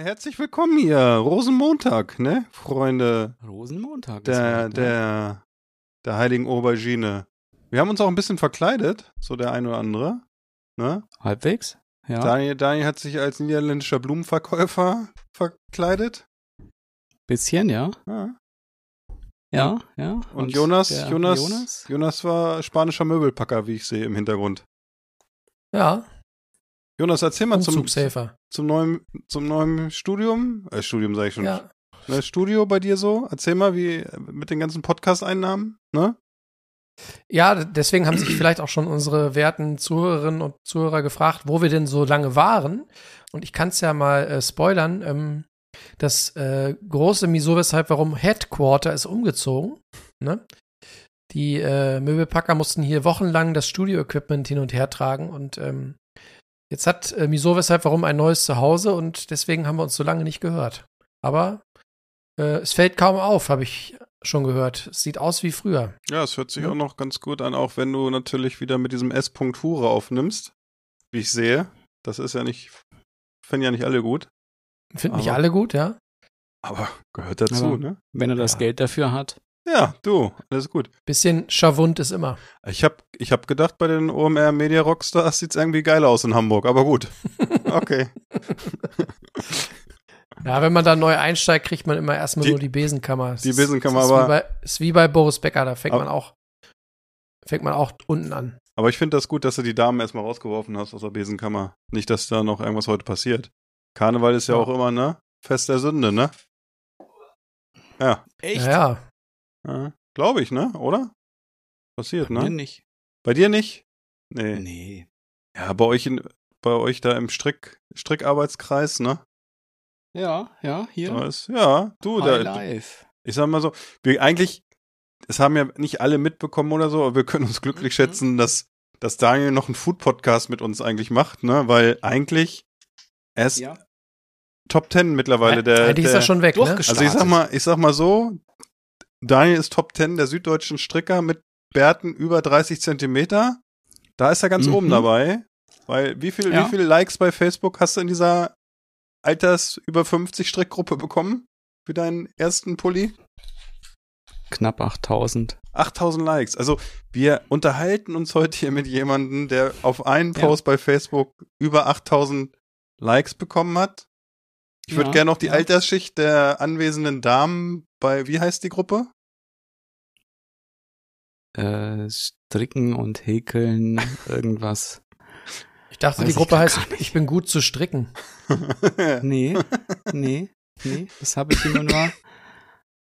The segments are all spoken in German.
Herzlich willkommen hier. Rosenmontag, ne, Freunde Rosenmontag. ist der, heute, ne? der, der heiligen Aubergine. Wir haben uns auch ein bisschen verkleidet, so der ein oder andere. Ne? Halbwegs? Ja. Daniel, Daniel hat sich als niederländischer Blumenverkäufer verkleidet. Bisschen, ja. Ja. Ja, ja. Und, Jonas, der Jonas, Jonas? Jonas war spanischer Möbelpacker, wie ich sehe im Hintergrund. Ja, Jonas, erzähl mal zum, Umzugshelfer. Zum neuen, zum neuen Studium. Äh, Studium sage ich schon. Ja. Ne, Studio bei dir so? Erzähl mal, wie mit den ganzen Podcast-Einnahmen, ne? ja, deswegen haben sich vielleicht auch schon unsere werten Zuhörerinnen und Zuhörer gefragt, wo wir denn so lange waren. Und ich kann es ja mal äh, spoilern. Ähm, das äh, große Wieso, weshalb, warum Headquarter ist umgezogen. Ne? Die äh, Möbelpacker mussten hier wochenlang das Studio-Equipment hin und her tragen und ähm, jetzt hat äh, Wieso, weshalb, warum ein neues Zuhause und deswegen haben wir uns so lange nicht gehört. Aber äh, es fällt kaum auf, habe ich schon gehört. Es sieht aus wie früher. Ja, es hört sich Ja. auch noch ganz gut an, auch wenn du natürlich wieder mit diesem S. Hure aufnimmst, wie ich sehe. Das ist ja nicht, finden ja nicht alle gut, Finden nicht alle gut, ja? aber gehört dazu, Aber- ne? Wenn er das Ja. Geld dafür hat. Ja, du, alles gut. Bisschen schavund ist immer. Ich hab, ich hab gedacht, bei den OMR Media Rockstars sieht's irgendwie geil aus in Hamburg, aber gut. Okay. Ja, wenn man da neu einsteigt, kriegt man immer erstmal Die- nur die Besenkammer. Es die ist- Besenkammer, es ist aber- Wie bei, ist wie bei Boris Becker, da fängt man auch, fängt man auch unten an. Aber ich finde das gut, dass du die Damen erstmal rausgeworfen hast aus der Besenkammer. Nicht, dass da noch irgendwas heute passiert. Karneval ist ja, Ja. auch immer, ne? Fest der Sünde, ne? Ja. Echt? Ja, ja. Ja. Glaube ich, ne? Oder? Passiert, Mir ne? nicht. Bei dir nicht? Nee. Nee. Ja, bei euch in, bei euch da im Strick, Strickarbeitskreis, ne? Ja, ja, hier. Da ist, ja, du, High da, Life. ich sag mal so, wir eigentlich, es haben ja nicht alle mitbekommen oder so, aber wir können uns glücklich Mhm. schätzen, dass, dass Daniel noch einen Food-Podcast mit uns eigentlich macht, ne? Weil eigentlich, er ist Ja. Top Ten mittlerweile der. Eigentlich ist der er schon weg, ne? Also ich sag mal, ich sag mal so, Daniel ist Top Ten der süddeutschen Stricker mit Bärten über 30 Zentimeter. Da ist er ganz Mhm. oben dabei. Weil wie viel, Ja. wie viele Likes bei Facebook hast du in dieser Alters über 50 Strickgruppe bekommen? Für deinen ersten Pulli? Knapp 8000. 8000 Likes. Also wir unterhalten uns heute hier mit jemandem, der auf einen Ja. Post bei Facebook über 8000 Likes bekommen hat. Ich würde Ja, gerne noch die ja. Altersschicht der anwesenden Damen bei, wie heißt die Gruppe? Äh, stricken und häkeln, irgendwas. Ich dachte, Weiß die ich Gruppe heißt, nicht. ich bin gut zu stricken. Nee, nee, nee. Das habe ich immer nur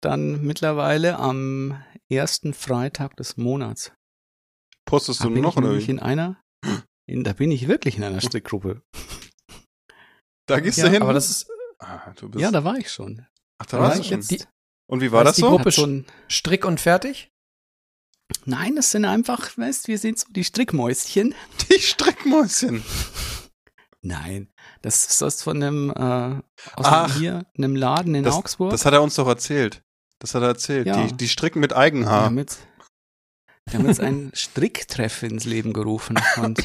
dann mittlerweile am ersten Freitag des Monats. Postest Da du bin noch ich oder wie? in einer, in, da bin ich wirklich in einer Strickgruppe. Da gehst Ja, du hin? aber das ist ah, du bist, Ja, da war ich schon. ach, da Da warst war du ich schon. jetzt. Die- Und wie war das das die so? Gruppe- Hat so ein, Strick und fertig? nein, das sind einfach, weißt, wir sind so die Strickmäuschen. Die Strickmäuschen. Nein, das ist das von einem, äh, aus Ach. einem hier, einem Laden in Das, Augsburg. das hat er uns doch erzählt. Das hat er erzählt. Ja. Die, die stricken mit Eigenhaar. damit, die haben jetzt einen Stricktreff ins Leben gerufen und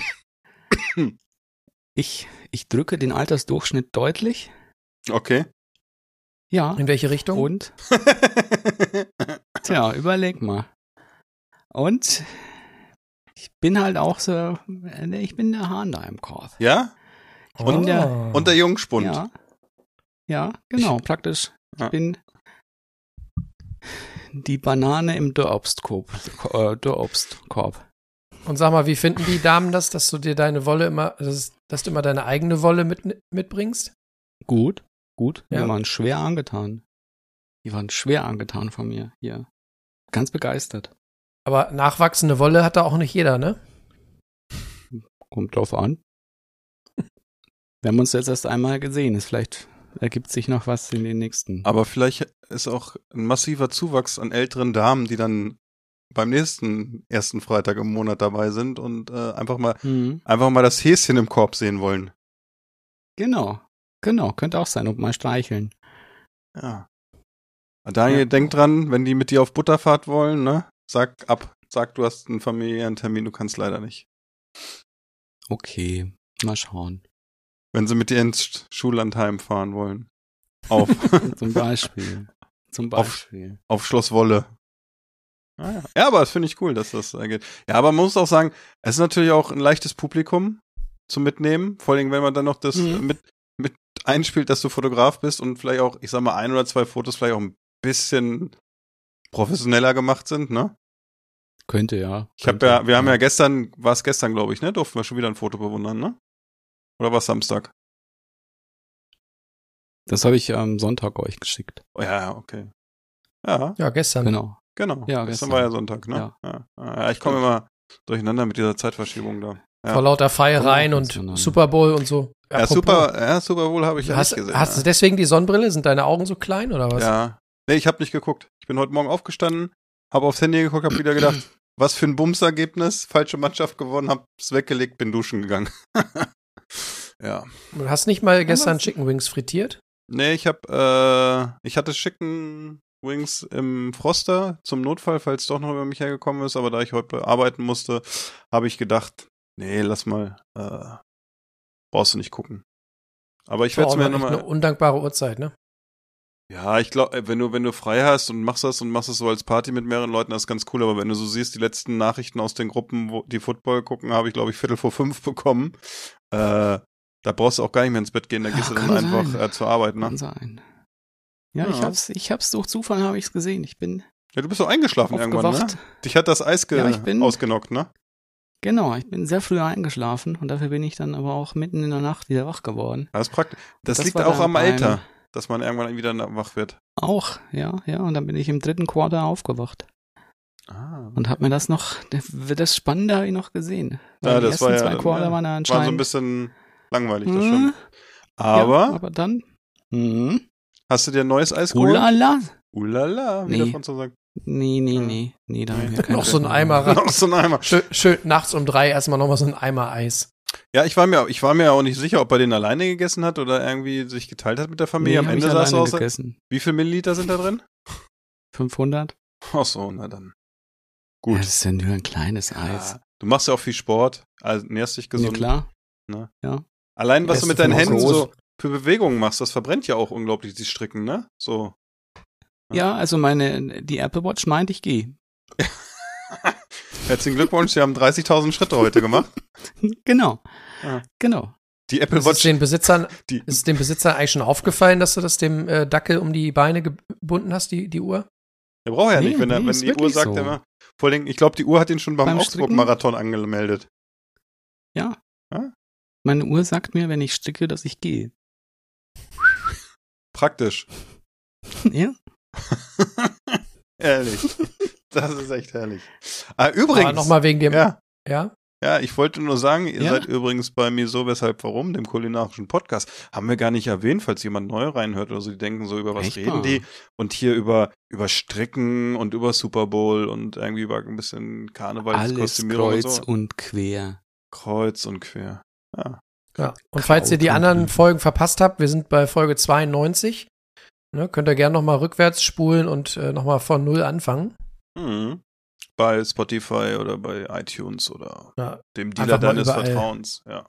ich, ich drücke den Altersdurchschnitt deutlich. Okay. Ja. In welche Richtung? Und, tja, überleg mal. Und ich bin halt auch so, äh, ich bin der Hahn da im Korb. ja? Und der- Oh. Und der Jungspund. Ja. Ja, genau, praktisch. Ich Ja. bin die Banane im Dörrobstkorb. Äh, Dörrobstkorb. Und sag mal, wie finden die Damen das, dass du dir deine Wolle immer, dass, dass du immer deine eigene Wolle mit, mitbringst? Gut, gut. Ja. Die waren schwer angetan. Die waren schwer angetan von mir hier. Ganz begeistert. Aber nachwachsende Wolle hat da auch nicht jeder, ne? Kommt drauf an. Wir haben uns jetzt erst einmal gesehen. Ist vielleicht ergibt sich noch was in den nächsten. Aber vielleicht ist auch ein massiver Zuwachs an älteren Damen, die dann beim nächsten ersten Freitag im Monat dabei sind und äh, einfach mal Mhm. einfach mal das Häschen im Korb sehen wollen. Genau. Genau, könnte auch sein, und mal streicheln. Ja. Daniel, Ja. denk dran, wenn die mit dir auf Butterfahrt wollen, ne? Sag ab. Sag, du hast einen familiären Termin, du kannst leider nicht. Okay, mal schauen. Wenn sie mit dir ins Schullandheim fahren wollen. Auf, Zum Beispiel. Zum Auf- Beispiel. auf Schloss Wolle. Ah, ja. ja, aber das finde ich cool, dass das äh, geht. Ja, aber man muss auch sagen, es ist natürlich auch ein leichtes Publikum zum Mitnehmen. Vor allem, wenn man dann noch das Mhm. mit, mit einspielt, dass du Fotograf bist und vielleicht auch, ich sag mal, ein oder zwei Fotos vielleicht auch ein bisschen professioneller gemacht sind, ne? Könnte ja. Ich habe ja, wir haben ja gestern, war es gestern, glaube ich, ne? Durften wir schon wieder ein Foto bewundern, ne? Oder war es Samstag? Das habe ich am Sonntag euch geschickt. Oh, ja, okay. Ja, Ja, gestern. Genau. genau. Ja, gestern gestern. war ja Sonntag, ne? Ja. Ja, ja ich komme immer durcheinander mit dieser Zeitverschiebung da. Ja. Vor lauter Feiereien und. Super Bowl und so. Ja, super, ja, Super Bowl habe ich ja Hast, nicht gesehen. hast du ja. deswegen die Sonnenbrille? Sind deine Augen so klein oder was? ja. Nee, ich habe nicht geguckt. Ich bin heute Morgen aufgestanden, habe aufs Handy geguckt, habe wieder gedacht, was für ein Bumsergebnis, falsche Mannschaft gewonnen, hab's weggelegt, bin duschen gegangen. ja. Du hast nicht mal gestern Chicken Wings frittiert? Nee, ich hab, äh, ich hatte Chicken Wings im Froster zum Notfall, falls doch noch über mich hergekommen ist, aber da ich heute arbeiten musste, habe ich gedacht, nee, lass mal, äh, brauchst du nicht gucken. Aber ich werde es mir nochmal. eine undankbare Uhrzeit, ne? Ja, ich glaube, wenn du, wenn du frei hast und machst das und machst es so als Party mit mehreren Leuten, das ist ganz cool. Aber wenn du so siehst, die letzten Nachrichten aus den Gruppen, wo die Football gucken, habe ich, glaube ich, Viertel vor fünf bekommen. Äh, da brauchst du auch gar nicht mehr ins Bett gehen, da gehst Ja, du dann einfach sein. äh, zur Arbeit, ne? Kann sein. Ja, ich Ja. hab's, ich hab's durch Zufall habe ich's gesehen. Ich bin Ja, du bist doch eingeschlafen irgendwann, ne? Dich hat das Eis Ja, ich bin- ausgenockt, ne? Genau, ich bin sehr früh eingeschlafen und dafür bin ich dann aber auch mitten in der Nacht wieder wach geworden. Das ist praktisch. Das, Das liegt auch am Alter, dass man irgendwann wieder wach wird. Auch, ja, ja. Und dann bin ich im dritten Quarter aufgewacht Ah. und habe mir das noch, das Spannende habe ich noch gesehen. Weil Ja, die das ersten war ja, zwei Quarter ja, waren ja war anscheinend. so ein bisschen langweilig, das Hm, stimmt. Aber ja, aber dann, hm, hast du dir ein neues Eis geholt? ulala. Ulala, wie Nee. der Franzose sagt. Nee, nee, Ja. nee, nee, da Nee. haben wir Noch so ein. Eimer ran. Noch so ein Eimer. Schön, schön nachts um drei erstmal nochmal so ein Eimer Eis. Ja, ich war mir, ich war mir auch nicht sicher, ob er den alleine gegessen hat oder irgendwie sich geteilt hat mit der Familie. Nee, Am Ende sah es aus. gegessen. Wie viel Milliliter sind da drin? 500? Ach so, na dann. Ja, Gut. das ist ja nur ein kleines Eis. Ja, du machst ja auch viel Sport, also nährst dich Ja, gesund. klar. Allein was du mit deinen Händen groß? so für Bewegungen machst, das verbrennt ja auch unglaublich die Stricken, ne? So. Ja, also meine, die Apple Watch meint, ich gehe. Herzlichen Glückwunsch, Sie haben 30.000 Schritte heute gemacht. Genau. Ja. Genau. Die Apple Ist es Watch, den Besitzern, die, ist den Besitzern eigentlich schon aufgefallen, dass du das dem äh, Dackel um die Beine gebunden hast, die, die Uhr? der braucht ja Nee, nicht, wenn, er, nee, wenn ist die Uhr sagt, so. immer. Vor allem, ich glaube, die Uhr hat ihn schon beim, Beim Augsburg-Marathon angemeldet. Ja. Ja? Meine Uhr sagt mir, wenn ich stricke, dass ich gehe. Praktisch. ja? Ehrlich. Das ist echt herrlich. Ah, übrigens. Aber nochmal wegen dem, ja. Ja, ja, ich wollte nur sagen, ihr Ja? seid übrigens bei mir so, weshalb, warum, dem kulinarischen Podcast. Haben wir gar nicht erwähnt, falls jemand neu reinhört oder so, die denken so, über was Echt reden die? Und hier über, über Stricken und über Super Bowl und irgendwie über ein bisschen Alles Karnevalskostümierung und kreuz so. und quer. Kreuz und quer. Ja. Ja. Und falls ihr die und anderen. Folgen verpasst habt, wir sind bei Folge 92. Ne, könnt ihr gerne nochmal rückwärts spulen und äh, nochmal von Null anfangen. Mhm. Bei Spotify oder bei iTunes oder Ja. dem Dealer deines überall. Vertrauens. Ja.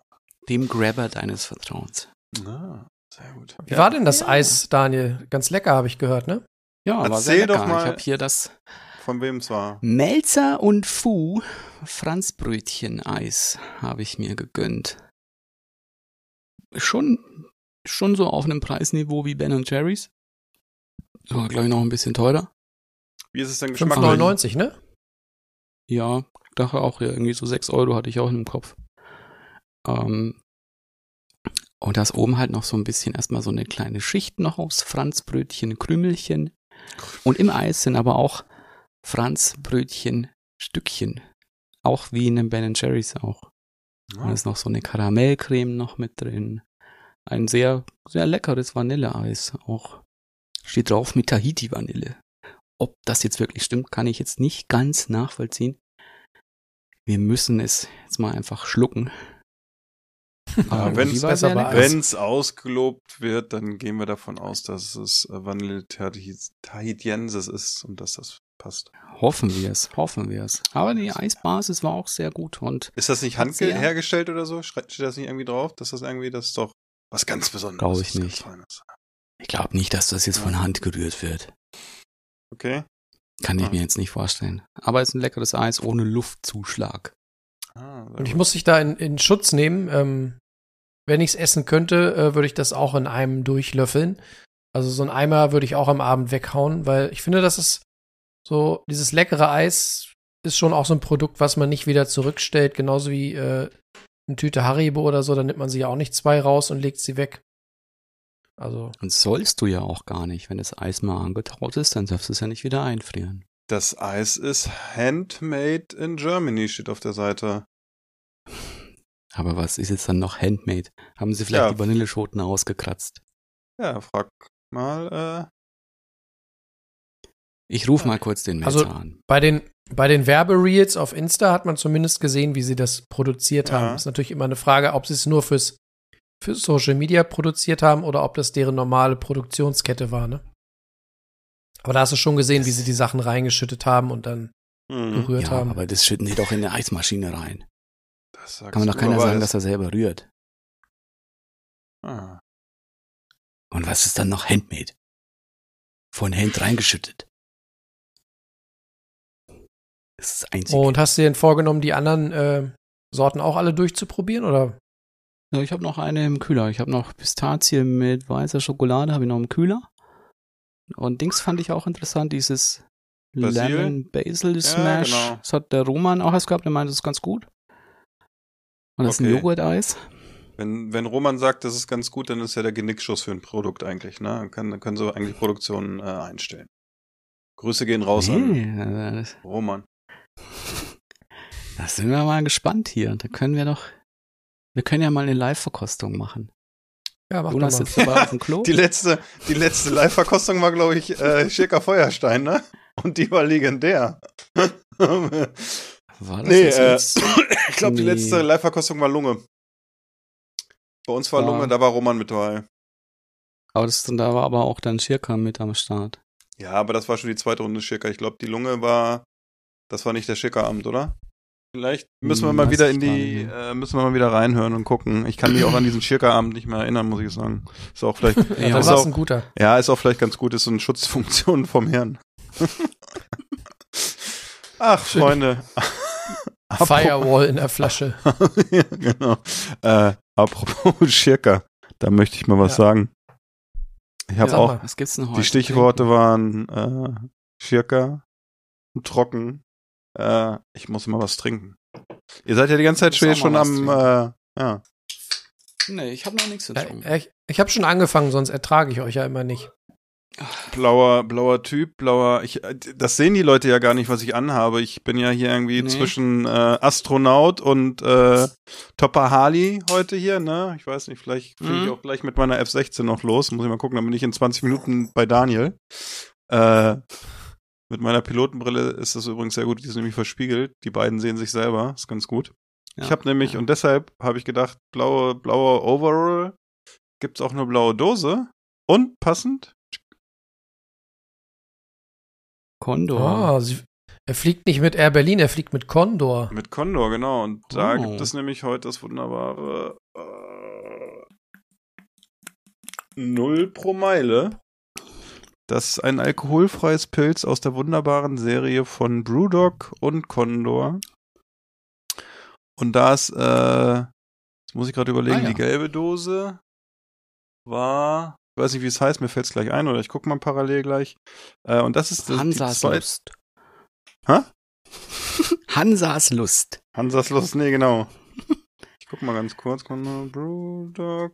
Dem Grabber deines Vertrauens. Na, sehr gut. Wie ja. war denn das Ja. Eis, Daniel? Ganz lecker, habe ich gehört, ne? Ja, war Erzähl sehr lecker. doch mal- Ich habe hier das Von wem es war? Melzer und Fu Franzbrötchen-Eis habe ich mir gegönnt. Schon, schon so auf einem Preisniveau wie Ben Jerry's. Aber glaube ich noch ein bisschen teurer. Wie ist es denn geschmacklich? 5,99, ne? Ja, dachte auch, ja, irgendwie so 6 Euro hatte ich auch im Kopf. Ähm, und das oben halt noch so ein bisschen erstmal so eine kleine Schicht noch aus Franzbrötchen, Krümelchen. Und im Eis sind aber auch Franzbrötchen Stückchen. Auch wie in einem Ben Jerry's auch. Da Ja. ist noch so eine Karamellcreme noch mit drin. ein sehr, sehr leckeres Vanilleeis. Auch steht drauf mit Tahiti-Vanille. Ob das jetzt wirklich stimmt, kann ich jetzt nicht ganz nachvollziehen. Wir müssen es jetzt mal einfach schlucken. Ja, Aber wenn die es ausgelobt wird, dann gehen wir davon aus, dass es äh, Vanille Tahiti- Tahitiensis ist und dass das passt. Hoffen wir es, hoffen wir es. Aber die Eisbasis war auch sehr gut und Ist das nicht ja. handhergestellt oder so? Steht das nicht irgendwie drauf? Dass das irgendwie, das ist doch was ganz Besonderes. Glaub ich nicht. Ich glaube nicht, dass das jetzt von Hand gerührt wird. Okay. Kann ich Ah. mir jetzt nicht vorstellen. Aber es ist ein leckeres Eis ohne Luftzuschlag. Ah, Und ich gut. muss dich da in, in Schutz nehmen. Ähm, wenn ich es essen könnte, äh, würde ich das auch in einem durchlöffeln. Also so ein Eimer würde ich auch am Abend weghauen, weil ich finde, das ist so, dieses leckere Eis ist schon auch so ein Produkt, was man nicht wieder zurückstellt, genauso wie äh, eine Tüte Haribo oder so, dann nimmt man sich ja auch nicht zwei raus und legt sie weg. Also, Und sollst du ja auch gar nicht. Wenn das Eis mal angetaut ist, dann darfst du es ja nicht wieder einfrieren. Das Eis ist handmade in Germany, steht auf der Seite. Aber was ist jetzt dann noch handmade? Haben sie vielleicht Ja. die Vanilleschoten ausgekratzt? Ja, frag mal, äh, Ich rufe mal kurz den Melzer Also- an. bei den, bei den Werbereels auf Insta hat man zumindest gesehen, wie sie das produziert Ja. haben. Ist natürlich immer eine Frage, ob sie es nur fürs, für Social Media produziert haben oder ob das deren normale Produktionskette war, ne? Aber da hast du schon gesehen, wie sie die Sachen reingeschüttet haben und dann mhm. gerührt Ja, haben. aber das schütten die doch in eine Eismaschine rein. Das Kann man doch keiner sagen, dass er selber rührt. Ah. Und was ist dann noch handmade? Von Hand reingeschüttet. Das ist das Einzige. Und hast du dir denn vorgenommen, die anderen äh, Sorten auch alle durchzuprobieren, oder? Ja, ich habe noch eine im Kühler. Ich habe noch Pistazie mit weißer Schokolade, habe ich noch im Kühler. Und Dings fand ich auch interessant, dieses Basil? Lemon Basil Smash. genau. Das hat der Roman auch erst gehabt, der meinte, das ist ganz gut. Und das ist ein Okay. Joghurt-Eis. Wenn, wenn Roman sagt, das ist ganz gut, dann ist ja der Genickschuss für ein Produkt eigentlich, ne? Dann, kann, dann können sie eigentlich Produktionen äh, einstellen. Grüße gehen raus an Nee, also das, Roman. da sind wir mal gespannt hier. Da können wir doch, wir können ja mal eine Live-Verkostung machen. Ja, mach Jonas sitzt dabei auf dem Klo. Die letzte, die letzte Live-Verkostung war, glaube ich, äh, Schirka Feuerstein, ne? Und die war legendär. War das nee, jetzt äh, jetzt- ich glaube, die letzte Live-Verkostung war Lunge. Bei uns war Ja. Lunge, da war Roman mit dabei. Aber das, da war aber auch dann Schirka mit am Start. Ja, aber das war schon die zweite Runde Schirka. Ich glaube, die Lunge war, das war nicht der Schirka-Abend, oder? Vielleicht müssen wir Hm, mal weiß wieder in die, äh, müssen wir mal wieder reinhören und gucken. Ich kann mich auch an diesen Schirka-Abend nicht mehr erinnern, muss ich sagen. Ist auch vielleicht, Ja, Ja, dann ist war es auch, ein guter. ja, ist auch vielleicht ganz gut, ist so eine Schutzfunktion vom Herrn. Ach, Schön. Freunde. Firewall in der Flasche. ja, genau. Äh, apropos Schirka, da möchte ich mal was Ja. sagen. Ich habe Sag auch, mal. Was gibt's denn heute? die Stichworte waren äh, Schirka, trocken. Äh, ich muss mal was trinken. Ihr seid ja die ganze Zeit schon, schon am, äh, ja. Nee, ich habe noch nichts Ja, getrunken. ich ich habe schon angefangen, sonst ertrage ich euch ja immer nicht. blauer, blauer Typ, blauer. Ich, äh, das sehen die Leute ja gar nicht, was ich anhabe. Ich bin ja hier irgendwie Nee. zwischen äh, Astronaut und äh, Topper Harley heute hier, ne? Ich weiß nicht, vielleicht fliege ich Mhm. auch gleich mit meiner F16 noch los. Muss ich mal gucken, dann bin ich in 20 Minuten bei Daniel. Äh, mit meiner Pilotenbrille ist das übrigens sehr gut, die ist nämlich verspiegelt. Die beiden sehen sich selber, ist ganz gut. Ja. Ich habe nämlich, und deshalb habe ich gedacht, blaue, blaue Overall, gibt's auch eine blaue Dose. Und passend, Condor. Ah, sie, er fliegt nicht mit Air Berlin, er fliegt mit Condor. Mit Condor, genau. Und da Oh. gibt es nämlich heute das wunderbare äh, Null pro Meile. Das ist ein alkoholfreies Pilz aus der wunderbaren Serie von Brewdog und Condor. Und da ist, äh, jetzt muss ich gerade überlegen, Ah, ja. die gelbe Dose war, ich weiß nicht, wie es heißt, mir fällt es gleich ein, oder ich gucke mal parallel gleich. Äh, und das ist das, Hansas Lust. Hä? Hansas Lust. Hansas Lust, nee, genau. Ich guck mal ganz kurz. Condor Brewdog.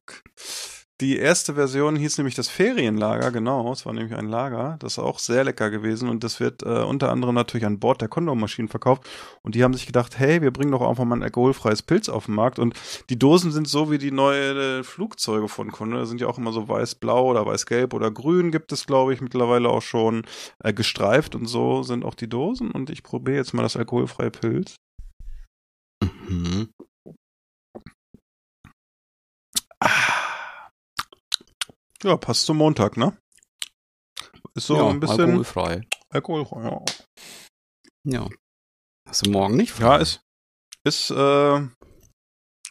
Die erste Version hieß nämlich das Ferienlager, genau. Es war nämlich ein Lager. Das ist auch sehr lecker gewesen und das wird äh, unter anderem natürlich an Bord der Kondommaschinen verkauft. Und die haben sich gedacht, hey, wir bringen doch einfach mal ein alkoholfreies Pilz auf den Markt. Und die Dosen sind so wie die neue Flugzeuge von Kunde. Da sind ja auch immer so weiß-blau oder weiß-gelb oder grün gibt es, glaube ich, mittlerweile auch schon äh, gestreift. Und so sind auch die Dosen. Und ich probiere jetzt mal das alkoholfreie Pilz. Mhm. Ja, passt zum Montag, ne? Ist so ja, ein bisschen alkoholfrei. alkoholfrei. Ja. Ja. Hast du morgen nicht? Ja, ist, ist, äh,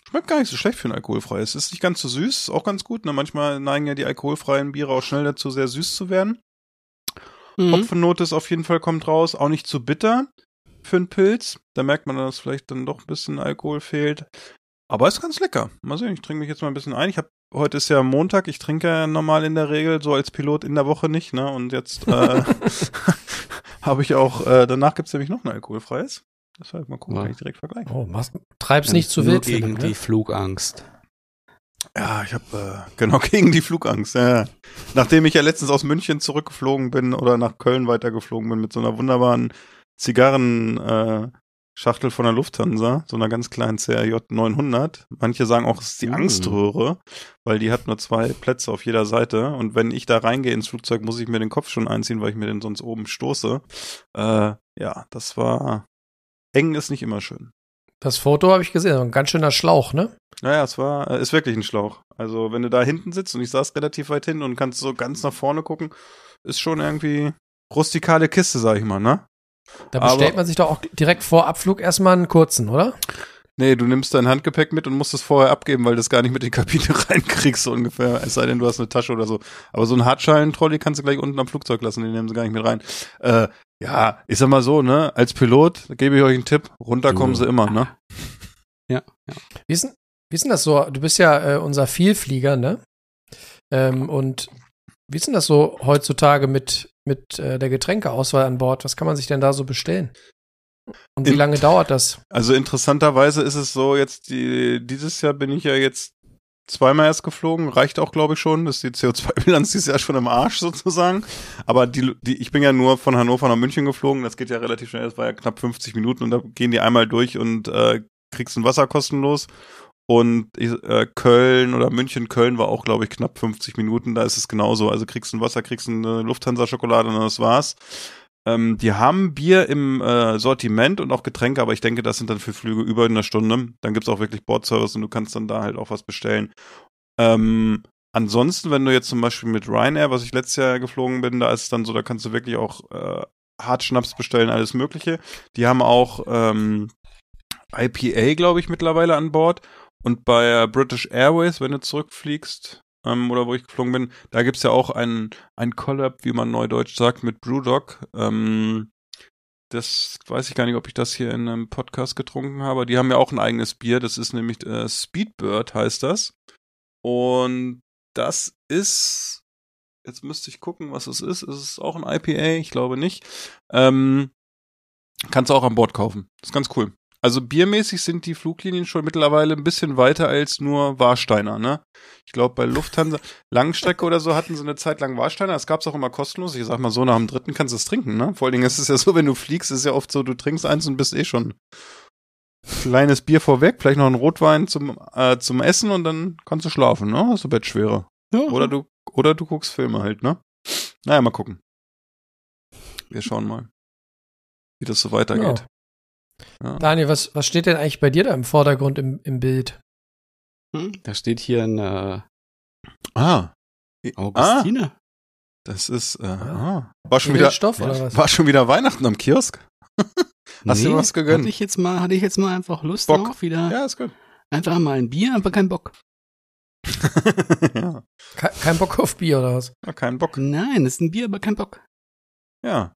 schmeckt gar nicht so schlecht für ein alkoholfreies. Ist nicht ganz so süß, ist auch ganz gut. Ne? Manchmal neigen ja die alkoholfreien Biere auch schnell dazu, sehr süß zu werden. Mhm. Hopfennote ist auf jeden Fall kommt raus, auch nicht zu bitter für einen Pilz. Da merkt man, dass vielleicht dann doch ein bisschen Alkohol fehlt. Aber ist ganz lecker. Mal sehen, ich trinke mich jetzt mal ein bisschen ein. Ich habe heute ist ja Montag, ich trinke ja normal in der Regel so als Pilot in der Woche nicht, ne? Und jetzt äh, habe ich auch, äh, danach gibt's nämlich noch ein alkoholfreies. Das ich mal gucken, Ja. kann ich direkt vergleichen. Oh, machst, treib's nicht zu nur wild. gegen Philipp, die ne? Flugangst. Ja, ich habe äh, genau gegen die Flugangst. Ja. Nachdem ich ja letztens aus München zurückgeflogen bin oder nach Köln weitergeflogen bin mit so einer wunderbaren Zigarren äh, Schachtel von der Lufthansa, so einer ganz kleinen CRJ 900. Manche sagen auch, es ist die Mm. Angströhre, weil die hat nur zwei Plätze auf jeder Seite und wenn ich da reingehe ins Flugzeug, muss ich mir den Kopf schon einziehen, weil ich mir den sonst oben stoße. Äh, ja, das war eng ist nicht immer schön. Das Foto habe ich gesehen, ein ganz schöner Schlauch, ne? Naja, es war, äh, ist wirklich ein Schlauch. Also, wenn du da hinten sitzt und ich saß relativ weit hinten und kannst so ganz nach vorne gucken, ist schon irgendwie rustikale Kiste, sag ich mal, ne? Da Aber- bestellt man sich doch auch direkt vor Abflug erstmal einen kurzen, oder? Nee, du nimmst dein Handgepäck mit und musst es vorher abgeben, weil du es gar nicht mit in die Kabine reinkriegst, so ungefähr. Es sei denn, du hast eine Tasche oder so. Aber so einen Hartschalen-Trolley kannst du gleich unten am Flugzeug lassen, den nehmen sie gar nicht mit rein. Äh, ja, ich sag mal so, ne? Als Pilot gebe ich euch einen Tipp, runterkommen Du- sie immer, ne? Ja, ja. Wie ist, denn, wie ist denn das so? Du bist ja äh, unser Vielflieger, ne? Ähm, und wie ist denn das so heutzutage mit, mit äh, der Getränkeauswahl an Bord? Was kann man sich denn da so bestellen? Und wie In- lange dauert das? Also interessanterweise ist es so, jetzt die, dieses Jahr bin ich ja jetzt zweimal erst geflogen, reicht auch, glaube ich, schon. Das ist die CO2-Bilanz dieses Jahr schon im Arsch sozusagen. Aber die, die, ich bin ja nur von Hannover nach München geflogen, das geht ja relativ schnell, das war ja knapp 50 Minuten und da gehen die einmal durch und äh, kriegst ein Wasser kostenlos. Und äh, Köln oder München, Köln war auch, glaube ich, knapp 50 Minuten. Da ist es genauso. Also kriegst ein Wasser, kriegst eine Lufthansa-Schokolade und das war's. Ähm, die haben Bier im äh, Sortiment und auch Getränke, aber ich denke, das sind dann für Flüge über eine Stunde. Dann gibt's auch wirklich Bordservice und du kannst dann da halt auch was bestellen. Ähm, ansonsten, wenn du jetzt zum Beispiel mit Ryanair, was ich letztes Jahr geflogen bin, da ist es dann so, da kannst du wirklich auch äh, Hartschnaps bestellen, alles Mögliche. Die haben auch ähm, IPA, glaube ich, mittlerweile an Bord. Und bei äh, British Airways, wenn du zurückfliegst, ähm, oder wo ich geflogen bin, da gibt's ja auch ein, ein Collab, wie man neudeutsch sagt, mit Brewdog. Ähm, das weiß ich gar nicht, ob ich das hier in einem Podcast getrunken habe. Die haben ja auch ein eigenes Bier. Das ist nämlich äh, Speedbird, heißt das. Und das ist, jetzt müsste ich gucken, was es ist. Ist es auch ein IPA? Ich glaube nicht. Ähm, kannst du auch an Bord kaufen. Das ist ganz cool. Also biermäßig sind die Fluglinien schon mittlerweile ein bisschen weiter als nur Warsteiner, ne? Ich glaube, bei Lufthansa, Langstrecke oder so hatten sie eine Zeit lang Warsteiner. Das gab's auch immer kostenlos. Ich sag mal so, nach dem dritten kannst du es trinken, ne? Vor allen Dingen ist es ja so, wenn du fliegst, ist es ja oft so, du trinkst eins und bist eh schon kleines Bier vorweg, vielleicht noch ein Rotwein zum, äh, zum Essen und dann kannst du schlafen, ne? Hast du Bettschwere. Ja, Oder du, oder du guckst Filme halt, ne? Naja, mal gucken. Wir schauen mal, wie das so weitergeht. Ja. Daniel, was, was steht denn eigentlich bei dir da im Vordergrund im, im Bild? Hm, Da steht hier eine Ah. Augustine. Das ist, äh, ah. War schon wieder, Edelstoff oder was? war schon wieder Weihnachten am Kiosk? Hast du dir was gegönnt? Hatte ich jetzt mal, hatte ich jetzt mal einfach Lust Bock. drauf, wieder Ja, ist gut. einfach mal ein Bier, aber kein Bock. ja, Ke kein Bock auf Bier oder was? war kein Bock. Nein, ist ein Bier, aber kein Bock. Ja,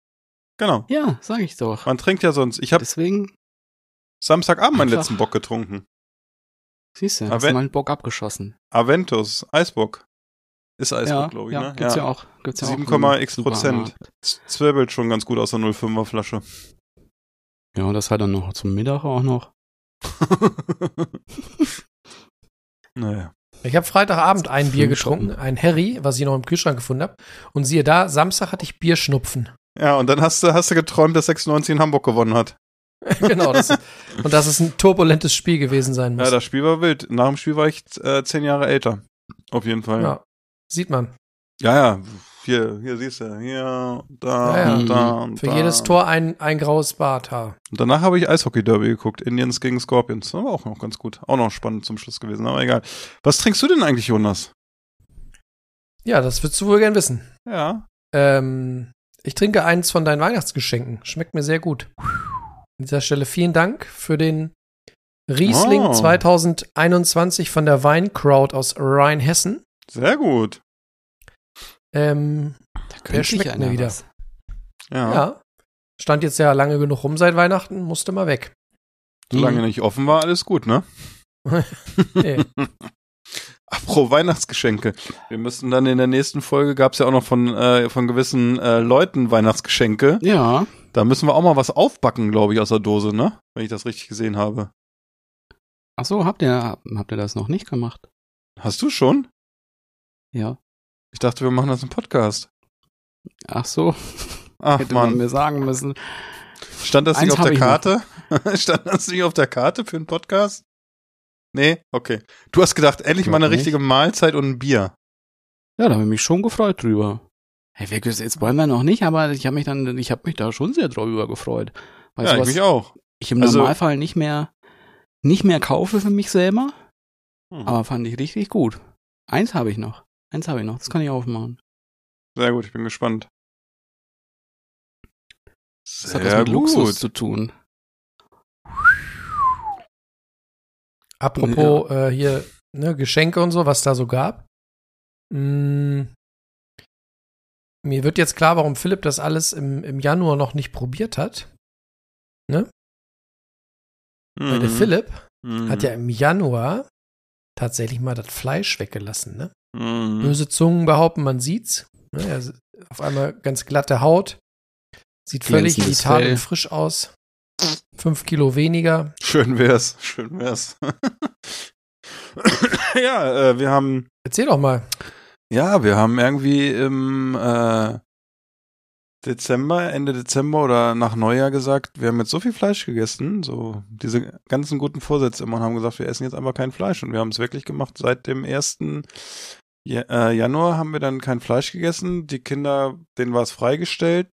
genau. Ja, sag ich doch. Man trinkt ja sonst. Ich habe Deswegen, Samstagabend meinen letzten Bock getrunken. siehst du, Aber hast du wenn- mal einen Bock abgeschossen. Aventus, Eisbock. Ist Eisbock, ja, glaube ich, ja, ne? gibt's ja, auch. Gibt's ja auch 7,x im Prozent. Zwirbelt schon ganz gut aus der 05er Flasche. Ja, und das hat dann noch zum Mittag auch noch. naja. Ich habe Freitagabend ein Bier getrunken, ein Harry, was ich noch im Kühlschrank gefunden habe. Und siehe da, Samstag hatte ich Bierschnupfen. Ja, und dann hast du, hast du geträumt, dass 96 in Hamburg gewonnen hat. genau, das ist, und dass es ein turbulentes Spiel gewesen sein muss. Ja, das Spiel war wild. Nach dem Spiel war ich äh, zehn Jahre älter. Auf jeden Fall. Ja, sieht man. Ja, ja. Hier, hier siehst du. Hier, da, Ja, ja. da. und Für da. jedes Tor ein, ein graues Barthaar. Und danach habe ich Eishockey-Derby geguckt. Indians gegen Scorpions. Das war auch noch ganz gut. Auch noch spannend zum Schluss gewesen, aber egal. Was trinkst du denn eigentlich, Jonas? Ja, das würdest du wohl gern wissen. Ja. Ähm, ich trinke eins von deinen Weihnachtsgeschenken. Schmeckt mir sehr gut. An dieser Stelle vielen Dank für den Riesling Oh. 2021 von der Weincrowd aus Rheinhessen. Sehr gut. Ähm, Da könnte schmeckt mir wieder. was. Ja. ja. Stand jetzt ja lange genug rum seit Weihnachten, musste mal weg. Solange Mhm. nicht offen war, alles gut, ne? Nee. Apro Weihnachtsgeschenke. Wir müssen dann in der nächsten Folge, gab es ja auch noch von, äh, von gewissen äh, Leuten Weihnachtsgeschenke. Ja, Da müssen wir auch mal was aufbacken, glaube ich, aus der Dose, ne? Wenn ich das richtig gesehen habe. ach so, habt ihr, habt ihr das noch nicht gemacht? Hast du schon? Ja. Ich dachte, wir machen das im Podcast. Ach so, Ach hätte man man, mir sagen müssen. stand das nicht Eins auf der Karte? Stand das nicht auf der Karte für einen Podcast? Nee, okay. Du hast gedacht, endlich mal eine nicht. richtige Mahlzeit und ein Bier. Ja, da habe ich mich schon gefreut drüber. Hey, wirklich, jetzt wollen wir noch nicht, aber ich habe mich dann, ich habe mich da schon sehr drüber gefreut. Weil ja, ich mich auch. ich im Also- Normalfall nicht mehr, nicht mehr kaufe für mich selber, Hm. aber fand ich richtig gut. Eins habe ich noch. Eins habe ich noch, das kann ich aufmachen. Sehr gut, ich bin gespannt. Das hat was mit Luxus zu tun. Apropos äh, hier ne, Geschenke und so, was da so gab. Mm, mir wird jetzt klar, warum Philipp das alles im, im Januar noch nicht probiert hat. Weil der Mhm. Philipp Mhm. hat ja im Januar tatsächlich mal das Fleisch weggelassen. Ne? Mhm. Böse Zungen behaupten, man sieht's. Ne? Ist auf einmal ganz glatte Haut. Sieht völlig vital und frisch aus. Fünf Kilo weniger. Schön wär's, schön wär's. ja, äh, wir haben, Erzähl doch mal. ja, wir haben irgendwie im äh, Dezember, Ende Dezember oder nach Neujahr gesagt, wir haben jetzt so viel Fleisch gegessen, so diese ganzen guten Vorsätze immer und haben gesagt, wir essen jetzt einfach kein Fleisch und wir haben es wirklich gemacht. Seit dem ersten Ja- äh, Januar haben wir dann kein Fleisch gegessen. Die Kinder, denen war es freigestellt,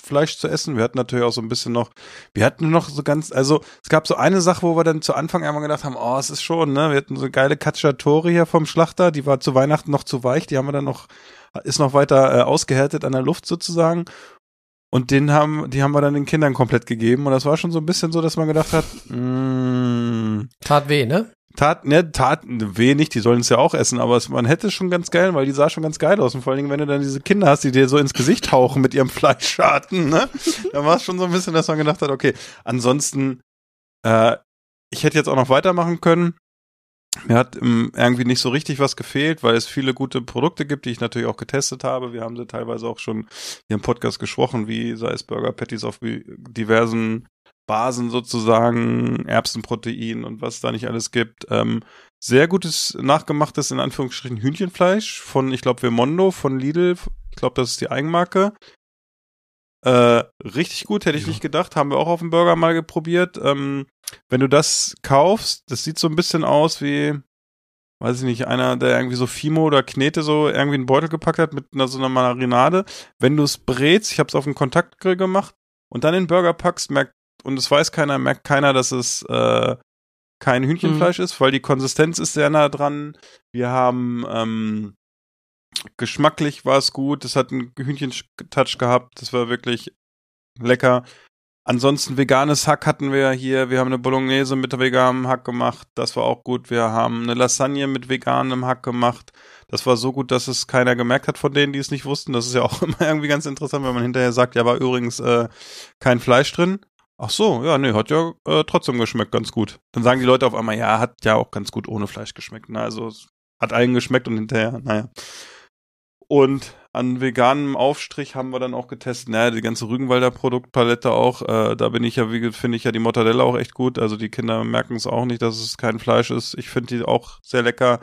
Fleisch zu essen. Wir hatten natürlich auch so ein bisschen noch, wir hatten noch so ganz, also es gab so eine Sache, wo wir dann zu Anfang einmal gedacht haben, oh, es ist schon, ne? Wir hatten so geile Cacciatore hier vom Schlachter, die war zu Weihnachten noch zu weich, die haben wir dann noch, ist noch weiter äh, ausgehärtet an der Luft sozusagen. Und den haben, die haben wir dann den Kindern komplett gegeben. Und das war schon so ein bisschen so, dass man gedacht hat, mm, Tat weh, ne? Tat, ne, tat weh nicht, die sollen es ja auch essen, aber es, man hätte es schon ganz geil, weil die sah schon ganz geil aus. Und vor allen Dingen, wenn du dann diese Kinder hast, die dir so ins Gesicht hauchen mit ihrem Fleischschaden, ne? Dann war es schon so ein bisschen, dass man gedacht hat, okay, ansonsten, äh, ich hätte jetzt auch noch weitermachen können. Mir hat ähm, irgendwie nicht so richtig was gefehlt, weil es viele gute Produkte gibt, die ich natürlich auch getestet habe. Wir haben sie teilweise auch schon hier im Podcast gesprochen, wie sei es Burger Patties auf diversen Basen sozusagen, Erbsenprotein und was da nicht alles gibt. Ähm, sehr gutes nachgemachtes, in Anführungsstrichen, Hühnchenfleisch von, ich glaube, Vermondo, von Lidl. Ich glaube, das ist die Eigenmarke. Äh, richtig gut, hätte ich nicht gedacht. Haben wir auch auf dem Burger mal geprobiert. Ähm, wenn du das kaufst, das sieht so ein bisschen aus wie, weiß ich nicht, einer, der irgendwie so Fimo oder Knete so irgendwie einen Beutel gepackt hat mit einer, so einer Marinade. Wenn du es brätst, ich habe es auf dem Kontaktgrill gemacht und dann den Burger packst, merkt, und es weiß keiner, merkt keiner, dass es äh, kein Hühnchenfleisch ist, weil die Konsistenz ist sehr nah dran. Wir haben ähm, geschmacklich war es gut, es hat einen Hühnchen-Touch gehabt, das war wirklich lecker. Ansonsten veganes Hack hatten wir hier. Wir haben eine Bolognese mit veganem Hack gemacht. Das war auch gut. Wir haben eine Lasagne mit veganem Hack gemacht. Das war so gut, dass es keiner gemerkt hat von denen, die es nicht wussten. Das ist ja auch immer irgendwie ganz interessant, wenn man hinterher sagt, ja, war übrigens äh, kein Fleisch drin. Ach so, ja, nee, hat ja äh, trotzdem geschmeckt, ganz gut. Dann sagen die Leute auf einmal, ja, hat ja auch ganz gut ohne Fleisch geschmeckt. Na, also es hat allen geschmeckt und hinterher, naja. Und an veganem Aufstrich haben wir dann auch getestet, naja, die ganze Rügenwalder Produktpalette auch. Äh, da bin ich ja, wie finde ich ja die Mortadella auch echt gut. Also die Kinder merken es auch nicht, dass es kein Fleisch ist. Ich finde die auch sehr lecker.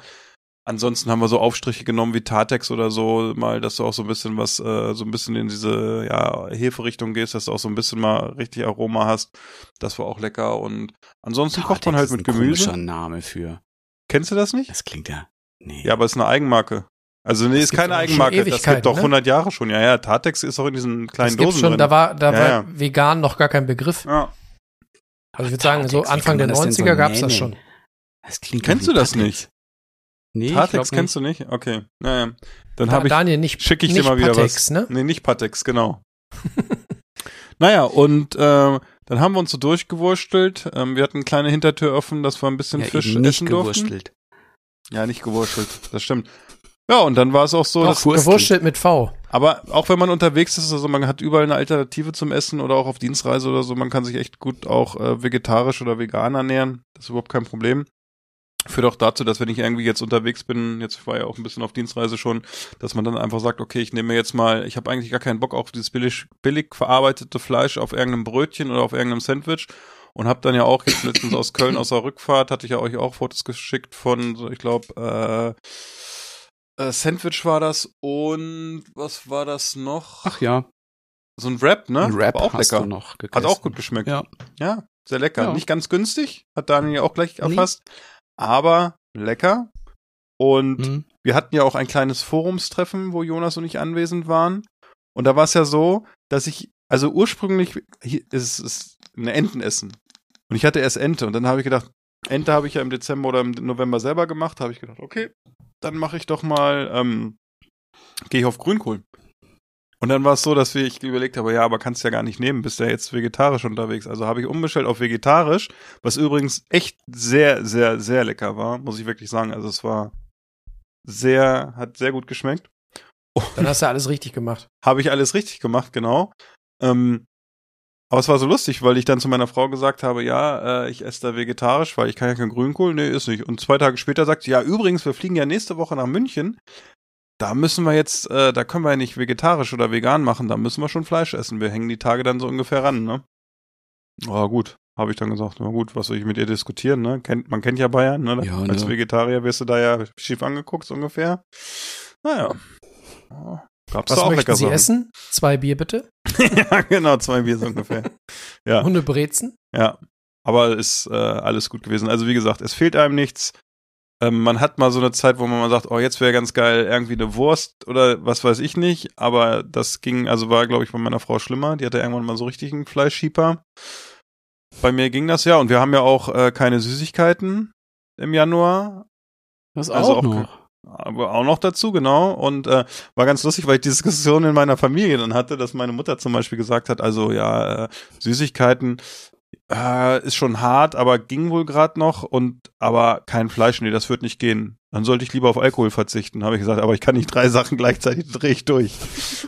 Ansonsten haben wir so Aufstriche genommen wie Tatex oder so, mal, dass du auch so ein bisschen was, äh, so ein bisschen in diese ja, Heferichtung gehst, dass du auch so ein bisschen mal richtig Aroma hast. Das war auch lecker. Und ansonsten kocht man halt mit ist ein Gemüse. komischer Name für. Kennst du das nicht? Das klingt ja. Nee. Ja, aber es ist eine Eigenmarke. Also nee, Das ist keine Eigenmarke. Das gibt doch ne? 100 Jahre schon. Ja, ja, Tatex ist auch in diesen kleinen das Dosen schon, drin. da war, da Ja, war ja. vegan noch gar kein Begriff. ja. Also ich würde sagen, so Anfang der man das denn 90er so gab's das nennen? schon. Das klingt Kennst du das Tatex. nicht? Nee, Tatex kennst du nicht? Okay. Naja. Dann Da, habe ich Daniel, nicht, schicke ich nicht dir mal wieder Patex, was. ne? Nee, nicht Patex, genau. naja, und äh, dann haben wir uns so durchgewurstelt. Ähm, wir hatten eine kleine Hintertür offen, dass wir ein bisschen Ja, Fisch eben nicht essen durften. gewurstelt. Ja, nicht gewurstelt, das stimmt. Ja, und dann war es auch so, Doch, dass, gewurstelt mit V. aber auch wenn man unterwegs ist, also man hat überall eine Alternative zum Essen oder auch auf Dienstreise oder so, man kann sich echt gut auch äh, vegetarisch oder vegan ernähren. Das ist überhaupt kein Problem. Führt auch dazu, dass wenn ich irgendwie jetzt unterwegs bin, jetzt war ja auch ein bisschen auf Dienstreise schon, dass man dann einfach sagt, okay, ich nehme mir jetzt mal, ich habe eigentlich gar keinen Bock auf dieses billig, billig verarbeitete Fleisch auf irgendeinem Brötchen oder auf irgendeinem Sandwich und habe dann ja auch jetzt letztens aus Köln aus der Rückfahrt, hatte ich ja euch auch Fotos geschickt von, ich glaube, äh, äh, Sandwich war das und was war das noch? Ach ja, So ein Wrap, ne? ein Rap War auch hast lecker. du noch gegessen. Hat auch gut geschmeckt. Ja. Ja, sehr lecker. Ja. Nicht ganz günstig, hat Daniel ja auch gleich erfasst, aber lecker. Und Hm. wir hatten ja auch ein kleines Forumstreffen, wo Jonas und ich anwesend waren. Und da war es ja so, dass ich, also ursprünglich hier ist es eine Entenessen. Und ich hatte erst Ente. Und dann habe ich gedacht, Ente habe ich ja im Dezember oder im November selber gemacht. Habe ich gedacht, okay, dann mache ich doch mal, ähm, gehe ich auf Grünkohl. Und dann war es so, dass wir, ich überlegt habe, ja, aber kannst ja gar nicht nehmen, bist ja jetzt vegetarisch unterwegs. Also habe ich umgestellt auf vegetarisch, was übrigens echt sehr, sehr, sehr lecker war, muss ich wirklich sagen. Also es war sehr, hat sehr gut geschmeckt. Dann hast du alles richtig gemacht. Habe ich alles richtig gemacht, genau. Ähm, aber es war so lustig, weil ich dann zu meiner Frau gesagt habe, ja, äh, ich esse da vegetarisch, weil ich kann ja kein Grünkohl. Nee, ist nicht. Und zwei Tage später sagt sie, ja, übrigens, wir fliegen ja nächste Woche nach München. Da müssen wir jetzt, äh, da können wir ja nicht vegetarisch oder vegan machen, da müssen wir schon Fleisch essen. Wir hängen die Tage dann so ungefähr ran, ne? Ah, gut, habe ich dann gesagt, na gut, was soll ich mit ihr diskutieren, ne? Kennt, man kennt ja Bayern, ne? Ja, Als ne. Vegetarier wirst du da ja schief angeguckt, so ungefähr. Naja. Ja, Gab's Was da auch möchten lecker Sie Sachen. essen? Zwei Bier bitte. ja, genau, zwei Bier so ungefähr. Ja. Hundebrezen. Ja, aber ist äh, alles gut gewesen. Also wie gesagt, es fehlt einem nichts. Ähm, man hat mal so eine Zeit, wo man mal sagt, oh, jetzt wäre ganz geil irgendwie eine Wurst oder was weiß ich nicht. Aber das ging, also war, glaube ich, bei meiner Frau schlimmer. Die hatte irgendwann mal so richtig einen Fleischschieber. Bei mir ging das ja und wir haben ja auch äh, keine Süßigkeiten im Januar. Das Also auch auch noch. Aber auch noch dazu, genau. Und äh, war ganz lustig, weil ich die Diskussion in meiner Familie dann hatte, dass meine Mutter zum Beispiel gesagt hat, also ja, äh, Süßigkeiten äh, ist schon hart, aber ging wohl gerade noch und aber kein Fleisch, nee, das wird nicht gehen. Dann sollte ich lieber auf Alkohol verzichten, habe ich gesagt, aber ich kann nicht drei Sachen gleichzeitig drehe ich durch.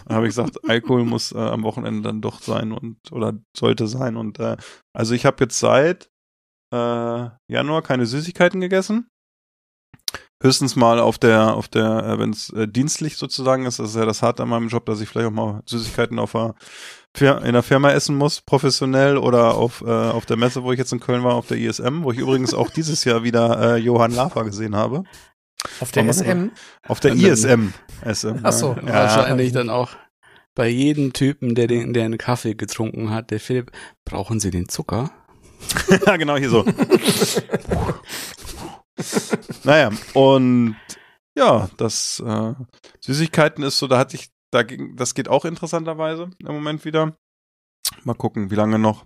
Dann habe ich gesagt, Alkohol muss äh, am Wochenende dann doch sein und oder sollte sein. Und äh, also ich habe jetzt seit äh, Januar keine Süßigkeiten gegessen höchstens mal auf der, auf der, äh, wenn es äh, dienstlich sozusagen ist, das ist ja das Harte an meinem Job, dass ich vielleicht auch mal Süßigkeiten auf der, in der Firma essen muss, professionell oder auf, äh, auf der Messe, wo ich jetzt in Köln war, auf der ISM, wo ich übrigens auch dieses Jahr wieder äh, Johann Lafer gesehen habe. Auf der? SM. Auf der ISM. SM, Ach so. ja. Wahrscheinlich dann auch bei jedem Typen, der, den, der einen Kaffee getrunken hat, der Philipp, brauchen Sie den Zucker? ja, genau hier so. naja, und ja, das äh, Süßigkeiten ist so, da hatte ich, da ging, das geht auch interessanterweise im Moment wieder. Mal gucken, wie lange noch.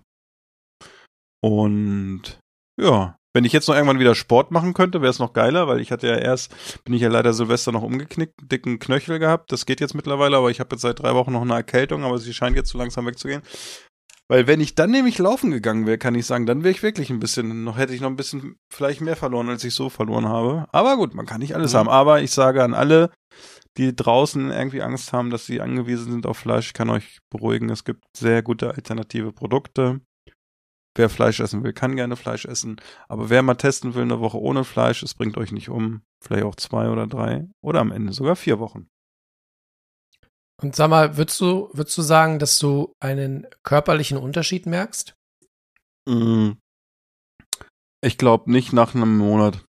Und ja, wenn ich jetzt noch irgendwann wieder Sport machen könnte, wäre es noch geiler, weil ich hatte ja erst, bin ich ja leider Silvester noch umgeknickt, einen dicken Knöchel gehabt. Das geht jetzt mittlerweile, aber ich habe jetzt seit drei Wochen noch eine Erkältung, aber sie scheint jetzt so langsam wegzugehen. Weil wenn ich dann nämlich laufen gegangen wäre, kann ich sagen, dann wäre ich wirklich ein bisschen, noch hätte ich noch ein bisschen vielleicht mehr verloren, als ich so verloren habe. Aber gut, man kann nicht alles Mhm. haben. Aber ich sage an alle, die draußen irgendwie Angst haben, dass sie angewiesen sind auf Fleisch, kann euch beruhigen, es gibt sehr gute alternative Produkte. Wer Fleisch essen will, kann gerne Fleisch essen. Aber wer mal testen will, eine Woche ohne Fleisch, es bringt euch nicht um. Vielleicht auch zwei oder drei oder am Ende sogar vier Wochen. Und sag mal, würdest du, würdest du sagen, dass du einen körperlichen Unterschied merkst? Mm. Ich glaube nicht nach einem Monat.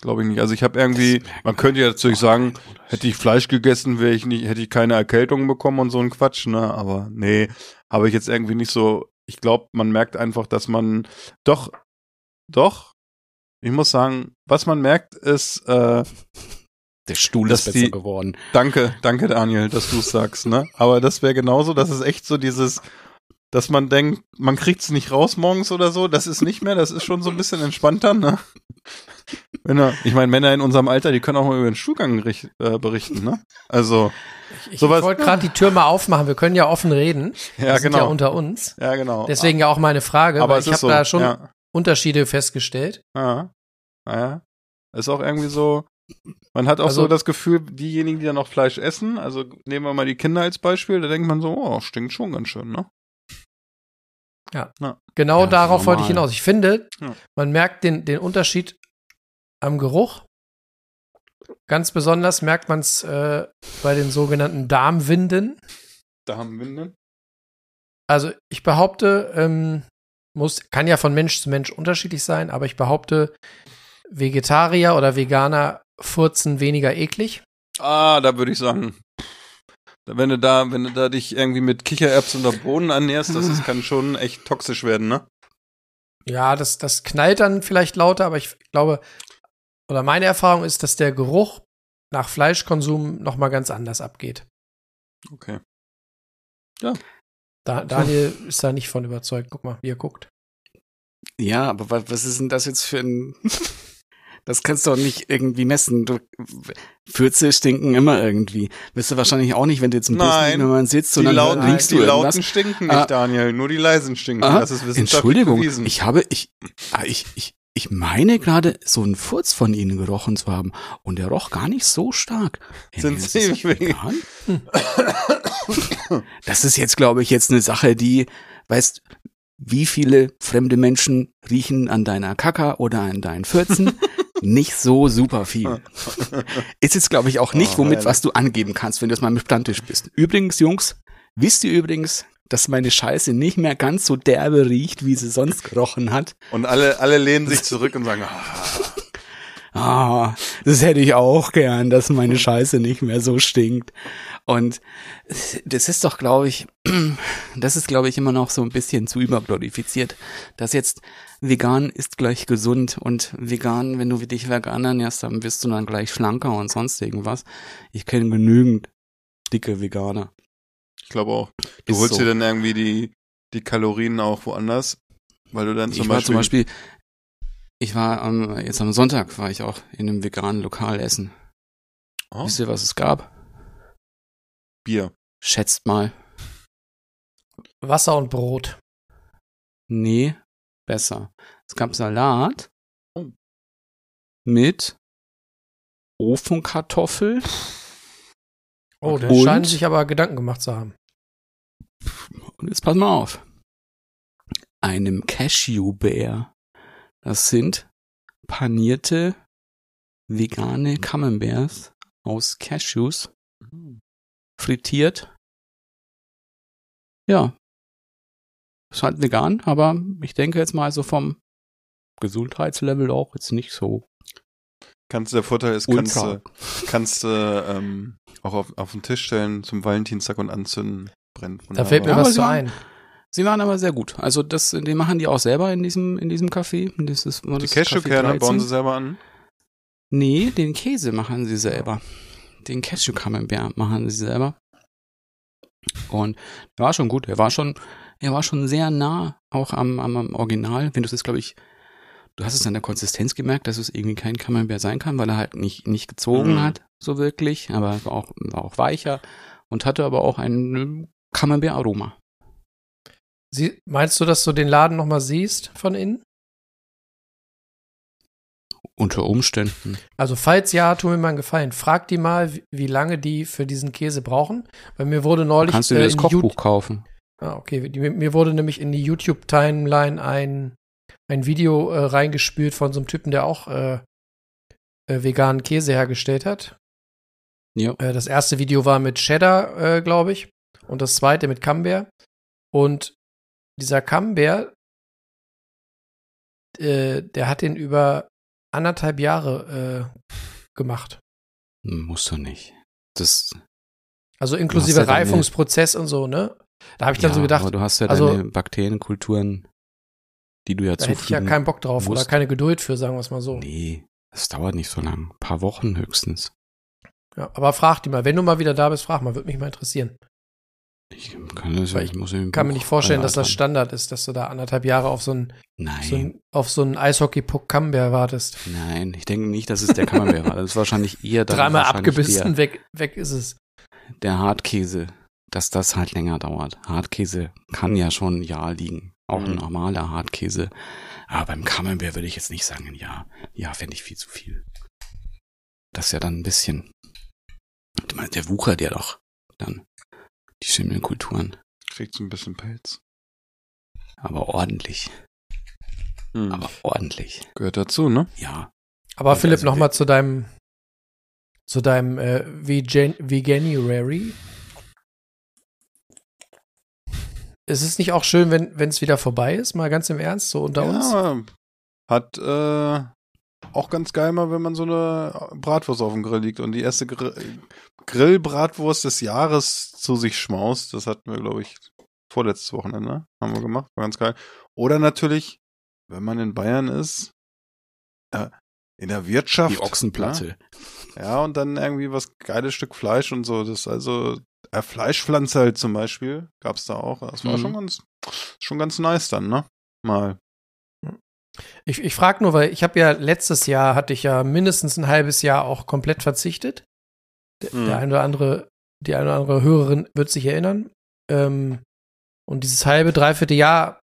Glaube ich nicht. Also ich habe irgendwie, man könnte ja natürlich sagen, hätte ich Fleisch gegessen, wäre ich nicht, hätte ich keine Erkältung bekommen und so ein Quatsch, ne? Aber nee, habe ich jetzt irgendwie nicht so. Ich glaube, man merkt einfach, dass man doch, doch. Ich muss sagen, was man merkt, ist, äh, Der Stuhl Dass ist besser die- geworden. danke, danke Daniel, dass du es sagst, ne? Aber das wäre genauso, das ist echt so dieses, dass man denkt, man kriegt's nicht raus morgens oder so, das ist nicht mehr, das ist schon so ein bisschen entspannter, ne? Wenn er, ich meine, Männer in unserem Alter, die können auch mal über den Stuhlgang richt- äh, berichten, ne? Also, Ich, ich wollte gerade die Tür mal aufmachen. Wir können ja offen reden. ja, Wir sind genau. ja unter uns. ja, genau. Deswegen ja auch meine Frage, aber weil ich habe so, da schon ja. Unterschiede festgestellt. Ja. ja. Ist auch irgendwie so, man hat auch Also- so das Gefühl, diejenigen, die dann noch Fleisch essen, also nehmen wir mal die Kinder als Beispiel, da denkt man so, oh, stinkt schon ganz schön, ne? Genau Ja, darauf wollte ich hinaus. Ich finde, Ja. man merkt den, den Unterschied am Geruch. Ganz besonders merkt man es äh, bei den sogenannten Darmwinden. Da haben wir, ne? Also ich behaupte, ähm, muss, kann ja von Mensch zu Mensch unterschiedlich sein, aber ich behaupte, Vegetarier oder Veganer furzen weniger eklig. Ah, da würde ich sagen, wenn du da, wenn du da dich irgendwie mit Kichererbsen oder Bohnen ernährst, das ist, kann schon echt toxisch werden, ne? Ja, das, das knallt dann vielleicht lauter, aber ich glaube, oder meine Erfahrung ist, dass der Geruch nach Fleischkonsum noch mal ganz anders abgeht. Okay. Da, Daniel ist da nicht von überzeugt. Guck mal, wie er guckt. Ja, aber was, ist denn das jetzt für ein. Das kannst du doch nicht irgendwie messen. Du, Fürze stinken immer irgendwie. Wirst du wahrscheinlich auch nicht, wenn du jetzt im Bus Nein. wenn man sitzt Die und dann lauten, die du lauten irgendwas. stinken nicht, Ah. Daniel, nur die leisen stinken. Ah, das ist wissenschaftlich Entschuldigung, bewiesen. ich habe, ich, ah, ich, ich, ich meine gerade so einen Furz von Ihnen gerochen zu haben und der roch gar nicht so stark. Sind Ernähren Sie sich vegan? Das ist jetzt, glaube ich, jetzt eine Sache, die, weißt, wie viele fremde Menschen riechen an deiner Kaka oder an deinen Fürzen? nicht so super viel. Ist jetzt, glaube ich, auch nicht, Oh, womit was du angeben kannst, wenn du jetzt mal im Stammtisch bist. Übrigens, Jungs, wisst ihr übrigens, dass meine Scheiße nicht mehr ganz so derbe riecht, wie sie sonst gerochen hat? Und alle, alle lehnen sich zurück und sagen, ah, Ah, das hätte ich auch gern, dass meine Scheiße nicht mehr so stinkt. Und das ist doch, glaube ich, das ist, glaube ich, immer noch so ein bisschen zu überglorifiziert, dass jetzt vegan ist gleich gesund und vegan, wenn du dich vegan ernährst, dann bist du dann gleich schlanker und sonst irgendwas. Ich kenne genügend dicke Veganer. Ich glaube auch. Du Ist holst so. dir dann irgendwie die, die Kalorien auch woanders, weil du dann zum ich war Beispiel, zum Beispiel, ich war am, jetzt am Sonntag war ich auch in einem veganen Lokal essen. Oh, Wisst ihr, was es gab? Bier. Schätzt mal. Wasser und Brot. Nee, besser. Es gab Salat Oh. mit Ofenkartoffel Oh, der Und? scheinen sich aber Gedanken gemacht zu haben. Und jetzt pass mal auf. Einem Cashewbär. Das sind panierte vegane Camemberts aus Cashews, frittiert. Ja. Ist halt vegan, aber ich denke jetzt mal so vom Gesundheitslevel auch jetzt nicht so Kannst, der Vorteil ist, kannst du, kannst du ähm, auch auf, auf den Tisch stellen zum Valentinstag und anzünden. Brennt Da fällt mir was zu ein. Sie waren aber sehr gut. Also das, den machen die auch selber in diesem, in diesem Café. Das ist, Die das Café Cashewkerne 13. bauen sie selber an. Nee, den Käse machen sie selber. Den Cashew Camembert machen sie selber. Und der war schon gut. Er war schon, er war schon sehr nah auch am, am, am Original. Wenn du es glaube ich, du hast es an der Konsistenz gemerkt, dass es irgendwie kein Camembert sein kann, weil er halt nicht, nicht gezogen Mhm. hat, so wirklich. Aber er war auch, war auch weicher und hatte aber auch ein äh, Camembert-Aroma. Sie, meinst du, dass du den Laden noch mal siehst von innen? Unter Umständen. Also falls ja, tu mir mal einen Gefallen. Frag die mal, wie, lange die für diesen Käse brauchen. Weil mir wurde neulich Kannst du dir äh, das Kochbuch Yout- kaufen? Ah, okay. Mir wurde nämlich in die YouTube-Timeline ein, ein Video äh, reingespült von so einem Typen, der auch äh, äh, veganen Käse hergestellt hat. Ja. Äh, das erste Video war mit Cheddar, äh, glaube ich. Und das zweite mit Camembert. Und dieser Camembert, äh, der hat den über anderthalb Jahre äh, gemacht. Muss doch nicht. Das, Also Du inklusive ja deine- Reifungsprozess und so, ne? Da habe ich dann ja, so gedacht, aber du hast ja also- deine Bakterienkulturen, die du ja da hätte ich ja zufügen keinen Bock drauf musst. oder keine Geduld für, sagen wir es mal so. Nee, das dauert nicht so lang. Ein paar Wochen höchstens. Ja, aber frag die mal, wenn du mal wieder da bist, frag mal, würde mich mal interessieren. Ich kann, das, ich muss im Kann mir nicht vorstellen, dass das. Standard ist, dass du da anderthalb Jahre auf so einen, so einen, auf so einen Eishockey-Puck Camembert wartest. nein, ich denke nicht, dass es der Camembert war. Das ist wahrscheinlich eher dann Dreimal abgebissen, weg, weg ist es. Der, der Hartkäse, dass das halt länger dauert. Hartkäse kann ja schon ein Jahr liegen. Auch ein Mhm. normaler Hartkäse. Aber beim Camembert würde ich jetzt nicht sagen, ja, ja, fände ich viel zu viel. Das ist ja dann ein bisschen, der wuchert ja doch dann die Schimmelkulturen. Kriegt so ein bisschen Pelz. Aber ordentlich. Hm. Aber ordentlich. Gehört dazu, ne? Ja. Aber Also, Philipp, also, nochmal zu deinem, zu deinem äh, Vegan Veganuary. Ist es nicht auch schön, wenn wenn es wieder vorbei ist? Mal ganz im Ernst, so unter uns? Ja, hat äh, auch ganz geil mal, wenn man so eine Bratwurst auf dem Grill liegt und die erste Gr Grillbratwurst des Jahres zu sich schmaust. Das hatten wir, glaube ich, vorletztes Wochenende haben wir gemacht. War ganz geil. Oder natürlich, wenn man in Bayern ist, äh, in der Wirtschaft. Die Ochsenplatte. Ja, ja, und dann irgendwie was geiles Stück Fleisch und so. Das ist also äh, Fleischpflanze halt zum Beispiel gab's da auch. Das war Mhm. schon ganz, schon ganz nice dann, ne? Mal. Ich, ich frage nur, weil ich habe ja letztes Jahr hatte ich ja mindestens ein halbes Jahr auch komplett verzichtet. Der, Mhm. der eine oder andere, die eine oder andere Hörerin wird sich erinnern. Ähm, und dieses halbe, dreiviertel Jahr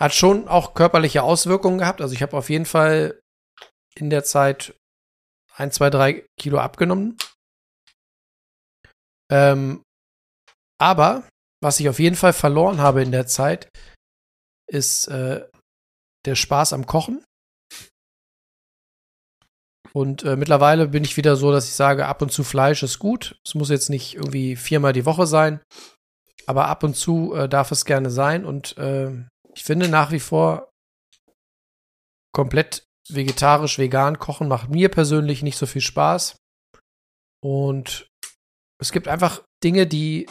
hat schon auch körperliche Auswirkungen gehabt. Also ich habe auf jeden Fall in der Zeit ein, zwei, drei Kilo abgenommen. Ähm, aber was ich auf jeden Fall verloren habe in der Zeit, ist äh, der Spaß am Kochen. Und äh, mittlerweile bin ich wieder so, dass ich sage, ab und zu Fleisch ist gut. Es muss jetzt nicht irgendwie viermal die Woche sein, aber ab und zu äh, darf es gerne sein. Und äh, ich finde nach wie vor komplett vegetarisch, vegan kochen macht mir persönlich nicht so viel Spaß. Und es gibt einfach Dinge, die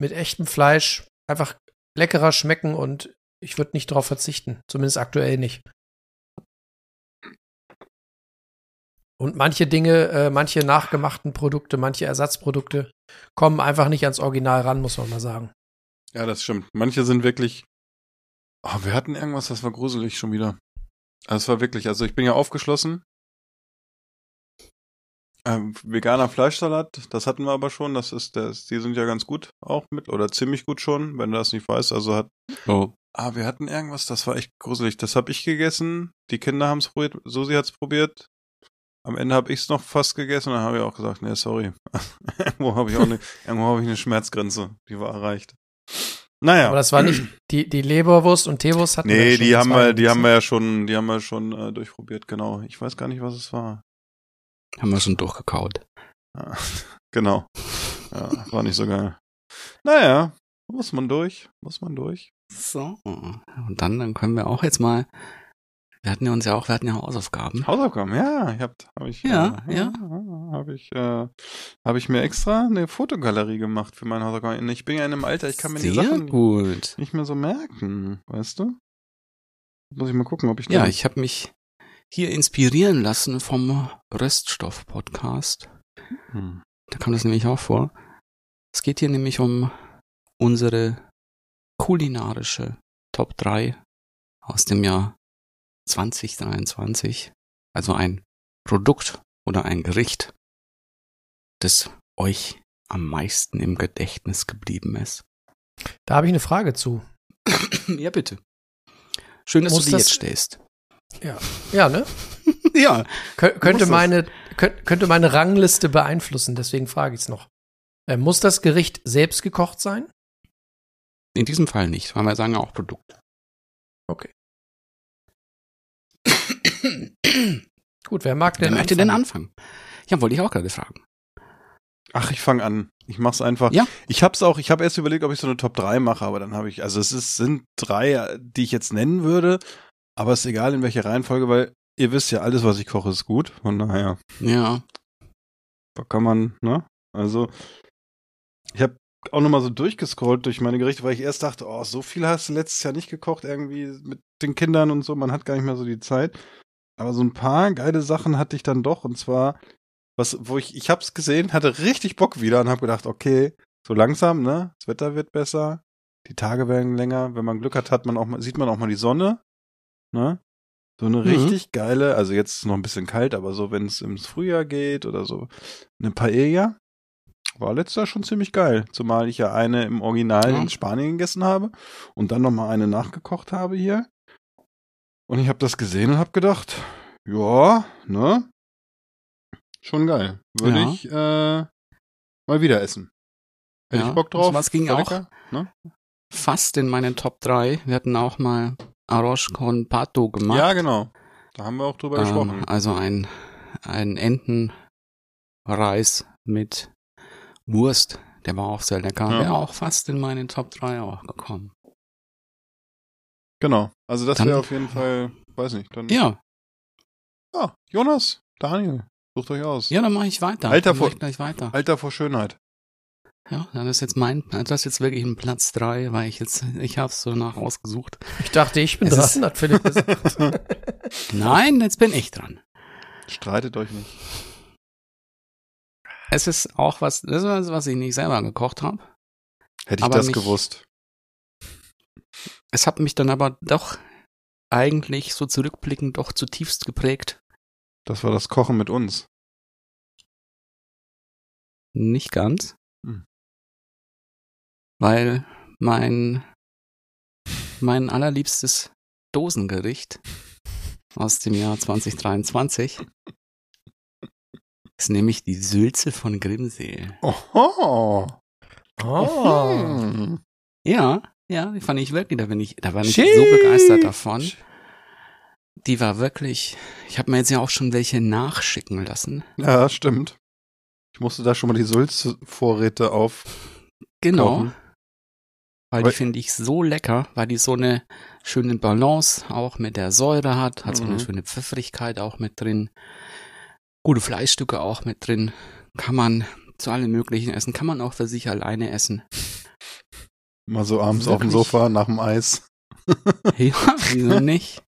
mit echtem Fleisch einfach leckerer schmecken und ich würde nicht darauf verzichten. Zumindest aktuell nicht. Und manche Dinge, äh, manche nachgemachten Produkte, manche Ersatzprodukte kommen einfach nicht ans Original ran, muss man mal sagen. Ja, das stimmt. Manche sind wirklich. Oh, wir hatten irgendwas, das war gruselig schon wieder. Also es war wirklich, also ich bin ja aufgeschlossen. Ähm, veganer Fleischsalat, das hatten wir aber schon. Das ist, das, die sind ja ganz gut auch mit oder ziemlich gut schon, wenn du das nicht weißt. Also hat. Oh. Ah, wir hatten irgendwas, das war echt gruselig. Das habe ich gegessen. Die Kinder haben es probiert. Susi hat es probiert. Am Ende habe ich es noch fast gegessen und dann habe ich auch gesagt, nee, sorry. irgendwo habe ich auch eine, irgendwo habe ich eine Schmerzgrenze, die war erreicht. Naja. Aber das war nicht, die, die Leberwurst und Teewurst hatten wir Nee, ja schon, die haben wir, ja die haben ne? wir ja schon, die haben wir schon äh, durchprobiert, genau. Ich weiß gar nicht, was es war. Haben wir schon durchgekaut. Ja, genau. Ja, war nicht so geil. Naja, muss man durch, muss man durch. So. Und dann, dann können wir auch jetzt mal. Wir hatten ja uns ja auch, wir hatten ja Hausaufgaben. Hausaufgaben, ja, ich hab, hab ich, Ja, äh, ja. habe ich, äh, habe ich mir extra eine Fotogalerie gemacht für meine Hausaufgaben. Ich bin ja in einem Alter, ich kann mir die Sehr Sachen gut. nicht mehr so merken, weißt du? Muss ich mal gucken, ob ich Ja, ich habe mich hier inspirieren lassen vom Röststoff-Podcast. Hm. Da kam das nämlich auch vor. Es geht hier nämlich um unsere kulinarische Top 3 aus dem Jahr 2023. Also ein Produkt oder ein Gericht, das euch am meisten im Gedächtnis geblieben ist. Da habe ich eine Frage zu. ja, bitte. Schön, dass Muss du die das- jetzt stellst. Ja, ne? ja. Kö könnte meine, könnt, könnte meine Rangliste beeinflussen, deswegen frage ich es noch. Äh, muss das Gericht selbst gekocht sein? In diesem Fall nicht, weil wir sagen ja auch Produkt. Okay. Gut, wer mag denn? Wer möchte denn anfangen? anfangen? Ja, wollte ich auch gerade fragen. Ach, ich fange an. Ich mach's einfach. Ja. Ich hab's auch, ich habe erst überlegt, ob ich so eine Top 3 mache, aber dann habe ich, also es ist, sind drei, die ich jetzt nennen würde, Aber ist egal in welcher Reihenfolge, weil ihr wisst ja, alles, was ich koche, ist gut. Von daher, Ja. da kann man, ne? Also, ich habe auch nochmal so durchgescrollt durch meine Gerichte, weil ich erst dachte, oh, so viel hast du letztes Jahr nicht gekocht, irgendwie mit den Kindern und so, man hat gar nicht mehr so die Zeit. Aber so ein paar geile Sachen hatte ich dann doch, und zwar, was, wo ich, ich hab's gesehen, hatte richtig Bock wieder und hab gedacht, okay, so langsam, ne? Das Wetter wird besser, die Tage werden länger, wenn man Glück hat, hat man auch mal, sieht man auch mal die Sonne, ne? So eine Mhm. richtig geile, also jetzt ist noch ein bisschen kalt, aber so, wenn es ins Frühjahr geht oder so, eine Paella, war letztes Jahr schon ziemlich geil. Zumal ich ja eine im Original Ja. in Spanien gegessen habe und dann nochmal eine nachgekocht habe hier. Und ich habe das gesehen und habe gedacht, ja, ne? Schon geil. Würde Ja. ich äh, mal wieder essen. Hätte Ja, ich Bock drauf. sowas ging War auch. lecker, Ne? Fast in meinen Top 3. Wir hatten auch mal Arroz con Pato gemacht. Ja, genau. Da haben wir auch drüber gesprochen. Ähm, also ein, ein Entenreis mit Wurst. Der war auch sehr lecker. Ja. Wäre auch fast in meinen Top 3 auch gekommen. Genau. Also das wäre auf jeden Fall, weiß nicht. Dann, Ja, Ah, Jonas, Daniel, sucht euch aus. ja, dann mache ich weiter. Alter, dann vor- ich gleich weiter. Alter vor Schönheit. Ja, dann ist jetzt mein, das ist jetzt wirklich ein Platz 3, weil ich jetzt, ich habe es so nach ausgesucht. Ich dachte, ich bin Es ist- dran, hat Philipp gesagt. Nein, jetzt bin ich dran. Streitet euch nicht. Es ist auch was, das ist was, was ich nicht selber gekocht habe. Hätte ich das mich- gewusst. Es hat mich dann aber doch eigentlich so zurückblickend doch zutiefst geprägt. Das war das Kochen mit uns. Nicht ganz. Hm. Weil mein, mein allerliebstes Dosengericht aus dem Jahr 2023 ist nämlich die Sülze von Grimseel. Oho. Oh. Hm. Ja, ja, die fand ich wirklich, da bin ich, da war ich Schick. so begeistert davon. Die war wirklich, ich habe mir jetzt ja auch schon welche nachschicken lassen. Ja, stimmt. Ich musste da schon mal die Sulz-Vorräte auf. Genau. Kaufen. Weil die finde ich so lecker, weil die so eine schöne Balance auch mit der Säure hat, hat so eine Mhm. schöne Pfeffrigkeit auch mit drin. Gute Fleischstücke auch mit drin. Kann man zu allem möglichen essen, kann man auch für sich alleine essen. Mal so abends auf dem? Sofa nach dem Eis. Ja, wieso nicht?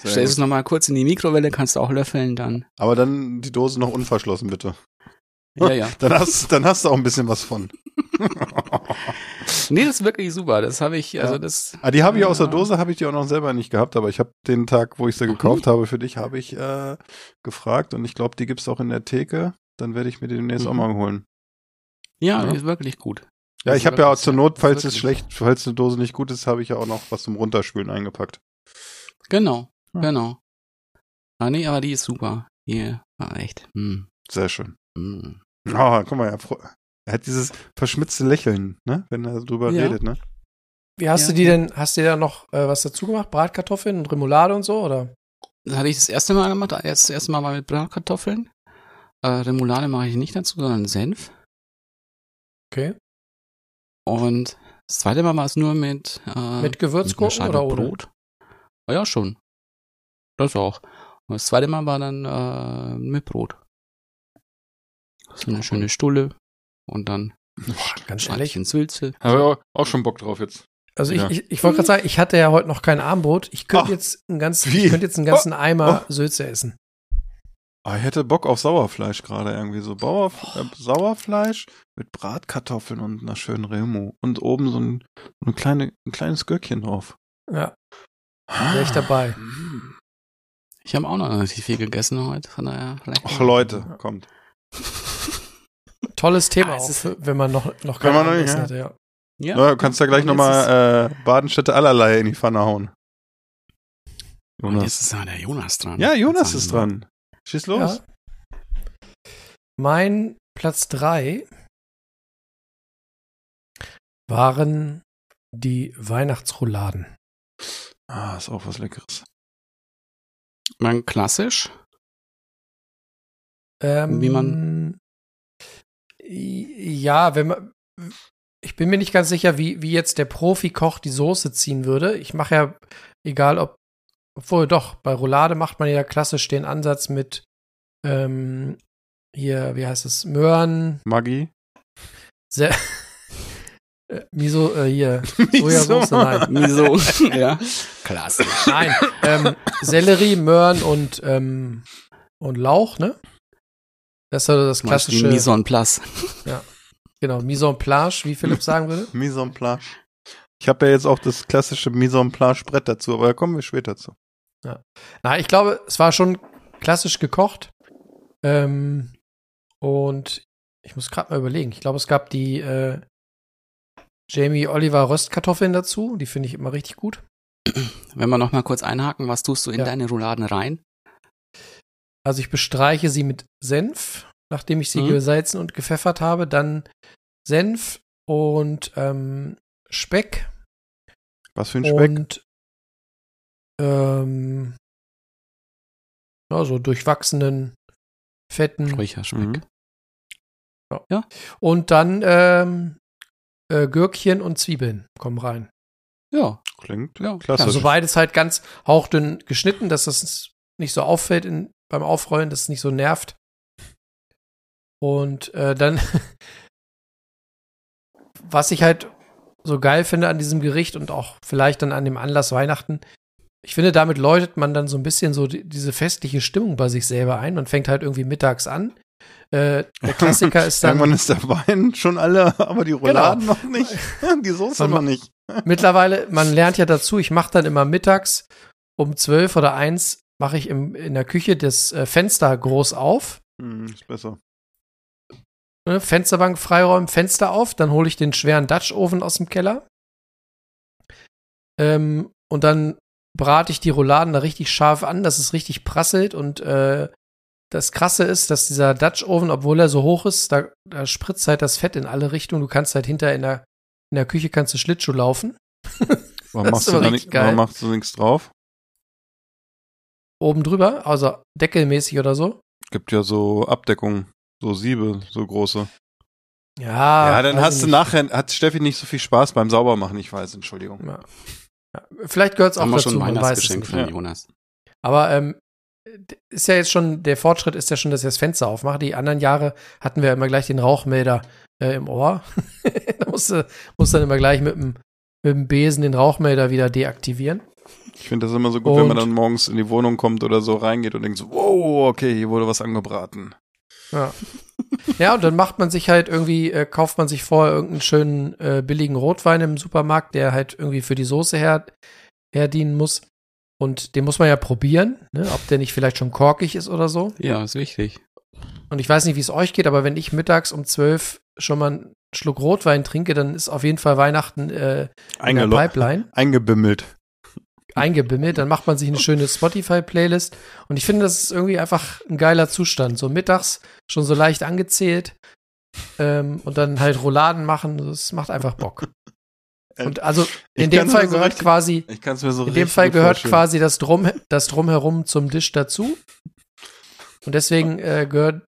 Sehr Stellst es gut. nochmal kurz in die Mikrowelle, kannst du auch löffeln, dann. Aber dann die Dose noch unverschlossen, bitte. Ja, ja. Dann hast, dann hast du auch ein bisschen was von. Nee, das ist wirklich super. Das habe ich, also Ja. das. Ah, die habe ich aus der Ja. Dose, habe ich die auch noch selber nicht gehabt, aber ich habe den Tag, wo ich sie Ach, gekauft habe für dich, habe ich äh, gefragt und ich glaube, die gibt's auch in der Theke. Dann werde ich mir die demnächst auch Mhm. mal holen. Ja, Ja. die ist wirklich gut. Ja, ich habe ja auch zur Not, falls es schlecht, falls eine Dose nicht gut ist, habe ich ja auch noch was zum Runterspülen eingepackt. Genau, Ja. genau. Ah, nee, aber die ist super. Die war echt. Hm, Sehr schön. hm. Ah, guck mal, er, er hat dieses verschmitzte Lächeln, ne, wenn er drüber Ja. redet, ne? Wie hast Ja. du die denn, hast du da noch äh, was dazu gemacht? Bratkartoffeln und Remoulade und so, oder? Das hatte ich das erste Mal gemacht. Erst, das erste Mal war mit Bratkartoffeln. Äh, Remoulade mache ich nicht dazu, sondern Senf. Okay. Und das zweite Mal war es nur mit, äh, Mit Gewürzgurken oder ohne? Brot. Ah, ja, schon. Das auch. Und das zweite Mal war dann äh, mit Brot. So eine schöne Stulle und dann Ganz ehrlich. Scheibchen Sülze. Habe ich auch schon Bock drauf jetzt. Also Ja. ich, ich, ich wollte gerade sagen, ich hatte ja heute noch kein Armbrot. Ich könnte Ach, jetzt einen ganzen, ich könnte jetzt einen ganzen Oh, Eimer Sülze essen. Ah, ich hätte Bock auf Sauerfleisch gerade irgendwie so. Bauer, äh, Sauerfleisch mit Bratkartoffeln und einer schönen Remo. Und oben so ein, so eine kleine, ein kleines Gürkchen drauf. Ja, wäre ich dabei. Ich habe auch noch relativ viel gegessen heute, von daher vielleicht. Ach Leute, kommt. Tolles Thema Ah, es auch, für, wenn man noch, noch Wenn kein man noch nicht, hatte, ja. Ja, Ja, du kannst ja gleich Und nochmal äh, Badenstätte allerlei in die Pfanne hauen. Und Jonas. jetzt ist ja der Jonas dran. Ja, Jonas ist dran. Schieß los. Ja. Mein Platz drei waren die Weihnachtsrouladen. Ah, ist auch was Leckeres. Mein klassisch. Ähm, Wie man- Ja, wenn man. Ich bin mir nicht ganz sicher, wie, wie jetzt der Profi-Koch die Soße ziehen würde. Ich mache ja, egal ob obwohl doch, bei Roulade macht man ja klassisch den Ansatz mit ähm, hier, wie heißt es, Möhren, Maggi. Se äh, Miso, äh, hier, Sojasauce, nein. Miso. ja. Klasse. Nein, ähm, Sellerie, Möhren und, ähm, und Lauch, ne? Das ist so das klassische. Mise en place. Genau, Mise en place, wie Philipp sagen würde. Mise en place. Ich habe ja jetzt auch das klassische Mise en place Brett dazu, aber da kommen wir später zu. Na, ich glaube, es war schon klassisch gekocht. Ähm, und ich muss gerade mal überlegen. Ich glaube, es gab die äh, Jamie Oliver Röstkartoffeln dazu. Die finde ich immer richtig gut. Wenn wir noch mal kurz einhaken, was tust du in Ja. deine Rouladen rein? Also ich bestreiche sie mit Senf, nachdem ich sie Mhm. gesalzen und gepfeffert habe. Dann Senf und ähm, Speck Was für ein Speck? und ähm, ja, so durchwachsenen, fetten Ruhiger Speck. Mhm. und dann ähm, äh, Gürkchen und Zwiebeln kommen rein. Ja. Klingt Ja, klassisch. Also beides halt ganz hauchdünn geschnitten, dass das nicht so auffällt in, beim Aufrollen, dass es nicht so nervt. Und äh, dann, was ich halt so geil finde an diesem Gericht und auch vielleicht dann an dem Anlass Weihnachten, ich finde, damit läutet man dann so ein bisschen so die, diese festliche Stimmung bei sich selber ein. Man fängt halt irgendwie mittags an. Äh, der Klassiker ist dann Irgendwann ist der Wein schon alle, aber die Rouladen noch nicht. Die Soße noch nicht. mittlerweile, man lernt ja dazu, ich mache dann immer mittags um zwölf oder eins mache ich im, in der Küche das äh, Fenster groß auf. Hm, ist besser. Ne, Fensterbank freiräumen, Fenster auf, dann hole ich den schweren Dutch-Ofen aus dem Keller. Ähm, und dann brate ich die Rouladen da richtig scharf an, dass es richtig prasselt. Und äh, das Krasse ist, dass dieser Dutch-Ofen, obwohl er so hoch ist, da, da spritzt halt das Fett in alle Richtungen. Du kannst halt hinter in der, in der Küche kannst du Schlittschuh laufen. Warum machst, du da nicht, warum machst du nichts drauf? Oben drüber, also deckelmäßig oder so. Gibt ja so Abdeckungen, so Siebe, so große. Ja, ja, dann hast du nicht. nachher, hat Steffi nicht so viel Spaß beim Saubermachen, ich weiß, Entschuldigung. Ja. Ja, vielleicht gehört es auch Haben wir dazu, schon ein man weiß es Weihnachtsgeschenk nicht. von Ja. Jonas. Aber ähm, ist ja jetzt schon, der Fortschritt ist ja schon, dass ich das Fenster aufmache. Die anderen Jahre hatten wir immer gleich den Rauchmelder äh, im Ohr. da musste, musste dann immer gleich mit dem, mit dem Besen den Rauchmelder wieder deaktivieren. Ich finde das immer so gut, wenn man Und- dann morgens in die Wohnung kommt oder so reingeht und denkt so, wow, okay, hier wurde was angebraten. Ja. ja, und dann macht man sich halt irgendwie, äh, kauft man sich vorher irgendeinen schönen äh, billigen Rotwein im Supermarkt, der halt irgendwie für die Soße her, herdienen muss. Und den muss man ja probieren, ne, ob der nicht vielleicht schon korkig ist oder so. Ja, ist wichtig. Und ich weiß nicht, wie es euch geht, aber wenn ich mittags um zwölf schon mal einen Schluck Rotwein trinke, dann ist auf jeden Fall Weihnachten äh, in der Pipeline eingebimmelt. Eingebimmelt. Dann macht man sich eine schöne Spotify-Playlist. Und ich finde, das ist irgendwie einfach ein geiler Zustand. So mittags schon so leicht angezählt ähm, und dann halt Rouladen machen. Das macht einfach Bock. Und also in dem Fall so gehört richtig- quasi, so in dem Fall gehört vorstellen. quasi das, Drum, das Drumherum zum Tisch dazu. Und deswegen äh, gehört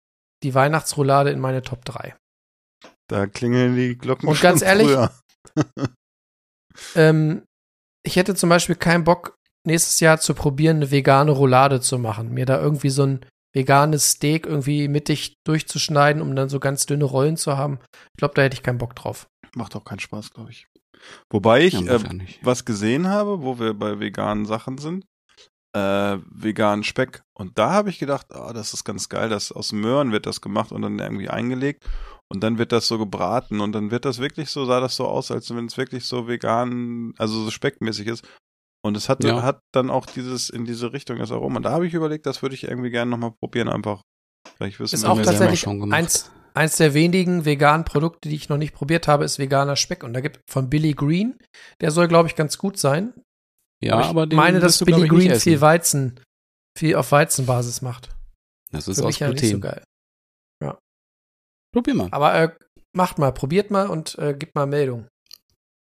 die Weihnachtsroulade in meine Top 3. Da klingeln die Glocken Und schon ganz ehrlich. Ähm, ich hätte zum Beispiel keinen Bock, nächstes Jahr zu probieren, eine vegane Roulade zu machen. Mir da irgendwie so ein veganes Steak irgendwie mittig durchzuschneiden, um dann so ganz dünne Rollen zu haben. Ich glaube, da hätte ich keinen Bock drauf. Macht auch keinen Spaß, glaube ich. Wobei ich Ja, äh, was gesehen habe, wo wir bei veganen Sachen sind, äh, veganen Speck. Und da habe ich gedacht, ah, das ist ganz geil, das aus Möhren wird das gemacht und dann irgendwie eingelegt und dann wird das so gebraten und dann wird das wirklich so, sah das so aus, als wenn es wirklich so vegan, also so speckmäßig ist. Und es hat, Ja. hat dann auch dieses, in diese Richtung das Aroma. Und da habe ich überlegt, das würde ich irgendwie gerne nochmal probieren, einfach. Vielleicht wissen Ist wir auch tatsächlich schon gemacht. eins, eins der wenigen veganen Produkte, die ich noch nicht probiert habe, ist veganer Speck. Und da gibt von Billy Green, der soll, glaube ich, ganz gut sein. Ja, aber ich aber den meine, dass du, Billy Green viel. Weizen, viel auf Weizenbasis macht. Das ist Für aus mich ja nicht so Gluten. geil. Probier mal. Aber äh, macht mal, probiert mal und äh, gebt mal Meldung.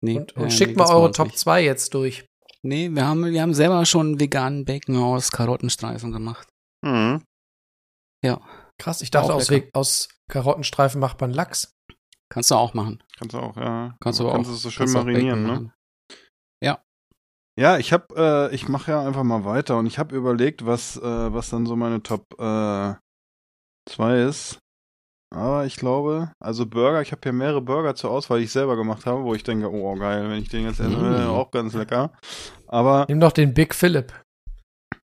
Nee, Und, und äh, schickt nee, mal eure Top nicht. 2 jetzt durch. Nee, wir haben, wir haben selber schon veganen Bacon aus Karottenstreifen gemacht. Mhm. Krass, ich dachte, aus, aus Karottenstreifen macht man Lachs. Kannst du auch machen. Kannst du auch, ja. Kannst du aber kannst auch. es so schön kannst marinieren, ne? machen. Ja. Ja, ich habe, äh, ich mache ja einfach mal weiter und ich habe überlegt, was, äh, was dann so meine Top äh, 2 ist. Aber ich glaube, also Burger, ich habe hier mehrere Burger zur Auswahl, die ich selber gemacht habe, wo ich denke, oh geil, wenn ich den jetzt esse, Mm. auch ganz lecker. Aber Nimm doch den Big Philip.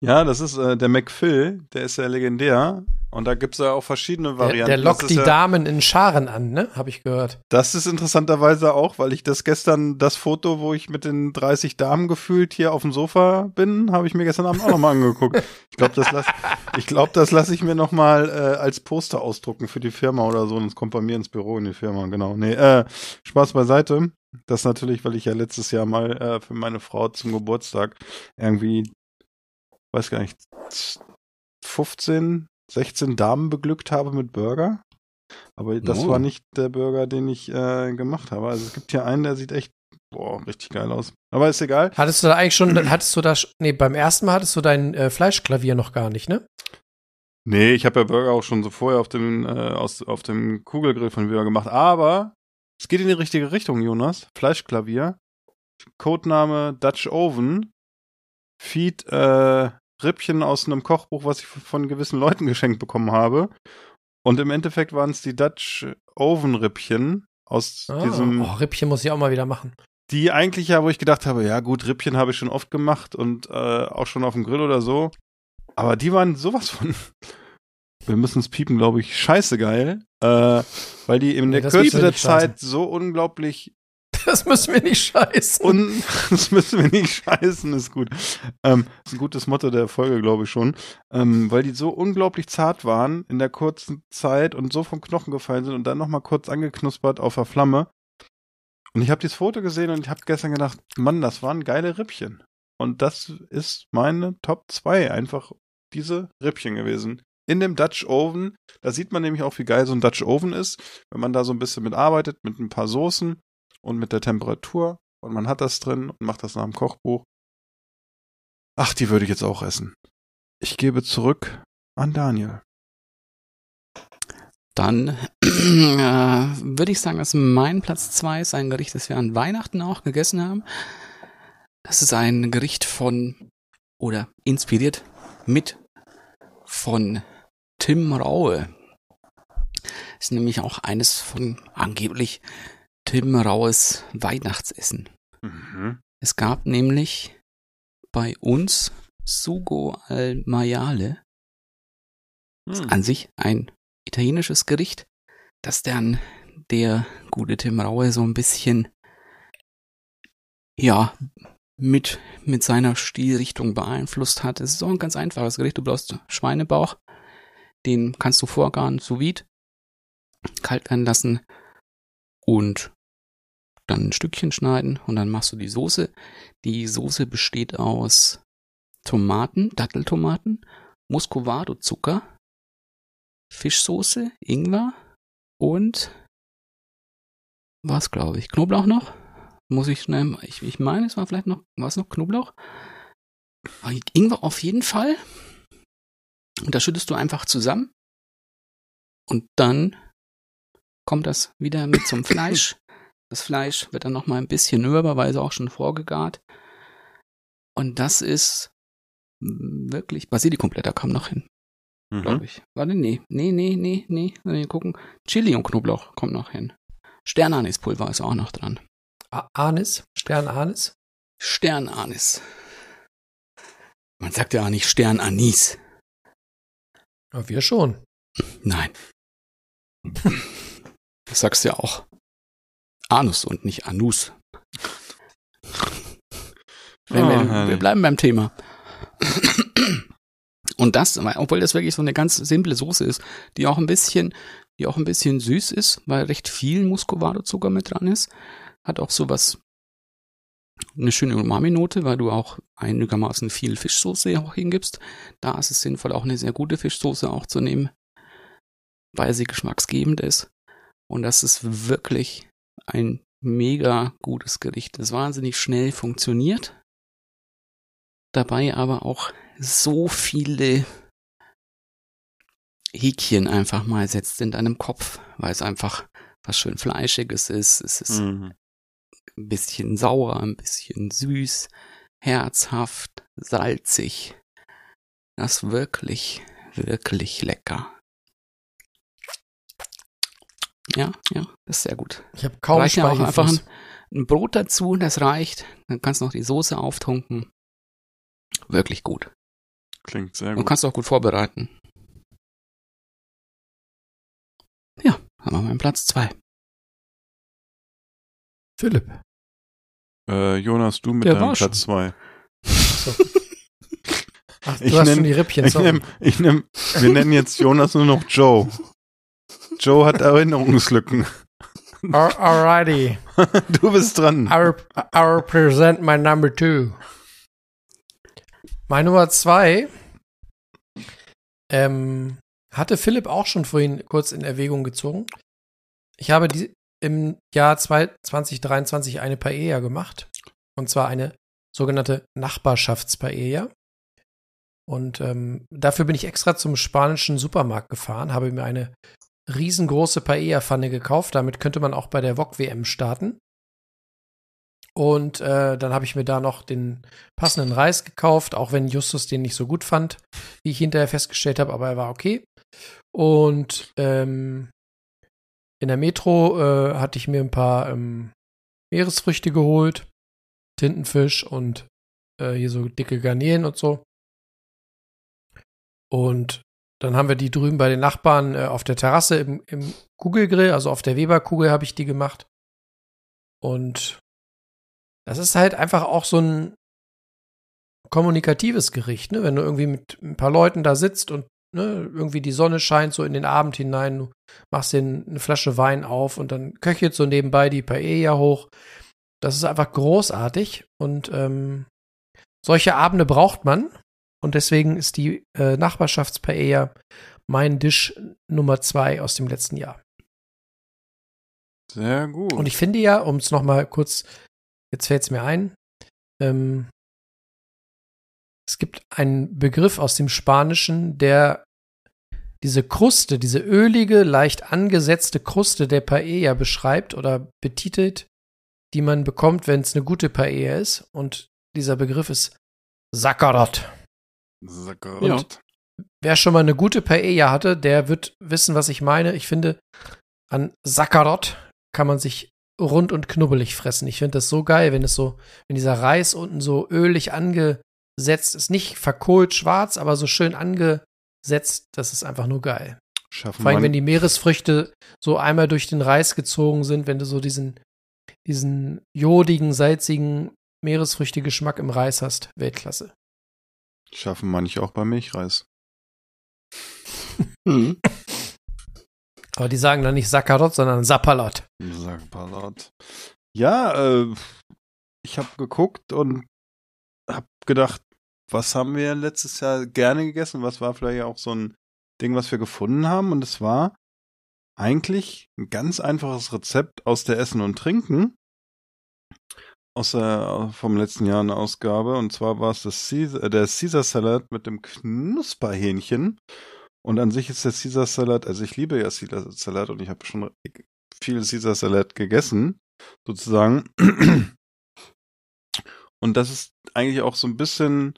Ja, das ist äh, der McPhil, der ist ja legendär. Und da gibt's ja auch verschiedene Der, Varianten. der Das lockt die ja, Damen in Scharen an, ne? Habe ich gehört. Das ist interessanterweise auch, weil ich das gestern, das Foto, wo ich mit den 30 Damen gefühlt hier auf dem Sofa bin, habe ich mir gestern Abend auch nochmal angeguckt. Ich glaube, das lasse ich, glaub, das lass ich mir nochmal äh, als Poster ausdrucken für die Firma oder so. Und es kommt bei mir ins Büro in die Firma, genau. Nee, äh, Spaß beiseite. Das natürlich, weil ich ja letztes Jahr mal äh, für meine Frau zum Geburtstag irgendwie, weiß gar nicht, 15, 16 Damen beglückt habe mit Burger. Aber das Oh. war nicht der Burger, den ich äh, gemacht habe. Also es gibt hier einen, der sieht echt boah, richtig geil aus. Aber ist egal. Hattest du da eigentlich schon, hattest du da, nee, beim ersten Mal hattest du dein äh, Fleischklavier noch gar nicht, ne? Nee, ich habe ja Burger auch schon so vorher auf dem, äh, aus, auf dem Kugelgrill von Burger gemacht. Aber es geht in die richtige Richtung, Jonas. Fleischklavier. Codename Dutch Oven. Feed äh, Rippchen aus einem Kochbuch, was ich von gewissen Leuten geschenkt bekommen habe. Und im Endeffekt waren es die Dutch Oven Rippchen aus Ah, diesem oh, Rippchen muss ich auch mal wieder machen. die eigentlich ja, wo ich gedacht habe, ja gut, Rippchen habe ich schon oft gemacht und äh, auch schon auf dem Grill oder so. Aber die waren sowas von, wir müssen es piepen, glaube ich, scheiße geil, äh, weil die in Nee, der Kürze der. Zeit so unglaublich Das müssen wir nicht scheißen. un, das müssen wir nicht scheißen, ist gut. Ähm, ist ein gutes Motto der Folge, glaube ich schon, ähm, weil die so unglaublich zart waren in der kurzen Zeit und so vom Knochen gefallen sind und dann noch mal kurz angeknuspert auf der Flamme. Und ich habe dieses Foto gesehen und ich habe gestern gedacht, Mann, das waren geile Rippchen. Und das ist meine Top 2, einfach diese Rippchen gewesen. In dem Dutch Oven, da sieht man nämlich auch, wie geil so ein Dutch Oven ist, wenn man da so ein bisschen mit arbeitet, mit ein paar Soßen und mit der Temperatur und man hat das drin und macht das nach dem Kochbuch. Ach, die würde ich jetzt auch essen. Ich gebe zurück an Daniel. Dann äh, würde ich sagen, dass mein Platz zwei ist ein Gericht, das wir an Weihnachten auch gegessen haben. Das ist ein Gericht von oder inspiriert mit von Tim Raue. Ist nämlich auch eines von angeblich Tim Raues Weihnachtsessen. Mhm. Es gab nämlich bei uns Sugo al Maiale Hm. an sich ein italienisches Gericht, das dann der gute Tim Raue so ein bisschen, ja, mit, mit seiner Stilrichtung beeinflusst hat. Es ist auch ein ganz einfaches Gericht. Du brauchst Schweinebauch, den kannst du vorgaren, sous vide, kalt werden lassen und dann ein Stückchen schneiden und dann machst du die Soße. Die Soße besteht aus Tomaten, Datteltomaten, Muscovado-Zucker, Fischsoße, Ingwer und was glaube ich, Knoblauch noch? Muss ich schnell, ich, ich meine, es war vielleicht noch, war es noch Knoblauch? Ingwer auf jeden Fall. Und das schüttest du einfach zusammen. Und dann kommt das wieder mit zum Fleisch. Das Fleisch wird dann noch mal ein bisschen mürber, weil es auch schon vorgegart. Und das ist wirklich Basilikumblätter kam noch hin glaube Mhm. ich. Warte, nee, nee, nee, nee, nee. nee gucken. Chili und Knoblauch kommt noch hin. Sternanispulver ist auch noch dran. Anis, Stern Anis. Sternanis. Man sagt ja auch nicht Sternanis. Ja, wir schon. Nein. Das sagst du ja auch. Anus und nicht Anus. Wenn Oh, wir, herrlich. wir bleiben beim Thema. Und das, obwohl das wirklich so eine ganz simple Soße ist, die auch ein bisschen, die auch ein bisschen süß ist, weil recht viel Muscovado-Zucker mit dran ist, hat auch sowas, eine schöne Umami-Note, weil du auch einigermaßen viel Fischsoße auch hingibst. Da ist es sinnvoll, auch eine sehr gute Fischsoße auch zu nehmen, weil sie geschmacksgebend ist. Und das ist wirklich ein mega gutes Gericht, das wahnsinnig schnell funktioniert, dabei aber auch so viele Häkchen einfach mal setzt in deinem Kopf, weil es einfach was schön Fleischiges ist. Es ist Mhm. ein bisschen sauer, ein bisschen süß. herzhaft, salzig. Das ist wirklich, wirklich lecker. Ja, ja, das ist sehr gut. Ich habe kaum reicht ja auch einfach ein, ein Brot dazu, das reicht. Dann kannst du noch die Soße auftunken. Wirklich gut. Klingt sehr Und gut. kannst du auch gut vorbereiten. Ja, haben wir meinen Platz zwei. Philipp. Äh, Jonas, du mit Der deinem. Platz zwei. Ach, du Ich hast nenn- schon die Rippchen. Ich nehm, ich nehm, wir nennen jetzt Jonas nur noch Joe. Joe hat Erinnerungslücken. Al- Alrighty. Du bist dran. I, I represent my number two. Mein Nummer zwei ähm, hatte Philipp auch schon vorhin kurz in Erwägung gezogen. Ich habe die, im Jahr zwei- 2023 eine Paella gemacht. Und zwar eine sogenannte Nachbarschaftspaella. Und ähm, dafür bin ich extra zum spanischen Supermarkt gefahren, habe mir eine riesengroße Paella-Pfanne gekauft. Damit könnte man auch bei der VOG-WM starten. Und äh, dann habe ich mir da noch den passenden Reis gekauft, auch wenn Justus den nicht so gut fand, wie ich hinterher festgestellt habe, aber er war okay. Und ähm, in der Metro äh, hatte ich mir ein paar ähm, Meeresfrüchte geholt, Tintenfisch und äh, hier so dicke Garnelen und so. Und dann haben wir die drüben bei den Nachbarn äh, auf der Terrasse im, im Kugelgrill, also auf der Weberkugel habe ich die gemacht. Und das ist halt einfach auch so ein kommunikatives Gericht, ne? Wenn du irgendwie mit ein paar Leuten da sitzt und ne, irgendwie die Sonne scheint so in den Abend hinein, du machst dir eine Flasche Wein auf und dann köchelt so nebenbei die Paella hoch. Das ist einfach großartig und ähm, solche Abende braucht man und deswegen ist die äh, Nachbarschaftspaella mein Dish Nummer zwei aus dem letzten Jahr. Sehr gut. Und ich finde ja, um es noch mal kurz, jetzt fällt es mir ein, ähm, es gibt einen Begriff aus dem Spanischen, der diese Kruste, diese ölige, leicht angesetzte Kruste der Paella beschreibt oder betitelt, die man bekommt, wenn es eine gute Paella ist. Und dieser Begriff ist Sacarot. Sackgarat. Wer schon mal eine gute Paella hatte, der wird wissen, was ich meine. Ich finde, an Sacarot kann man sich rund und knubbelig fressen. Ich finde das so geil, wenn es so, wenn dieser Reis unten so ölig angesetzt ist, nicht verkohlt schwarz, aber so schön angesetzt, das ist einfach nur geil. Schaffen Vor allem, wenn die Meeresfrüchte so einmal durch den Reis gezogen sind, wenn du so diesen, diesen jodigen, salzigen Meeresfrüchte-Geschmack im Reis hast. Weltklasse. Schaffen manche auch bei Milchreis. Mhm. Aber die sagen dann nicht Sakarot, sondern Sapalot. Sackgarat. Ja, äh, ich habe geguckt und habe gedacht, was haben wir letztes Jahr gerne gegessen? Was war vielleicht auch so ein Ding, was wir gefunden haben? Und es war eigentlich ein ganz einfaches Rezept aus der Essen und Trinken. Aus der, vom letzten Jahr eine Ausgabe. Und zwar war es das Caesar, äh, der Caesar Salad mit dem Knusperhähnchen. Und an sich ist der Caesar Salad, also ich liebe ja Caesar Salad und ich habe schon viel Caesar Salad gegessen, sozusagen. Und das ist eigentlich auch so ein bisschen,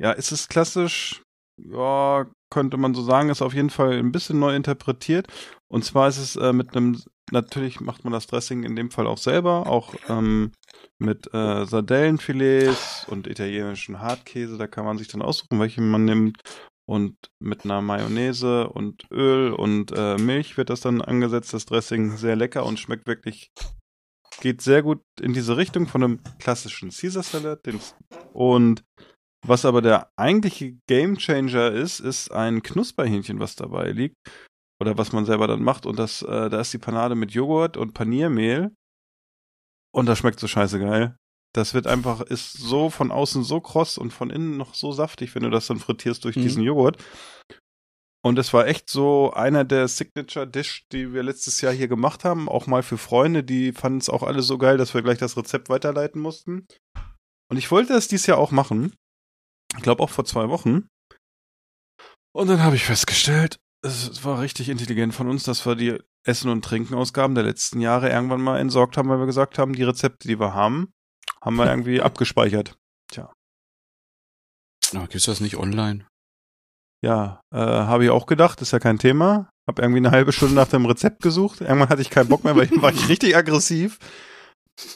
ja, ist es klassisch? Ja, könnte man so sagen, ist auf jeden Fall ein bisschen neu interpretiert. Und zwar ist es äh, mit einem, natürlich macht man das Dressing in dem Fall auch selber, auch ähm, mit äh, Sardellenfilets und italienischen Hartkäse. Da kann man sich dann aussuchen, welchen man nimmt. Und mit einer Mayonnaise und Öl und äh, Milch wird das dann angesetzt, das Dressing. Sehr lecker und schmeckt wirklich, geht sehr gut in diese Richtung von einem klassischen Caesar Salad. Und was aber der eigentliche Gamechanger ist, ist ein Knusperhähnchen, was dabei liegt. Oder was man selber dann macht. Und das, äh, da ist die Panade mit Joghurt und Paniermehl. Und das schmeckt so scheiße geil. Das wird einfach, ist so von außen so kross und von innen noch so saftig, wenn du das dann frittierst durch Mhm. diesen Joghurt. Und es war echt so einer der Signature Dish, die wir letztes Jahr hier gemacht haben. Auch mal für Freunde, die fanden es auch alle so geil, dass wir gleich das Rezept weiterleiten mussten. Und ich wollte das dieses Jahr auch machen. Ich glaube auch vor zwei Wochen. Und dann habe ich festgestellt, es war richtig intelligent von uns, dass wir die Essen- und Trinken-Ausgaben der letzten Jahre irgendwann mal entsorgt haben, weil wir gesagt haben, die Rezepte, die wir haben, haben wir irgendwie abgespeichert. Na, gibt's das nicht online? Ja, äh, habe ich auch gedacht, ist ja kein Thema. Hab irgendwie eine halbe Stunde nach dem Rezept gesucht. Irgendwann hatte ich keinen Bock mehr, weil ich war ich richtig aggressiv.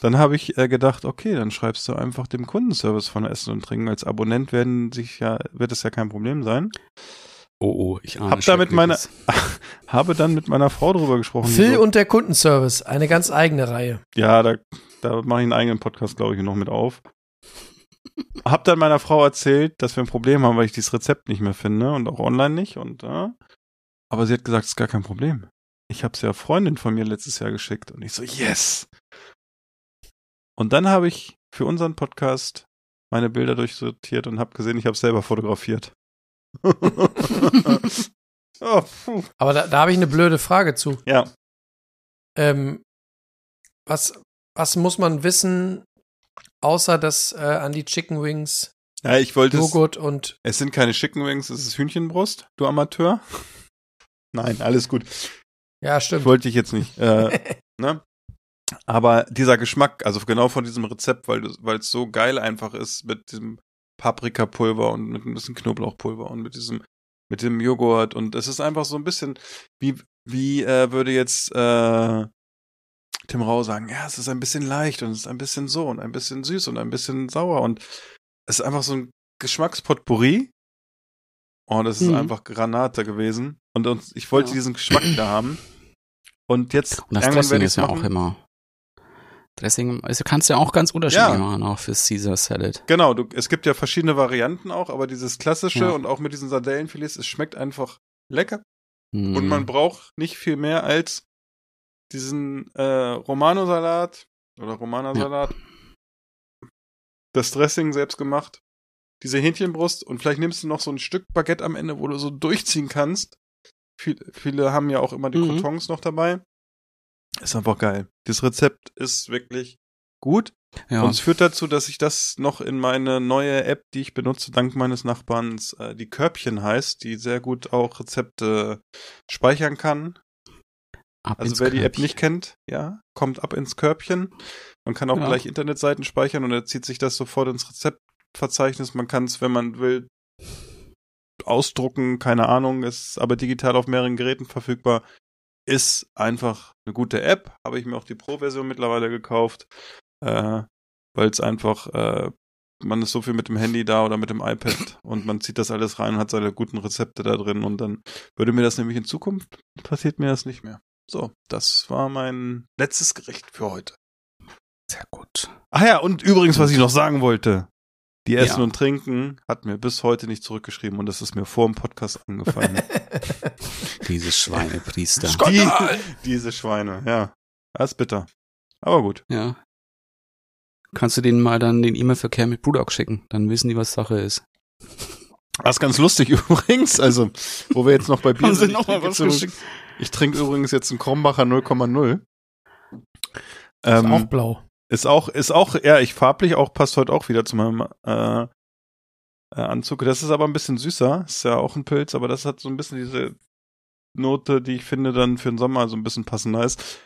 Dann habe ich äh, gedacht, okay, dann schreibst du einfach dem Kundenservice von Essen und Trinken. Als Abonnent werden sich ja, wird es ja kein Problem sein. Oh, oh, ich ahne Hab damit meine, habe dann mit meiner Frau drüber gesprochen. Phil so, und der Kundenservice, eine ganz eigene Reihe. ja, da, da mache ich einen eigenen Podcast, glaube ich, noch mit auf. Hab dann meiner Frau erzählt, dass wir ein Problem haben, weil ich dieses Rezept nicht mehr finde und auch online nicht. Und äh, aber sie hat gesagt, es ist gar kein Problem. Ich habe es ja Freundin von mir letztes Jahr geschickt und ich so yes. Und dann habe ich für unseren Podcast meine Bilder durchsortiert und habe gesehen, ich habe selber fotografiert. oh. Aber da, da habe ich eine blöde Frage zu. Ja, Ähm, was, was muss man wissen, außer dass äh, an die Chicken Wings ja, ich wollte es. Joghurt und Es sind keine Chicken Wings, es ist Hühnchenbrust, du Amateur. Nein, alles gut. ja, Ich stimmt. wollte dich jetzt nicht. Äh, ne? Aber dieser Geschmack, also genau von diesem Rezept, weil es so geil einfach ist mit diesem Paprikapulver und mit ein bisschen Knoblauchpulver und mit diesem mit dem Joghurt und es ist einfach so ein bisschen wie wie äh, würde jetzt äh, Tim Rau sagen, ja, es ist ein bisschen leicht und es ist ein bisschen so und ein bisschen süß und ein bisschen sauer und es ist einfach so ein Geschmackspotpourri. Oh, das ist Mhm. einfach Granate gewesen und, und ich wollte Ja. diesen Geschmack da haben. Und jetzt Und das Dressing ist ja machen. auch immer. Dressing, also kannst du ja auch ganz unterschiedlich Ja. machen, auch für Caesar Salad. Genau, du, es gibt ja verschiedene Varianten auch, aber dieses klassische Ja. und auch mit diesen Sardellenfilets, es schmeckt einfach lecker Hm. und man braucht nicht viel mehr als diesen äh, Romano-Salat oder Romana-Salat, das Dressing selbst gemacht, diese Hähnchenbrust und vielleicht nimmst du noch so ein Stück Baguette am Ende, wo du so durchziehen kannst. Viel, viele haben ja auch immer die Mhm. Croutons noch dabei. Ist einfach geil. Das Rezept ist wirklich gut. ja. Und es führt dazu, dass ich das noch in meine neue App, die ich benutze, dank meines Nachbarns, äh, die Körbchen heißt, die sehr gut auch Rezepte speichern kann. Ab Also wer die App Körbchen. nicht kennt, ja, kommt ab ins Körbchen. Man kann auch Ja. gleich Internetseiten speichern und er zieht sich das sofort ins Rezeptverzeichnis. Man kann es, wenn man will, ausdrucken, keine Ahnung, ist aber digital auf mehreren Geräten verfügbar. Ist einfach eine gute App. Habe ich mir auch die Pro-Version mittlerweile gekauft, äh, weil es einfach, äh, man ist so viel mit dem Handy da oder mit dem iPad und man zieht das alles rein und hat seine guten Rezepte da drin und dann würde mir das nämlich in Zukunft, passiert mir das nicht mehr. So, das war mein letztes Gericht für heute. Sehr gut. Ach ja, und übrigens, was ich noch sagen wollte. Die Essen Ja. und Trinken hat mir bis heute nicht zurückgeschrieben und das ist mir vor dem Podcast angefallen. Dieses Schweinepriester. Die, diese Schweine, ja. Das ist bitter. Aber gut. ja. Kannst du denen mal dann den E-Mail-Verkehr mit Brewdog schicken? Dann wissen die, was Sache ist. Das ist ganz lustig übrigens. Also, wo wir jetzt noch bei Bier Haben sie sind. noch ich, mal was geschickt? ich trinke übrigens jetzt einen Krombacher 0,0. ist Ähm, auch blau. Ist auch, ist auch, ja, ich farblich auch, passt heute auch wieder zu meinem äh, äh, Anzug. Das ist aber ein bisschen süßer. Ist ja auch ein Pilz, aber das hat so ein bisschen diese Note, die ich finde dann für den Sommer so ein bisschen passender ist.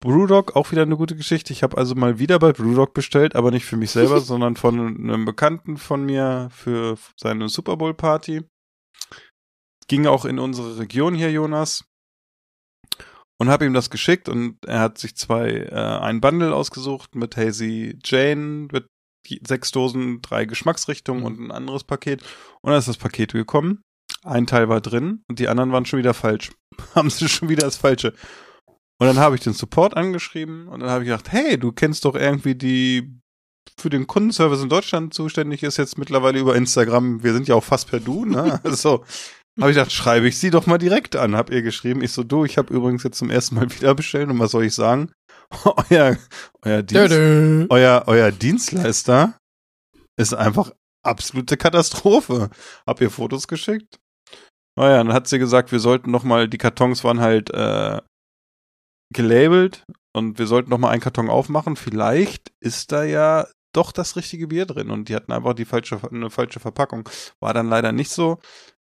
Brewdog, auch wieder eine gute Geschichte. Ich habe also mal wieder bei Brewdog bestellt, aber nicht für mich selber, sondern von einem Bekannten von mir für seine Super Bowl Party. Ging auch in unsere Region hier, Jonas und habe ihm das geschickt und er hat sich zwei äh, ein Bundle ausgesucht mit Hazy Jane mit sechs Dosen, drei Geschmacksrichtungen und ein anderes Paket und dann ist das Paket gekommen. Ein Teil war drin und die anderen waren schon wieder falsch. Haben sie schon wieder das falsche. Und dann habe ich den Support angeschrieben und dann habe ich gedacht, hey, du kennst doch irgendwie die für den Kundenservice in Deutschland zuständig ist jetzt mittlerweile über Instagram. Wir sind ja auch fast per Du, ne? Also habe ich gedacht, schreibe ich sie doch mal direkt an. Hab ihr geschrieben. Ich so, du, ich habe übrigens jetzt zum ersten Mal wieder bestellt und was soll ich sagen? euer, euer, Dienst, Dö, dö. euer, euer Dienstleister ist einfach absolute Katastrophe. Hab ihr Fotos geschickt. Naja, dann hat sie gesagt, wir sollten noch mal, die Kartons waren halt äh, gelabelt und wir sollten noch mal einen Karton aufmachen. Vielleicht ist da ja doch das richtige Bier drin und die hatten einfach die falsche, eine falsche Verpackung. War dann leider nicht so.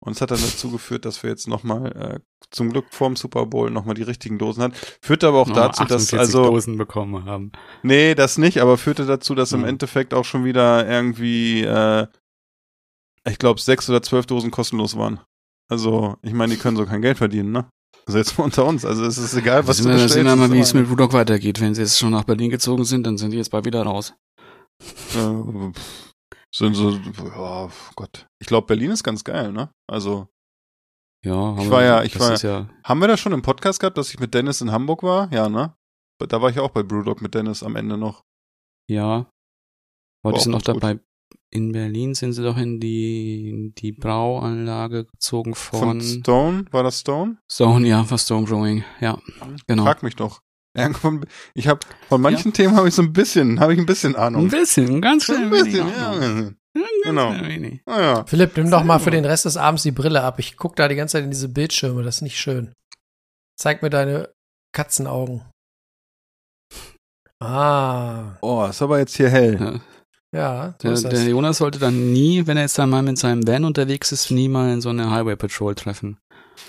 Und es hat dann dazu geführt, dass wir jetzt nochmal, äh, zum Glück vorm Super Bowl nochmal die richtigen Dosen hatten. Führte aber auch Noch dazu, dass 48 also. Dosen bekommen haben. Nee, das nicht, aber führte dazu, dass im Mhm. Endeffekt auch schon wieder irgendwie, äh, ich glaube, sechs oder zwölf Dosen kostenlos waren. Also, ich meine, die können so kein Geld verdienen, ne? Also jetzt mal unter uns. Also es ist egal, was sehen du wir, bestellst. sehen wir mal, wie ist es mit Rudolph weitergeht. Wenn sie jetzt schon nach Berlin gezogen sind, dann sind die jetzt bald wieder raus. Äh, sind so, ja, Gott. Ich glaube, Berlin ist ganz geil, ne? Also, Ja, haben Ich wir- war ja- ich das war ist ja, haben wir das schon im Podcast gehabt, dass ich mit Dennis in Hamburg war? Ja, ne? Da war ich auch bei Brewdog mit Dennis am Ende noch. ja. War Heute auch sind gut. dabei. In Berlin sind sie doch in die, in die Brauanlage gezogen Von von, Stone? War das Stone? Stone, ja, von Stone Brewing. Ja, genau. Frag mich doch. Irgendwann- Ich habe von manchen Themen habe ich so ein bisschen, habe ich ein bisschen Ein Ahnung. bisschen, ganz Ein klein bisschen, ja. auch noch. Ein ganz genau. klein. Ah, ja. Philipp, nimm doch mal für den Rest des Abends die Brille ab. Ich guck da die ganze Zeit in diese Bildschirme. Das ist nicht schön. Zeig mir deine Katzenaugen. Ah, Oh, ist aber jetzt hier hell. Ja. ja, so Der, ist das. der Jonas sollte dann nie, wenn er jetzt einmal mit seinem Van unterwegs ist, nie mal in so eine Highway Patrol treffen.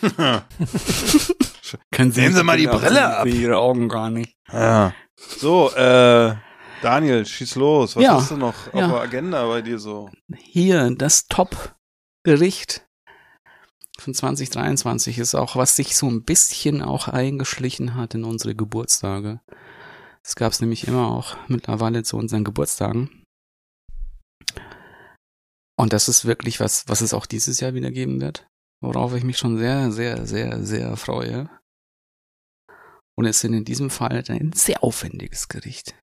Können Sehen Sie mal die Brille ab. Ihre Augen gar nicht. ja. So, äh, Daniel, schieß los. Was Ja, hast du noch ja. auf der Agenda bei dir so? Hier, das Top-Gericht von 2023 ist auch, was sich so ein bisschen auch eingeschlichen hat in unsere Geburtstage. Das gab es nämlich immer auch mittlerweile zu unseren Geburtstagen. Und das ist wirklich was, was es auch dieses Jahr wieder geben wird, worauf ich mich schon sehr, sehr, sehr, sehr freue. Und es sind in diesem Fall ein sehr aufwendiges Gericht.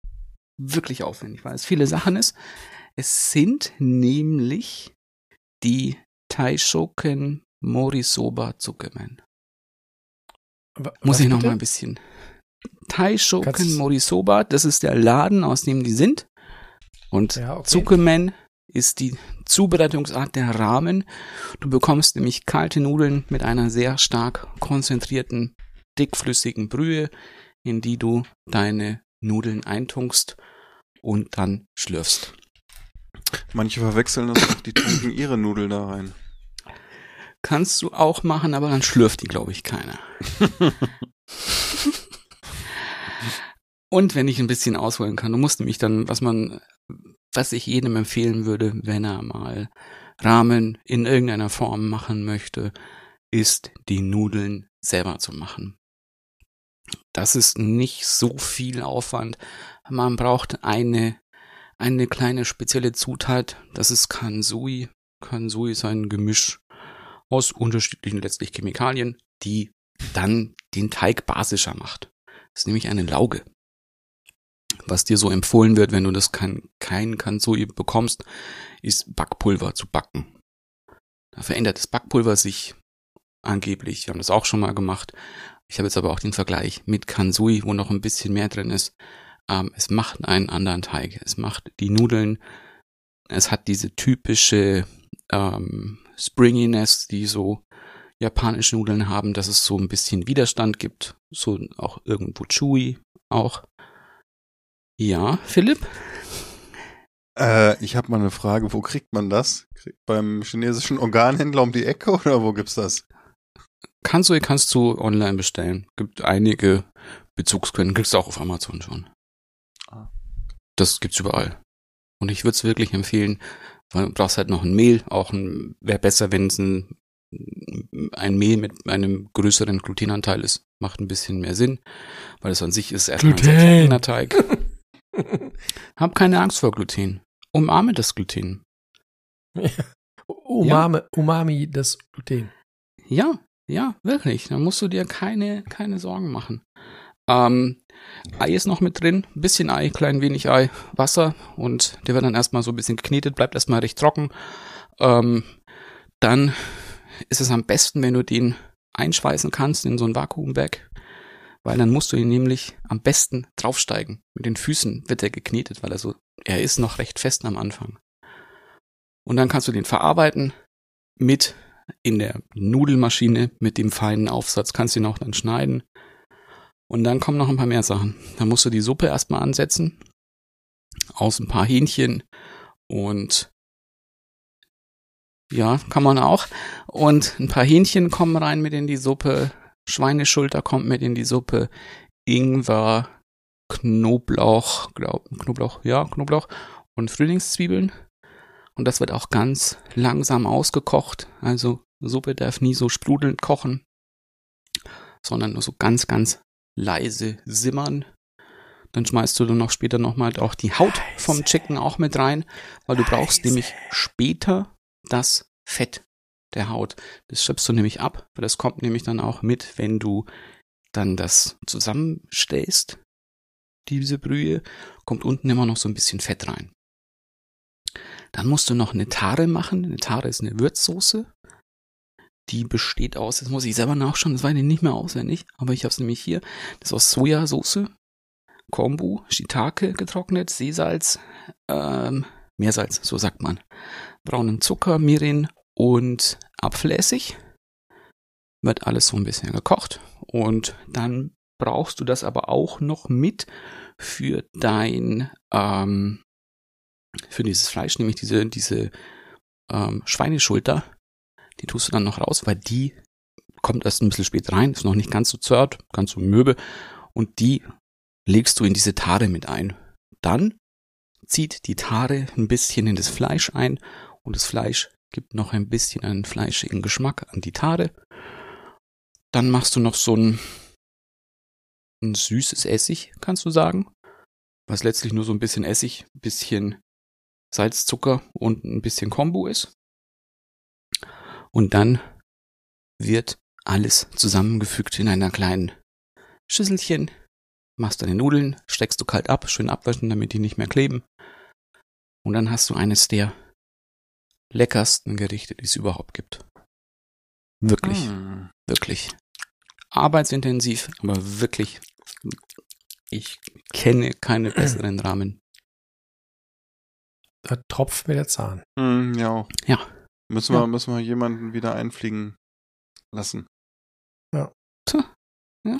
Wirklich aufwendig, weil es viele Sachen ist. Es sind nämlich die Taishoken Morisoba Zuckerman. Muss ich noch bitte? mal ein bisschen. Taishoken Kannst- Morisoba, das ist der Laden, aus dem die sind. Und Ja, okay. Zuckerman ist die Zubereitungsart der Ramen. Du bekommst nämlich kalte Nudeln mit einer sehr stark konzentrierten, dickflüssigen Brühe, in die du deine Nudeln eintunkst und dann schlürfst. Manche verwechseln das auch, die tunken ihre Nudeln da rein. Kannst du auch machen, aber dann schlürft die, glaube ich, keiner. Und wenn ich ein bisschen ausholen kann, du musst nämlich dann, was man, was ich jedem empfehlen würde, wenn er mal Ramen in irgendeiner Form machen möchte, ist die Nudeln selber zu machen. Das ist nicht so viel Aufwand. Man braucht eine, eine kleine spezielle Zutat, das ist Kansui. Kansui ist ein Gemisch aus unterschiedlichen letztlich Chemikalien, die dann den Teig basischer macht. Das ist nämlich eine Lauge. Was dir so empfohlen wird, wenn du das kein, kein Kansui bekommst, ist Backpulver zu backen. Da verändert das Backpulver sich angeblich. Wir haben das auch schon mal gemacht. Ich habe jetzt aber auch den Vergleich mit Kansui, wo noch ein bisschen mehr drin ist. Ähm, es macht einen anderen Teig. Es macht die Nudeln. Es hat diese typische ähm, Springiness, die so japanische Nudeln haben, dass es so ein bisschen Widerstand gibt. So auch irgendwo chewy auch. Ja, Philipp? Äh, ich habe mal eine Frage, wo kriegt man das? Krieg, beim chinesischen Organhändler um die Ecke oder wo gibt's das? Kansui kannst du online bestellen. Gibt einige Bezugsquellen. Kriegst du auch auf Amazon schon. Ah. Das gibt's überall. Und ich würde es wirklich empfehlen, weil du brauchst halt noch ein Mehl. Auch ein, wäre besser, wenn es ein, ein Mehl mit einem größeren Glutenanteil ist. Macht ein bisschen mehr Sinn, weil es an sich ist erstmal ein trockener Teig. Hab keine Angst vor Gluten. Umarme das Gluten. Umami, Umami, das Gluten. Ja, ja, wirklich. Da musst du dir keine, keine Sorgen machen. Ähm, Ei ist noch mit drin, bisschen Ei, klein wenig Ei, Wasser und der wird dann erstmal so ein bisschen geknetet, bleibt erstmal recht trocken. Ähm, dann ist es am besten, wenn du den einschweißen kannst in so ein Vakuumbag, weil dann musst du ihn nämlich am besten draufsteigen. Mit den Füßen wird er geknetet, weil er so, er ist noch recht fest am Anfang. Und dann kannst du den verarbeiten mit in der Nudelmaschine mit dem feinen Aufsatz, kannst du ihn auch dann schneiden. Und dann kommen noch ein paar mehr Sachen. Dann musst du die Suppe erstmal ansetzen. Aus ein paar Hähnchen und Ja, kann man auch. Und ein paar Hähnchen kommen rein mit in die Suppe. Schweineschulter kommt mit in die Suppe. Ingwer, Knoblauch, glaub, Knoblauch, ja, Knoblauch und Frühlingszwiebeln. Und das wird auch ganz langsam ausgekocht. Also Suppe darf nie so sprudelnd kochen, sondern nur so ganz, ganz leise simmern. Dann schmeißt du dann noch später nochmal auch die Haut vom Chicken auch mit rein, weil du brauchst nämlich später das Fett der Haut. Das schöpfst du nämlich ab, weil das kommt nämlich dann auch mit, wenn du dann das zusammenstellst, diese Brühe, kommt unten immer noch so ein bisschen Fett rein. Dann musst du noch eine Tare machen. Eine Tare ist eine Würzsoße. Die besteht aus, das muss ich selber nachschauen, das ich nicht mehr auswendig, aber ich habe es nämlich hier. Das ist aus Sojasauce, Kombu, Shiitake getrocknet, Seesalz, ähm, Meersalz, so sagt man. Braunen Zucker, Mirin und Apfelessig. Wird alles so ein bisschen gekocht. Und dann brauchst du das aber auch noch mit für dein, ähm, für dieses Fleisch, nämlich diese, diese ähm, Schweineschulter. Die tust du dann noch raus, weil die kommt erst ein bisschen spät rein, ist noch nicht ganz so zart, ganz so möbe. Und die legst du in diese Tare mit ein. Dann zieht die Tare ein bisschen in das Fleisch ein und das Fleisch gibt noch ein bisschen einen fleischigen Geschmack an die Tare. Dann machst du noch so ein, ein süßes Essig, kannst du sagen, was letztlich nur so ein bisschen Essig, ein bisschen Salz, Zucker und ein bisschen Kombu ist. Und dann wird alles zusammengefügt in einer kleinen Schüsselchen. Machst deine Nudeln, steckst du kalt ab, schön abwaschen, damit die nicht mehr kleben. Und dann hast du eines der leckersten Gerichte, die es überhaupt gibt. Wirklich, Hm. wirklich. Arbeitsintensiv, aber wirklich. Ich kenne keine besseren Rahmen. Da tropft mir der Zahn. Hm, ja. Ja. Müssen wir, müssen wir jemanden wieder einfliegen lassen.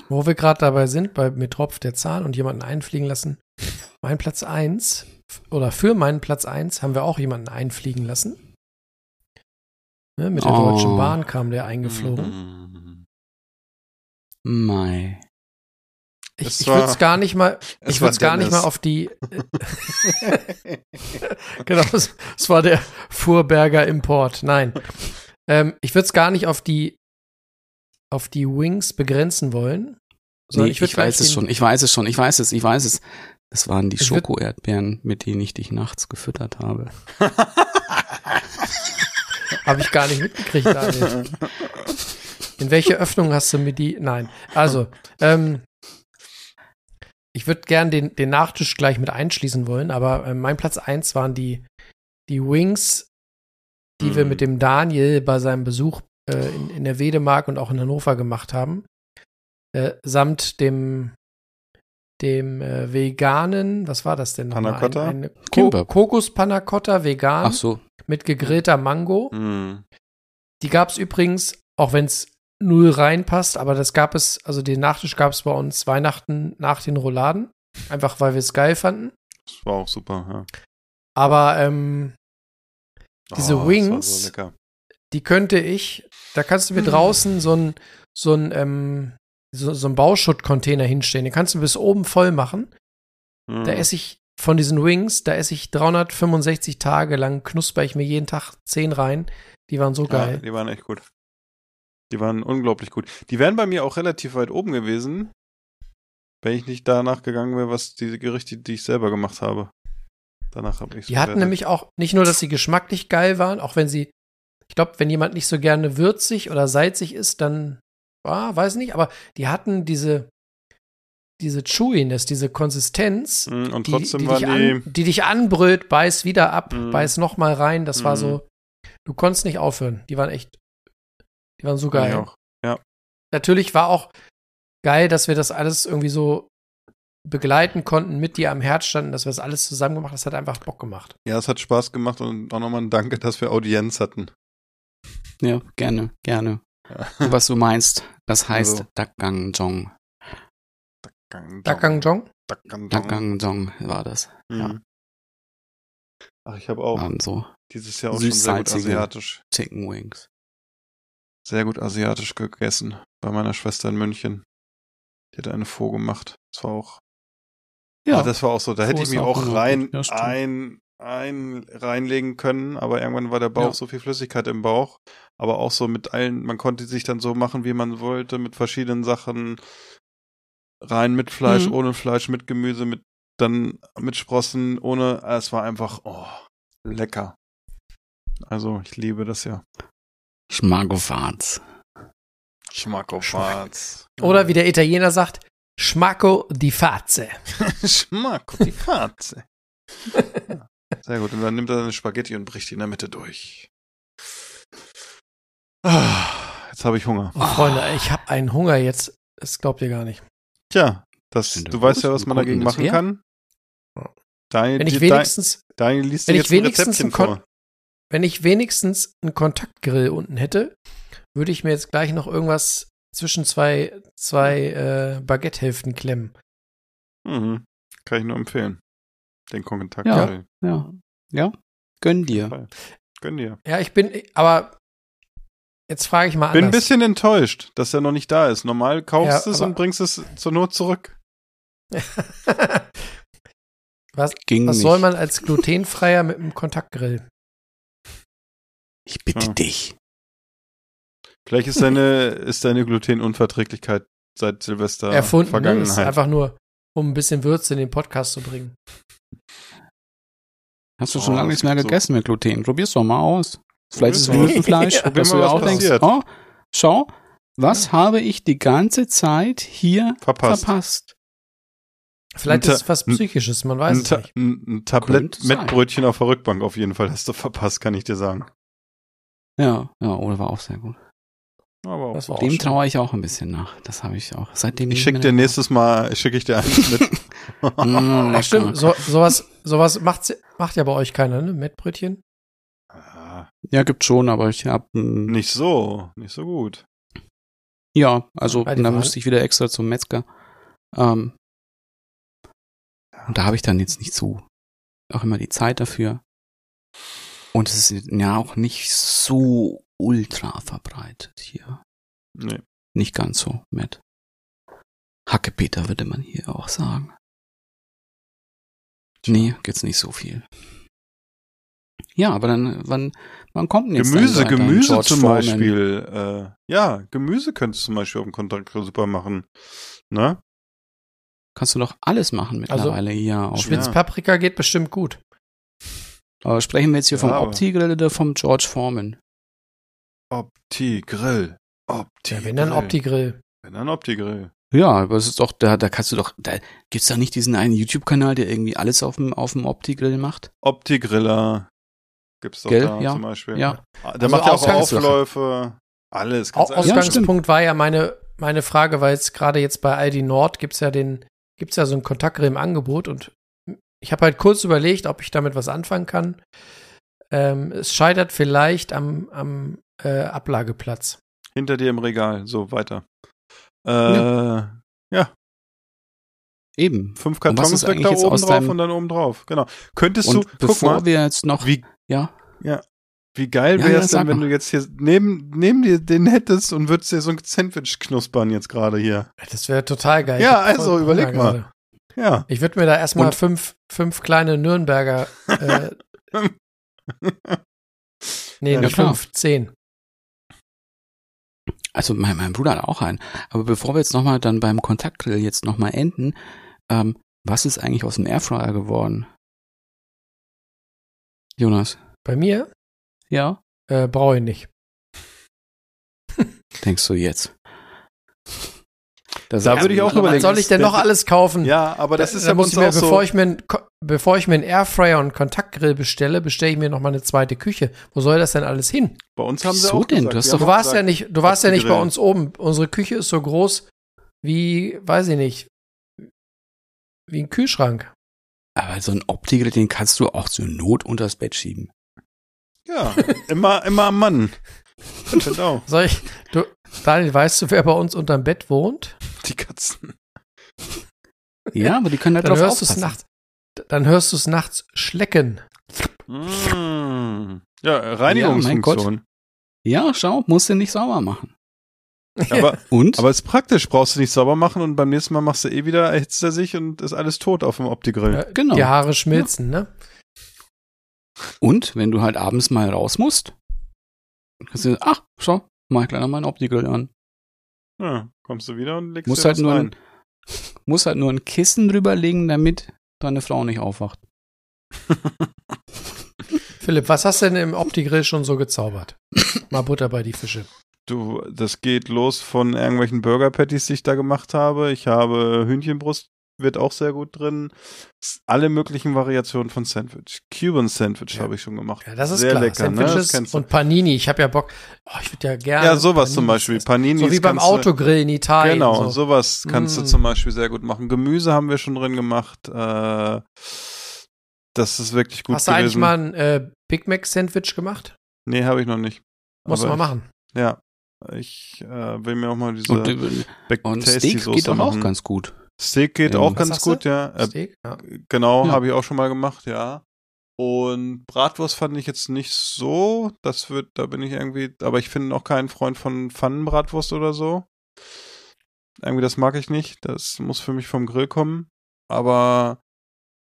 Wo wir gerade dabei sind, bei mir tropft der Zahn und jemanden einfliegen lassen. Mein Platz 1 oder für meinen Platz 1 haben wir auch jemanden einfliegen lassen. Ne, mit der Oh. Deutschen Bahn kam der eingeflogen. Mhm. Mai. Ich, Es ich würde es gar nicht mal, ich würde es gar nicht mal auf die. genau, es, es war der Fuhrberger Import. Nein, ähm, ich würde es gar nicht auf die auf die Wings begrenzen wollen. Nee, ich, würd weiß es schon, ich weiß es schon, ich weiß es, ich weiß es. Das waren die Ich Schoko-Erdbeeren, mit denen ich dich nachts gefüttert habe. Habe ich gar nicht mitgekriegt, Daniel. In welche Öffnung hast du mir die? Nein. Also, ähm, ich würde gern den, den Nachtisch gleich mit einschließen wollen, aber äh, mein Platz 1 waren die, die Wings, die wir Mhm. mit dem Daniel bei seinem Besuch äh, in, in der Wedemark und auch in Hannover gemacht haben. Äh, samt dem dem äh, veganen, was war das denn nochmal? Panna Cotta? Ein, eine Ko. Kokos Panna Cotta vegan Ach so, mit gegrillter Mango. Hm. Die gab es übrigens, auch wenn es null reinpasst, aber das gab es, also den Nachtisch gab es bei uns Weihnachten nach den Rouladen. Einfach weil wir es geil fanden. Das war auch super, ja. Aber ähm, Diese Oh, Wings- So die könnte ich, da kannst du mir draußen so ein, so ein, ähm, so, so ein Bauschuttcontainer hinstellen. Den kannst du bis oben voll machen. Hm. Da esse ich von diesen Wings, da esse ich 365 Tage lang, knusper ich mir jeden Tag 10 rein. Die waren so Ja, geil. die waren echt gut. Die waren unglaublich gut. Die wären bei mir auch relativ weit oben gewesen, wenn ich nicht danach gegangen wäre, was diese Gerichte, die ich selber gemacht habe. Danach habe ich Die hatten nämlich auch nicht nur, dass sie geschmacklich geil waren, auch wenn sie, ich glaube, wenn jemand nicht so gerne würzig oder salzig ist, dann, ah, weiß nicht, aber die hatten diese, diese Chewiness, diese Konsistenz, Mm, Und die, trotzdem die, waren dich die. an, die dich anbrüllt, beiß wieder ab, Mhm. beiß noch mal rein. Das war Mhm. so, du konntest nicht aufhören. Die waren echt, die waren so geil. auch. Natürlich war auch geil, dass wir das alles irgendwie so begleiten konnten, mit dir am Herz standen, dass wir das alles zusammen gemacht haben. Das hat einfach Bock gemacht. Ja, es hat Spaß gemacht und auch nochmal ein Danke, dass wir Audienz hatten. ja, gerne, gerne. Ja. Was du meinst, das heißt Also. Dakgangjong. Gang, Dakangjong? Dagang, Dakgangjong war das. Mhm. ja. Ach, ich habe auch so dieses Jahr auch schon sehr gut asiatisch, Chicken Wings. sehr gut asiatisch gegessen bei meiner Schwester in München. Die hat eine Faux gemacht. Das war auch Ja, das war auch so. Da hätte ich mich auch auch rein. Ja, ein, ein, reinlegen können, aber irgendwann war der Bauch Ja. so viel Flüssigkeit im Bauch. Aber auch so mit allen, man konnte sich dann so machen, wie man wollte, mit verschiedenen Sachen. Rein mit Fleisch, Mhm. ohne Fleisch, mit Gemüse, mit, dann mit Sprossen, ohne, es war einfach, oh, lecker. Also, ich liebe das ja. Schmagofaz. Schmackofatz. Oder wie der Italiener sagt, Schmacco di Fazze. Schmacko, die Fatze. Ja, Sehr gut. Und dann nimmt er seine Spaghetti und bricht die in der Mitte durch. Ah, Jetzt habe ich Hunger. Oh, Freunde, ich habe einen Hunger jetzt. Das glaubt ihr gar nicht. Tja, das, du weißt ja, was man dagegen machen her? kann. Daniel, Wenn ich die- wenigstens, Daniel liest wenn dir ich wenigstens ein Kon- wenn ich wenigstens einen Kontaktgrill unten hätte, würde ich mir jetzt gleich noch irgendwas zwischen zwei, zwei äh, Baguette-Hälften klemmen. Mhm. Kann ich nur empfehlen. Den Kontakt. Ja. Ja. Ja. Gönn dir. Gönn dir. Ja, ich bin, aber jetzt frage ich mal Bin ein anders. bisschen enttäuscht, dass er noch nicht da ist. Normal kaufst Ja, es und bringst es zur Not zurück. was Ging was nicht. soll man als glutenfreier mit einem Kontaktgrill? Ich bitte Ja. dich. Vielleicht ist deine, ist deine Glutenunverträglichkeit seit Silvester Erfunden? Das ist Vergangenheit. einfach nur, um ein bisschen Würze in den Podcast zu bringen. Hast du schon Oh, lange nichts mehr gibt so- gegessen mit Gluten? Probier's doch mal aus. Vielleicht ist es Ja. dass du ja auch was denkst, passiert. oh, schau, was habe ich die ganze Zeit hier Verpasst. verpasst? Vielleicht ist es was Psychisches, man weiß es nicht. ein, Tablett mit Brötchen auf der Rückbank auf jeden Fall hast du verpasst, kann ich dir sagen. Ja, ja, oder war auch sehr gut. Aber auch Das war auch Dem traue ich auch ein bisschen nach. Das habe ich auch. Seitdem ich schicke dir nächstes Mal, schicke ich dir eins mit. Mm, Ach, stimmt, so, sowas, sowas macht, macht ja bei euch keiner, ne? Mettbrötchen? Ja, gibt schon, aber ich habe nicht so, nicht so gut. ja, also Wahlen? musste ich wieder extra zum Metzger. Ähm, und da habe ich dann jetzt nicht so auch immer die Zeit dafür. Und es ist ja auch nicht so ultra verbreitet hier. Nee. Nicht ganz so mit. Hackepeter würde man hier auch sagen. Nee, gibt's nicht so viel. Ja, aber dann, wann, wann kommt denn jetzt Gemüse, dein, dein Gemüse George zum Foreman? Beispiel. Äh, ja, Gemüse könntest du zum Beispiel auf dem Kontaktgrill super machen. Ne? Kannst du doch alles machen mittlerweile hier. Auf, Spitzpaprika geht bestimmt gut. aber sprechen wir jetzt hier vom Ja, aber- Opti-Grill oder vom George Foreman? Opti-Grill. Opti Ja, wenn dann Opti-Grill. Wenn dann Opti-Grill. Ja, aber es ist doch, da, da kannst du doch, da gibt's da nicht diesen einen YouTube-Kanal, der irgendwie alles auf dem, auf dem Opti-Grill macht? Opti-Griller. Gibt's doch Gell? da Ja. zum Beispiel. Ja. Der Also macht ja auch Aufläufe. Alles. Au- Kannst alles Ja, Ausgangspunkt war ja meine, meine Frage, weil jetzt gerade jetzt bei Aldi Nord gibt's ja den, gibt's ja so einen Kontaktgrill im Angebot und ich habe halt kurz überlegt, ob ich damit was anfangen kann. Ähm, es scheitert vielleicht am, am äh, Ablageplatz. hinter dir im Regal. So, weiter. Äh, ja. Eben. Fünf Kartons ist weg da oben drauf und dann oben drauf. Genau. Könntest Und du, guck bevor mal, wir jetzt noch, wie, ja, wie geil Ja, wäre ja, es sag denn, wenn mal. du jetzt hier neben, neben dir den hättest und würdest dir so ein Sandwich knuspern jetzt gerade hier. Das wäre total geil. Ja, also, überleg Hunger mal. gerade. Ja. Ich würde mir da erstmal Und- fünf, fünf kleine Nürnberger, äh, nee, Ja, nicht klar. fünf, zehn. also mein, mein Bruder hat auch einen. Aber bevor wir jetzt nochmal dann beim Kontaktgrill jetzt nochmal enden, ähm, was ist eigentlich aus dem Airfryer geworden? Jonas? Bei mir Ja? äh, brauche ich nicht. Denkst du jetzt? Das Da würde ich auch überlegen. Was soll ich denn noch alles kaufen? Ja, aber das Da- ist da ja bei muss uns ich mir, auch so. bevor ich mir, einen Ko- bevor ich mir einen Airfryer und einen Kontaktgrill bestelle, bestelle ich mir noch mal eine zweite Küche. Wo soll das denn alles hin? bei uns haben sie Wieso auch denn? gesagt, Du hast doch- Du warst gesagt, ja nicht, du warst ja nicht bei uns oben. Unsere Küche ist so groß wie, weiß ich nicht, wie ein Kühlschrank. Aber so ein Opti-Grill, den kannst du auch zur Not unters Bett schieben. Ja, immer, immer am Mann. genau. Soll ich, du, Daniel, weißt du, wer bei uns unterm Bett wohnt? Die Katzen. Ja, aber die können da Dann drauf hörst du es aufpassen. nachts, dann hörst du es nachts schlecken. Mm. Ja, Reinigungsfunktion. Ja, schau, musst du nicht sauber machen. Aber, Und? aber ist praktisch, brauchst du nicht sauber machen und beim nächsten Mal machst du eh wieder, erhitzt er sich und ist alles tot auf dem Opti-Grill. Ja, genau. Die Haare schmilzen, ne? Und wenn du halt abends mal raus musst, kannst du, ach, schau, mach ich gleich noch mal einen Opti-Grill an. Ja, kommst du wieder und legst Muss dir halt nur rein. ein, muss halt nur ein Kissen drüberlegen, damit deine Frau nicht aufwacht. Philipp, was hast du denn im Opti-Grill schon so gezaubert? Mal Butter bei die Fische. Du, das geht los von irgendwelchen Burger Patties, die ich da gemacht habe. Ich habe Hühnchenbrust, wird auch sehr gut drin. Alle möglichen Variationen von Sandwich. Cuban Sandwich Ja. habe ich schon gemacht. Ja, das ist sehr klar. lecker, ne? Sandwiches du. und Panini. Ich habe ja Bock. Oh, ich würde ja gerne. Ja, sowas zum Paninis Beispiel. Panini. So wie beim Autogrill in Italien. Genau, so. sowas kannst du Mm. zum Beispiel sehr gut machen. Gemüse haben wir schon drin gemacht. Äh, das ist wirklich gut Hast du eigentlich gewesen. mal ein äh, Big Mac Sandwich gemacht? nee, habe ich noch nicht. Muss man machen. Ja. Ich äh, will mir auch mal diese Und, äh, Back und Steak Soße geht doch auch machen. ganz gut. Steak geht Ähm, auch ganz gut, ja. Äh, Steak? Ja. Genau, Ja. habe ich auch schon mal gemacht, ja. Und Bratwurst fand ich jetzt nicht so. Das wird, da bin ich irgendwie, aber ich bin auch kein Freund von Pfannenbratwurst oder so. Irgendwie, das mag ich nicht. Das muss für mich vom Grill kommen. Aber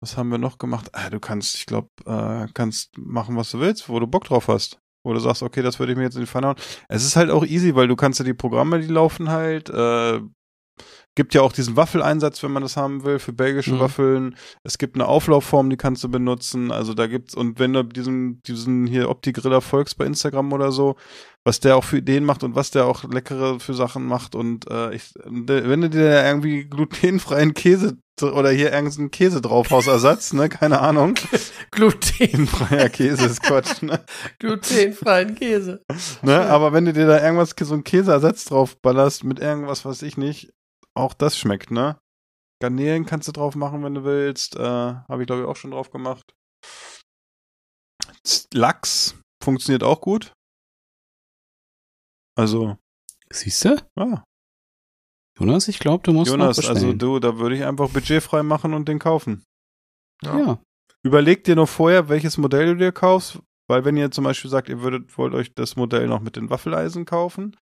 was haben wir noch gemacht? Ah, du kannst, ich glaube, äh, kannst machen, was du willst, wo du Bock drauf hast. Wo du sagst, okay, das würde ich mir jetzt in die Pfanne hauen. Es ist halt auch easy, weil du kannst ja die Programme, die laufen halt, äh, gibt ja auch diesen Waffeleinsatz, wenn man das haben will, für belgische Mhm. Waffeln. Es gibt eine Auflaufform, die kannst du benutzen. Also da gibt's, und wenn du diesen, diesen hier Opti-Griller folgst bei Instagram oder so, was der auch für Ideen macht und was der auch leckere für Sachen macht und äh, ich, wenn du dir da irgendwie glutenfreien Käse oder hier irgendeinen Käse draufhaust, Ersatz, ne, keine Ahnung. Gluten, Glutenfreier Käse ist Quatsch, ne? glutenfreien Käse. ne? Aber wenn du dir da irgendwas, so einen Käseersatz drauf ballerst mit irgendwas, was ich nicht, auch das schmeckt, ne? Garnelen kannst du drauf machen, wenn du willst. Äh, Habe ich, glaube ich, auch schon drauf gemacht. Lachs funktioniert auch gut. Also, Siehst du? ja, Jonas, ich glaube, du musst Jonas, also du, da würde ich einfach budgetfrei machen und den kaufen. ja. Überleg dir noch vorher, welches Modell du dir kaufst, weil wenn ihr zum Beispiel sagt, ihr würdet, wollt euch das Modell noch mit den Waffeleisen kaufen,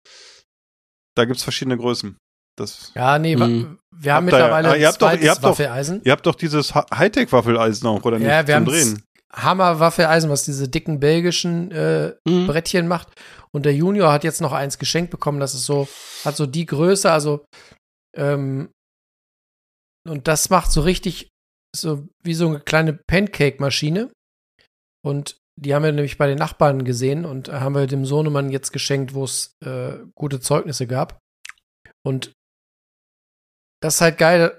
da gibt's verschiedene Größen. Das, Ja, nee, Mhm. wir haben Habt mittlerweile ah, ein ihr habt doch- ihr habt doch- Waffeleisen. ihr habt doch dieses Hightech-Waffeleisen auch, oder nicht? Ja, wir zum haben Drehen. Hammer-Waffeleisen, was diese dicken belgischen äh, Mhm. Brettchen macht. Und der Junior hat jetzt noch eins geschenkt bekommen, das ist so, hat so die Größe, also ähm, und das macht so richtig so wie so eine kleine Pancake-Maschine. Und die haben wir nämlich bei den Nachbarn gesehen und haben wir dem Sohnemann jetzt geschenkt, wo es äh, gute Zeugnisse gab. Und das ist halt geil,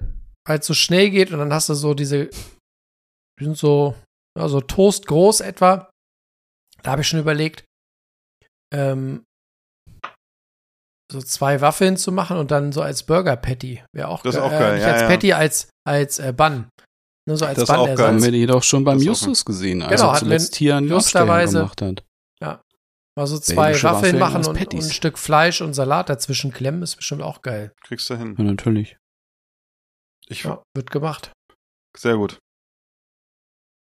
halt so schnell geht und dann hast du so diese, die sind so, ja, so Toast groß etwa. Da habe ich schon überlegt, ähm, so zwei Waffeln zu machen und dann so als Burger Patty. Wäre auch Das ist geil. auch geil, Äh, nicht ja, als ja. Patty, als, als äh, Bun. Nur so als Das ist auch geil. Haben wir die doch schon beim Das Justus gesehen, als Genau, er zuletzt hier einen Aufsteller gemacht hat. Mal so zwei Waffeln Waffeln machen und, und ein Stück Fleisch und Salat dazwischen klemmen, ist bestimmt auch geil. Kriegst du hin. Ja, natürlich. Ich, Ja, wird gemacht. Sehr gut.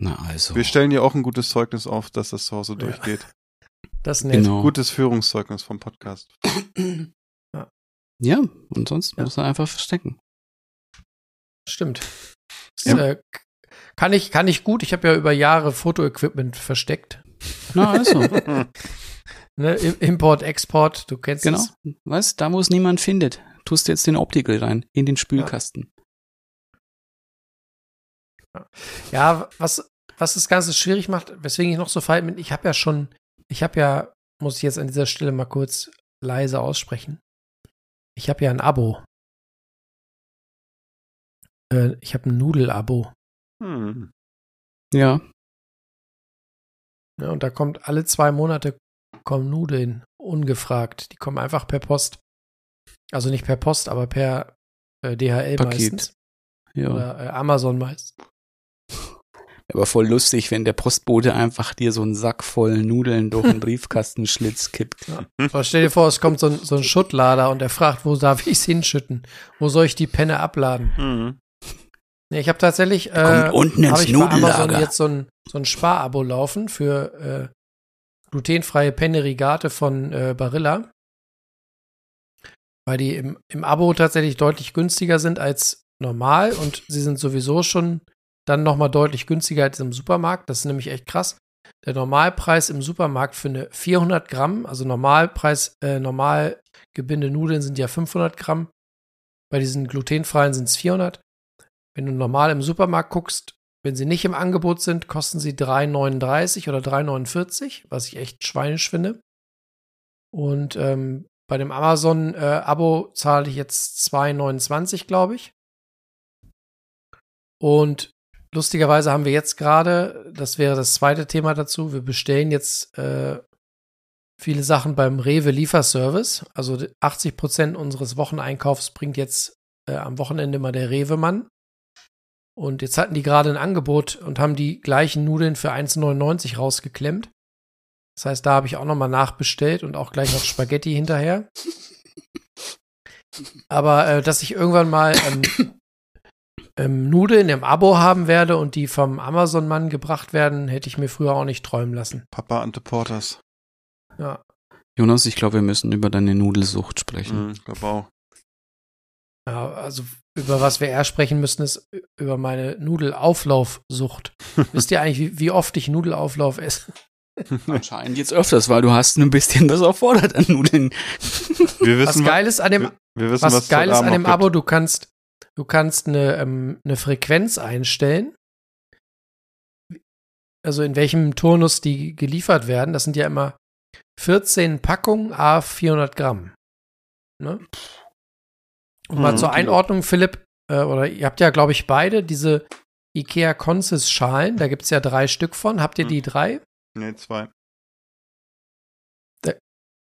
Na also. Wir stellen dir auch ein gutes Zeugnis auf, dass das zu Hause Ja. durchgeht. Das ist. Genau. Gutes Führungszeugnis vom Podcast. Ja, und sonst Ja. muss er einfach verstecken. Stimmt. Das, Ja. äh, kann ich, kann ich gut. Ich habe ja über Jahre Fotoequipment versteckt. Na, also. Ne? Im- Import, Export, du kennst genau. es. Weißt, da wo es niemand findet, tust du jetzt den Optical rein, in den Spülkasten. Ja, was, was das Ganze schwierig macht, weswegen ich noch so verhalten bin, ich habe ja schon, ich habe ja, muss ich jetzt an dieser Stelle mal kurz leise aussprechen. Ich habe ja ein Abo. Äh, ich habe ein Nudel-Abo. Hm. Ja. Ne, und da kommt alle zwei Monate kommen Nudeln ungefragt. Die kommen einfach per Post. Also nicht per Post, aber per äh, DHL Paket. meistens. Ja. Oder äh, Amazon meist. Aber voll lustig, wenn der Postbote einfach dir so einen Sack voll Nudeln durch den Briefkastenschlitz kippt. Aber stell dir vor, es kommt so ein, so ein Schuttlader und er fragt, wo darf ich es hinschütten? Wo soll ich die Penne abladen? Hm. Nee, ich habe tatsächlich äh, unten ins hab ich bei Amazon jetzt so ein, so ein Sparabo laufen für äh, glutenfreie Penne-Rigate von äh, Barilla. Weil die im, im Abo tatsächlich deutlich günstiger sind als normal und sie sind sowieso schon dann nochmal deutlich günstiger als im Supermarkt. Das ist nämlich echt krass. Der Normalpreis im Supermarkt für eine 400 Gramm, also Normalpreis, äh, normal gebinde Nudeln sind ja 500 Gramm. Bei diesen glutenfreien sind es 400. Wenn du normal im Supermarkt guckst, wenn sie nicht im Angebot sind, kosten sie 3,39 oder 3,49, was ich echt schweinisch finde. Und ähm, bei dem Amazon-Abo zahle ich jetzt 2,29, glaube ich. Und lustigerweise haben wir jetzt gerade, das wäre das zweite Thema dazu, wir bestellen jetzt äh, viele Sachen beim Rewe Lieferservice. Also 80 Prozent unseres Wocheneinkaufs bringt jetzt äh, am Wochenende mal der Rewe-Mann. Und jetzt hatten die gerade ein Angebot und haben die gleichen Nudeln für 1,99 rausgeklemmt. Das heißt, da habe ich auch nochmal nachbestellt und auch gleich noch Spaghetti hinterher. Aber äh, dass ich irgendwann mal ähm, ähm, Nudeln im Abo haben werde und die vom Amazon-Mann gebracht werden, hätte ich mir früher auch nicht träumen lassen. Papa Ante Porters. Ja. Jonas, ich glaube, wir müssen über deine Nudelsucht sprechen. Mhm, ich glaube auch. Ja, also über was wir eher sprechen müssen, ist über meine Nudelauflaufsucht. Wisst ihr eigentlich, wie, wie oft ich Nudelauflauf esse? Anscheinend jetzt öfters, weil du hast ein bisschen was erfordert an Nudeln. Wir Was wissen, geil ist an dem, wir, wir wissen, was, was, geil ist an dem. Abo, du kannst, du kannst eine, ähm, eine Frequenz einstellen. Also in welchem Turnus die geliefert werden. Das sind ja immer 14 Packungen a 400 Gramm. Ne? Und mal Mhm. zur Einordnung, Philipp, äh, oder ihr habt ja, glaube ich, beide diese IKEA Consis Schalen. Da gibt es ja drei Stück von. Habt ihr die drei? Nee, zwei.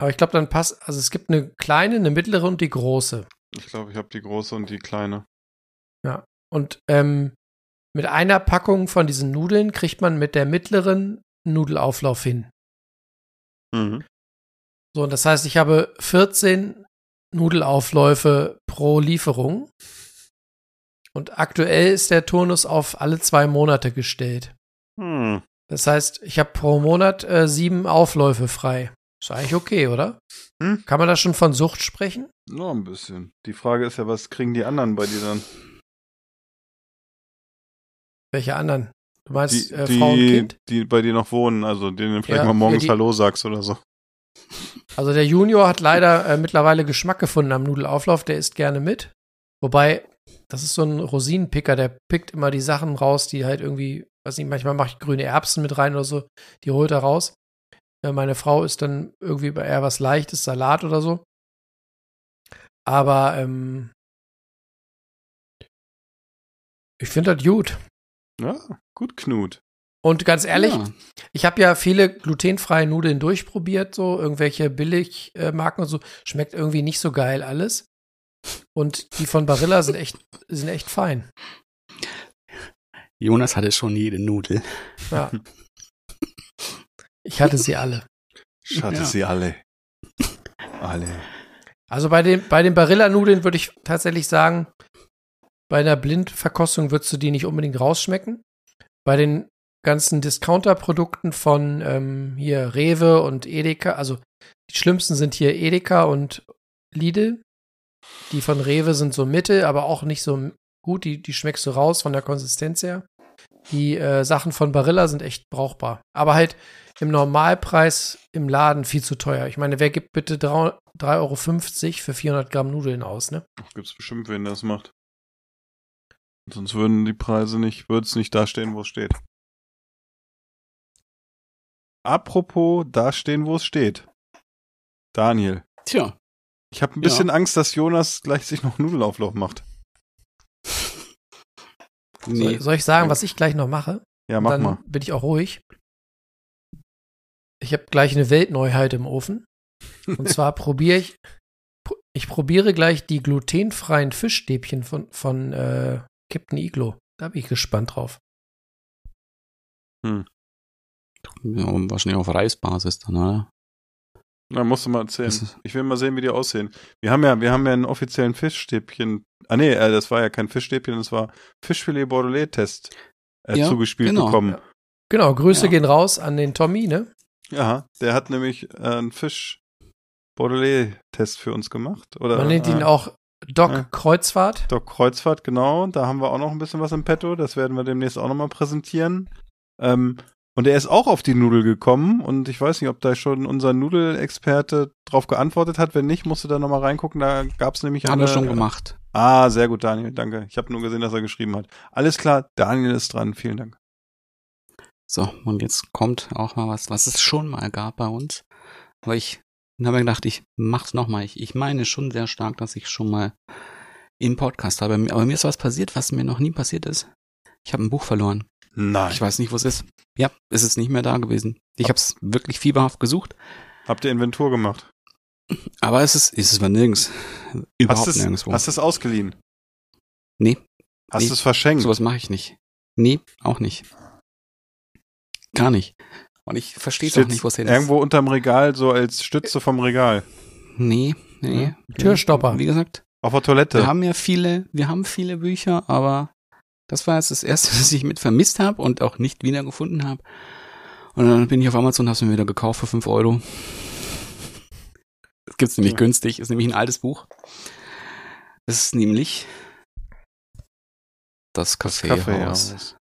Aber ich glaube, dann passt, also es gibt eine kleine, eine mittlere und die große. Ich glaube, ich habe die große und die kleine. Und ähm, mit einer Packung von diesen Nudeln kriegt man mit der mittleren Nudelauflauf hin. Mhm. So, und das heißt, ich habe 14 Nudelaufläufe pro Lieferung. Und aktuell ist der Turnus auf alle zwei Monate gestellt. Hm. Das heißt, ich habe pro Monat äh, sieben Aufläufe frei. Ist eigentlich okay, oder? Hm? Kann man da schon von Sucht sprechen? Nur ein bisschen. Die Frage ist ja, was kriegen die anderen bei dir dann? Welche anderen? Du meinst Die, äh, Frau und die, Kind? die bei dir noch wohnen, also denen vielleicht Ja, mal morgens ja, die- Hallo sagst oder so. Also der Junior hat leider äh, mittlerweile Geschmack gefunden am Nudelauflauf, der isst gerne mit. Wobei, das ist so ein Rosinenpicker, der pickt immer die Sachen raus, die halt irgendwie, weiß nicht, manchmal mache ich grüne Erbsen mit rein oder so, die holt er raus. Äh, meine Frau ist dann irgendwie eher was Leichtes, Salat oder so. Aber ähm, ich finde das gut. Ja, gut, Knut. Und ganz ehrlich, Ja. ich habe ja viele glutenfreie Nudeln durchprobiert, so irgendwelche Billigmarken und so. Schmeckt irgendwie nicht so geil alles. Und die von Barilla sind echt, sind echt fein. Jonas hatte schon jede Nudel. Ja. Ich hatte sie alle. Ich hatte Ja. sie alle. Alle. Also bei den, bei den Barilla-Nudeln würde ich tatsächlich sagen, bei einer Blindverkostung würdest du die nicht unbedingt rausschmecken. Bei den ganzen Discounter-Produkten von ähm, hier Rewe und Edeka, also die schlimmsten sind hier Edeka und Lidl. Die von Rewe sind so mittel, aber auch nicht so gut. Die, die schmeckst du raus von der Konsistenz her. Die äh, Sachen von Barilla sind echt brauchbar. Aber halt im Normalpreis im Laden viel zu teuer. Ich meine, wer gibt bitte 3,50 Euro für 400 Gramm Nudeln aus, ne? Gibt's bestimmt, wen das macht. Sonst würden die Preise nicht, würde es nicht dastehen, wo es steht. Apropos dastehen, wo es steht. Daniel, Tja, ich habe ein Ja. bisschen Angst, dass Jonas gleich sich noch Nudelauflauf macht. nee. Soll, soll ich sagen, was ich gleich noch mache? Ja, mach Dann mal. bin ich auch ruhig. Ich habe gleich eine Weltneuheit im Ofen. Und zwar probiere ich, ich probiere gleich die glutenfreien Fischstäbchen von, von äh, Captain Iglo. Da bin ich gespannt drauf. Ja, wahrscheinlich auf Reisbasis dann, oder? Na, musst du mal erzählen. Ich will mal sehen, wie die aussehen. Wir haben ja, wir haben ja einen offiziellen Fischstäbchen. Ah nee, äh, das war ja kein Fischstäbchen, das war Fischfilet Bordelais Test äh, Ja, zugespielt genau. bekommen. Genau, Grüße Ja. gehen raus an den Tommy, ne? Ja, der hat nämlich äh, einen Fisch Bordelais Test für uns gemacht. Oder, Man nennt ihn äh, auch Doc ja. Kreuzfahrt. Doc Kreuzfahrt, genau. Da haben wir auch noch ein bisschen was im Petto. Das werden wir demnächst auch nochmal präsentieren. Ähm, und er ist auch auf die Nudel gekommen und ich weiß nicht, ob da schon unser Nudelexperte drauf geantwortet hat. Wenn nicht, musst du da nochmal reingucken. Da gab es nämlich Haben eine, wir schon gemacht. Ah, sehr gut, Daniel, danke. Ich habe nur gesehen, dass er geschrieben hat. Alles klar, Daniel ist dran. Vielen Dank. So, und jetzt kommt auch mal was, was es schon mal gab bei uns. Aber ich habe mir gedacht, ich mach's nochmal. Ich, ich meine schon sehr stark, dass ich schon mal im Podcast habe. Aber mir ist was passiert, was mir noch nie passiert ist. Ich habe ein Buch verloren. Nein. Ich weiß nicht, wo es ist. Ja, es ist nicht mehr da gewesen. Ich habe es wirklich fieberhaft gesucht, Habt ihr Inventur gemacht? aber es ist, es ist nirgends. Überhaupt hast nirgendwo. Hast du es ausgeliehen? nee, Hast Nee. du es verschenkt? sowas mache ich nicht. Nee, auch nicht. Gar nicht. Und ich verstehe auch Steht's nicht, wo es hin ist. Irgendwo unterm Regal, so als Stütze vom Regal. Nee, nee. Türstopper. Wie gesagt, Auf der Toilette. wir haben ja viele, wir haben viele Bücher, aber das war jetzt das erste, was ich mit vermisst habe und auch nicht wiedergefunden habe. Und dann bin ich auf Amazon, habe es mir wieder gekauft für 5 Euro. Das gibt's nämlich Ja. günstig, ist nämlich ein altes Buch. Das ist nämlich das das Kaffeehaus. Kaffeehaus.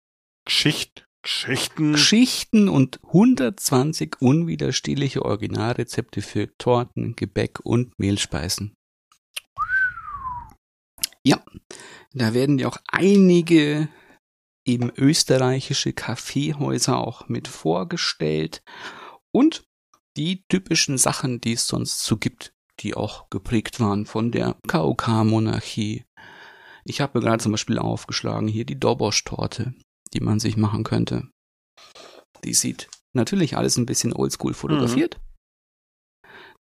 Geschicht, Geschichten. Geschichten und 120 unwiderstehliche Originalrezepte für Torten, Gebäck und Mehlspeisen. Ja, da werden ja auch einige eben österreichische Kaffeehäuser auch mit vorgestellt und die typischen Sachen, die es sonst so gibt, die auch geprägt waren von der KOK-Monarchie. Ich habe mir gerade zum Beispiel aufgeschlagen hier die Dobosch-Torte, die man sich machen könnte. Die sieht natürlich alles ein bisschen oldschool fotografiert.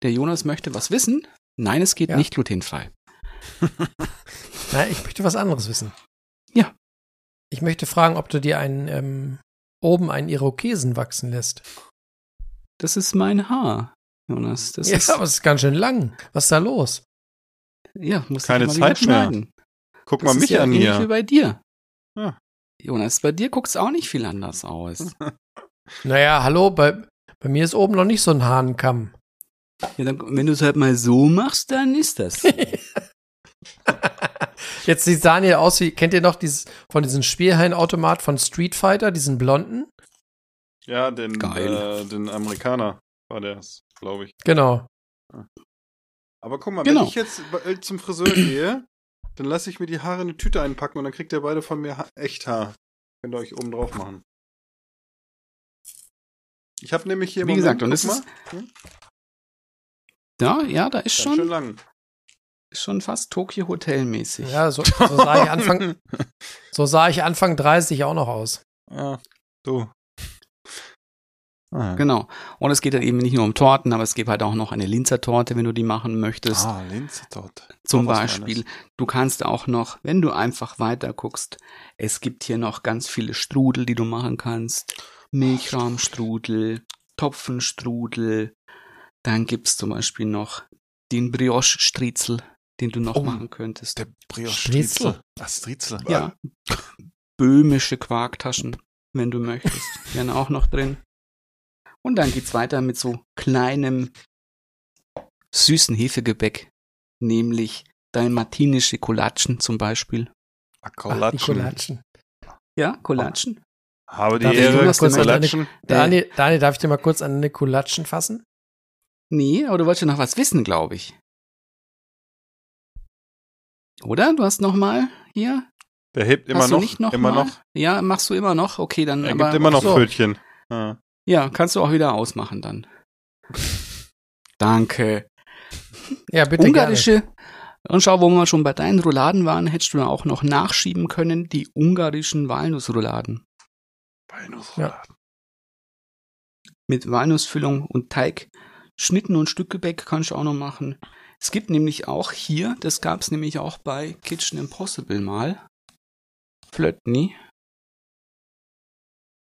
Der Jonas möchte was wissen. Nein, es geht Ja. nicht glutenfrei. Nein, ich möchte was anderes wissen. Ja. Ich möchte fragen, ob du dir einen, ähm, oben einen Irokesen wachsen lässt. Das ist mein Haar, Jonas. Das ja, ist, aber es ist ganz schön lang. Was ist da los? ja, muss Keine ich mal wieder Zeit mehr. schneiden. Guck Das mal ist mich ja an ähnlich wie hier. bei dir. Ja. Jonas, bei dir guckt's auch nicht viel anders aus. Naja, hallo, bei, bei mir ist oben noch nicht so ein Hahnenkamm. ja, dann, wenn du es halt mal so machst, dann ist das. Jetzt sieht Daniel aus wie, kennt ihr noch dieses, von diesem Spielhallenautomat von Street Fighter, diesen blonden? Ja, den, äh, den Amerikaner war der, glaube ich. Genau. Aber guck mal, Genau. wenn ich jetzt äh, zum Friseur gehe, dann lasse ich mir die Haare in eine Tüte einpacken und dann kriegt ihr beide von mir ha echt Haar. Könnt ihr euch oben drauf machen. Ich habe nämlich hier Wie gesagt, und es ist mal, hm, ja, ja, da ist ganz schon, schön lang. ist schon fast Tokyo Hotel mäßig. Ja, so, so sah ich Anfang, so sah ich Anfang 30 auch noch aus. Ah, du. Ah, Genau. Und es geht dann eben nicht nur um Torten, aber es gibt halt auch noch eine Linzer Torte, wenn du die machen möchtest. ah Linse dort. Zum was Beispiel. Du kannst auch noch, wenn du einfach weiter guckst, es gibt hier noch ganz viele Strudel, die du machen kannst. Milchrahmstrudel, Topfenstrudel. Dann gibt's zum Beispiel noch den Brioche-Striezel, den du noch Oh, machen könntest. Der Brioche Striezel. Striezel. Ah, Striezel. Ja. Böhmische Quarktaschen, wenn du möchtest, wären auch noch drin. Und dann geht's weiter mit so kleinem süßen Hefegebäck, nämlich dalmatinische Kolatschen zum Beispiel. Ah, Kolatschen. Kolatschen. Ja, Kolatschen. Habe die Darf ich Ehre, Jonas kurz eine- Kolatschen. Daniel, Daniel, darf ich dir mal kurz an eine Kolatschen fassen? Nee, aber du wolltest ja noch was wissen, glaube ich. Oder? Du hast noch mal hier? Der hebt immer hast du noch. nicht noch immer mal? noch. Ja, machst du immer noch? Okay, dann Er aber gibt immer noch so. Pfötchen. Ah. Ja, kannst du auch wieder ausmachen dann. Danke. Ja, bitte ungarische. Und schau, wo wir schon bei deinen Rouladen waren, hättest du auch noch nachschieben können, die ungarischen Walnussrouladen. Walnussrouladen. Mit Walnussfüllung und Teig. Schnitten und Stückgebäck kannst du auch noch machen. Es gibt nämlich auch hier, das gab es nämlich auch bei Kitchen Impossible mal. Flötni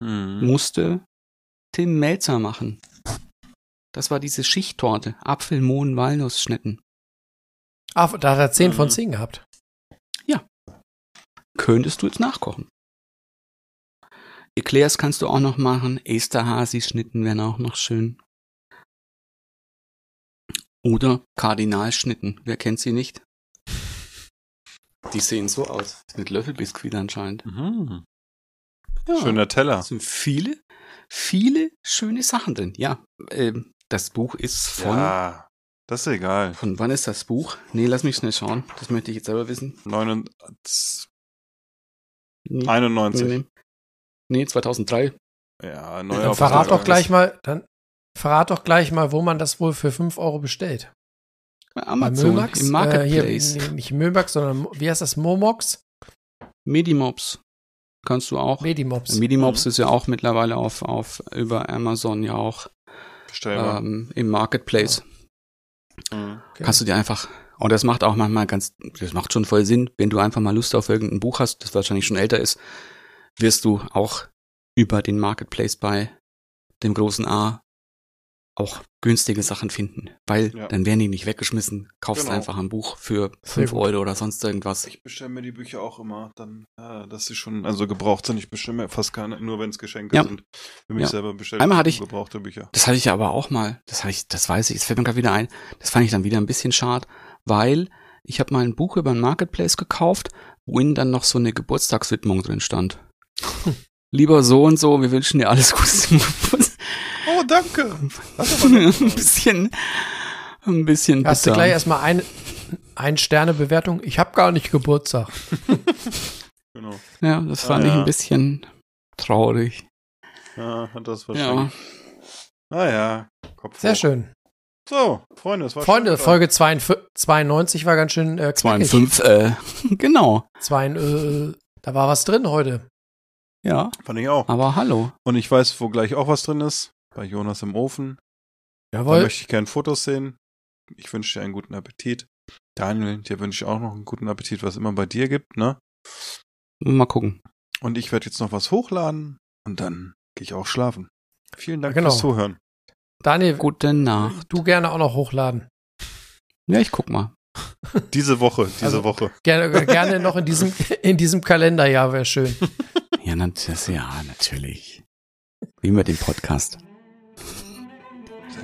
Mhm. musste Tim Melzer machen. Das war diese Schichttorte. Apfel, Mohn, Walnussschnitten. Ah, da hat er 10 von Mhm. 10 gehabt. Könntest du jetzt nachkochen. Eclairs kannst du auch noch machen. Esterhasi-Schnitten wären auch noch schön. Oder Kardinalschnitten. Wer kennt sie nicht? Die sehen so aus. Mit Löffelbiskuit anscheinend. Mhm. Ja. Schöner Teller. Da sind viele, viele schöne Sachen drin. Ja, ähm, das Buch ist von, Ja, das ist egal. von wann ist das Buch? Nee, lass mich schnell schauen. Das möchte ich jetzt selber wissen. 99. Nee, 91. nee, nee. nee 2003. Ja, Dann neuer verrat doch gleich mal, dann verrat doch gleich mal, wo man das wohl für 5 Euro bestellt. Bei Bei Amazon, Mömax? im Äh, Marketplace. hier, nee, nicht Mömax, sondern wie heißt das? Momox? Medimobs kannst du auch. Medimobs. Medimobs ist ja auch mittlerweile auf, auf über Amazon ja auch ähm, im Marketplace. Mhm. Okay. Kannst du dir einfach, und das macht auch manchmal ganz, das macht schon voll Sinn, wenn du einfach mal Lust auf irgendein Buch hast, das wahrscheinlich schon älter ist, wirst du auch über den Marketplace bei dem großen A auch günstige Sachen finden, weil Ja. dann werden die nicht weggeschmissen. Kaufst Genau. einfach ein Buch für fünf. Euro oder sonst irgendwas. Ich bestelle mir die Bücher auch immer, dann, äh, dass sie schon, also gebraucht sind. Ich bestelle mir fast keine, nur wenn es Geschenke Ja. sind. Für mich Ja. selber bestellt. Einmal hatte ich- gebrauchte Bücher. Das hatte ich aber auch mal, das hatte ich, das weiß ich, das fällt mir gerade wieder ein, das fand ich dann wieder ein bisschen schade, weil ich habe mal ein Buch über den Marketplace gekauft, wo innen dann noch so eine Geburtstagswidmung drin stand. Lieber so und so, wir wünschen dir alles Gute zum Geburtstag. Oh, danke. ein bisschen, ein bisschen Hast du bitter. gleich erstmal eine ein Sterne Bewertung? Ich habe gar nicht Geburtstag. Genau. Ja, das Ah, fand ich ja. ein bisschen traurig. Ja, hat das Ja, wahrscheinlich. Naja, Kopf Sehr hoch. schön. So, Freunde, es war Freunde, schön. Folge 92 92 war ganz schön äh, zwei und knackig. fünf, äh, genau. Zwei, äh, da war was drin heute. Ja, Fand ich auch. aber hallo. Und ich weiß, wo gleich auch was drin ist. Bei Jonas im Ofen. Da Jawohl. möchte ich gerne Fotos sehen. Ich wünsche dir einen guten Appetit. Daniel, dir wünsche ich auch noch einen guten Appetit, was immer bei dir gibt, ne? Mal gucken. Und ich werde jetzt noch was hochladen und dann gehe ich auch schlafen. Vielen Dank Genau. fürs Zuhören. Daniel, Gute Nacht. du gerne auch noch hochladen. Ja, ich guck mal. Diese Woche, diese Also- Woche. Gerne, gerne noch in diesem, in diesem Kalenderjahr wäre schön. Ja, das, ja, natürlich. Wie mit dem Podcast.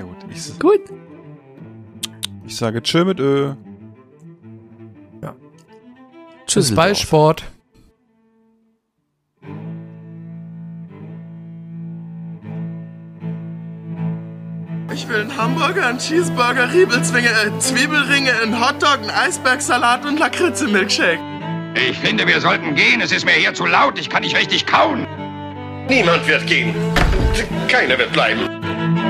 Sehr gut. Ich, Gut. ich sage Tschö mit Ö. Tschüss. Bis bald, Sport. Ich will einen Hamburger, einen Cheeseburger, Riebelzwinge, äh, Zwiebelringe, einen Hotdog, einen Eisbergsalat und Lakritze-Milkshake. Ich finde, wir sollten gehen. Es ist mir hier zu laut. Ich kann nicht richtig kauen. Niemand wird gehen. Keiner wird bleiben.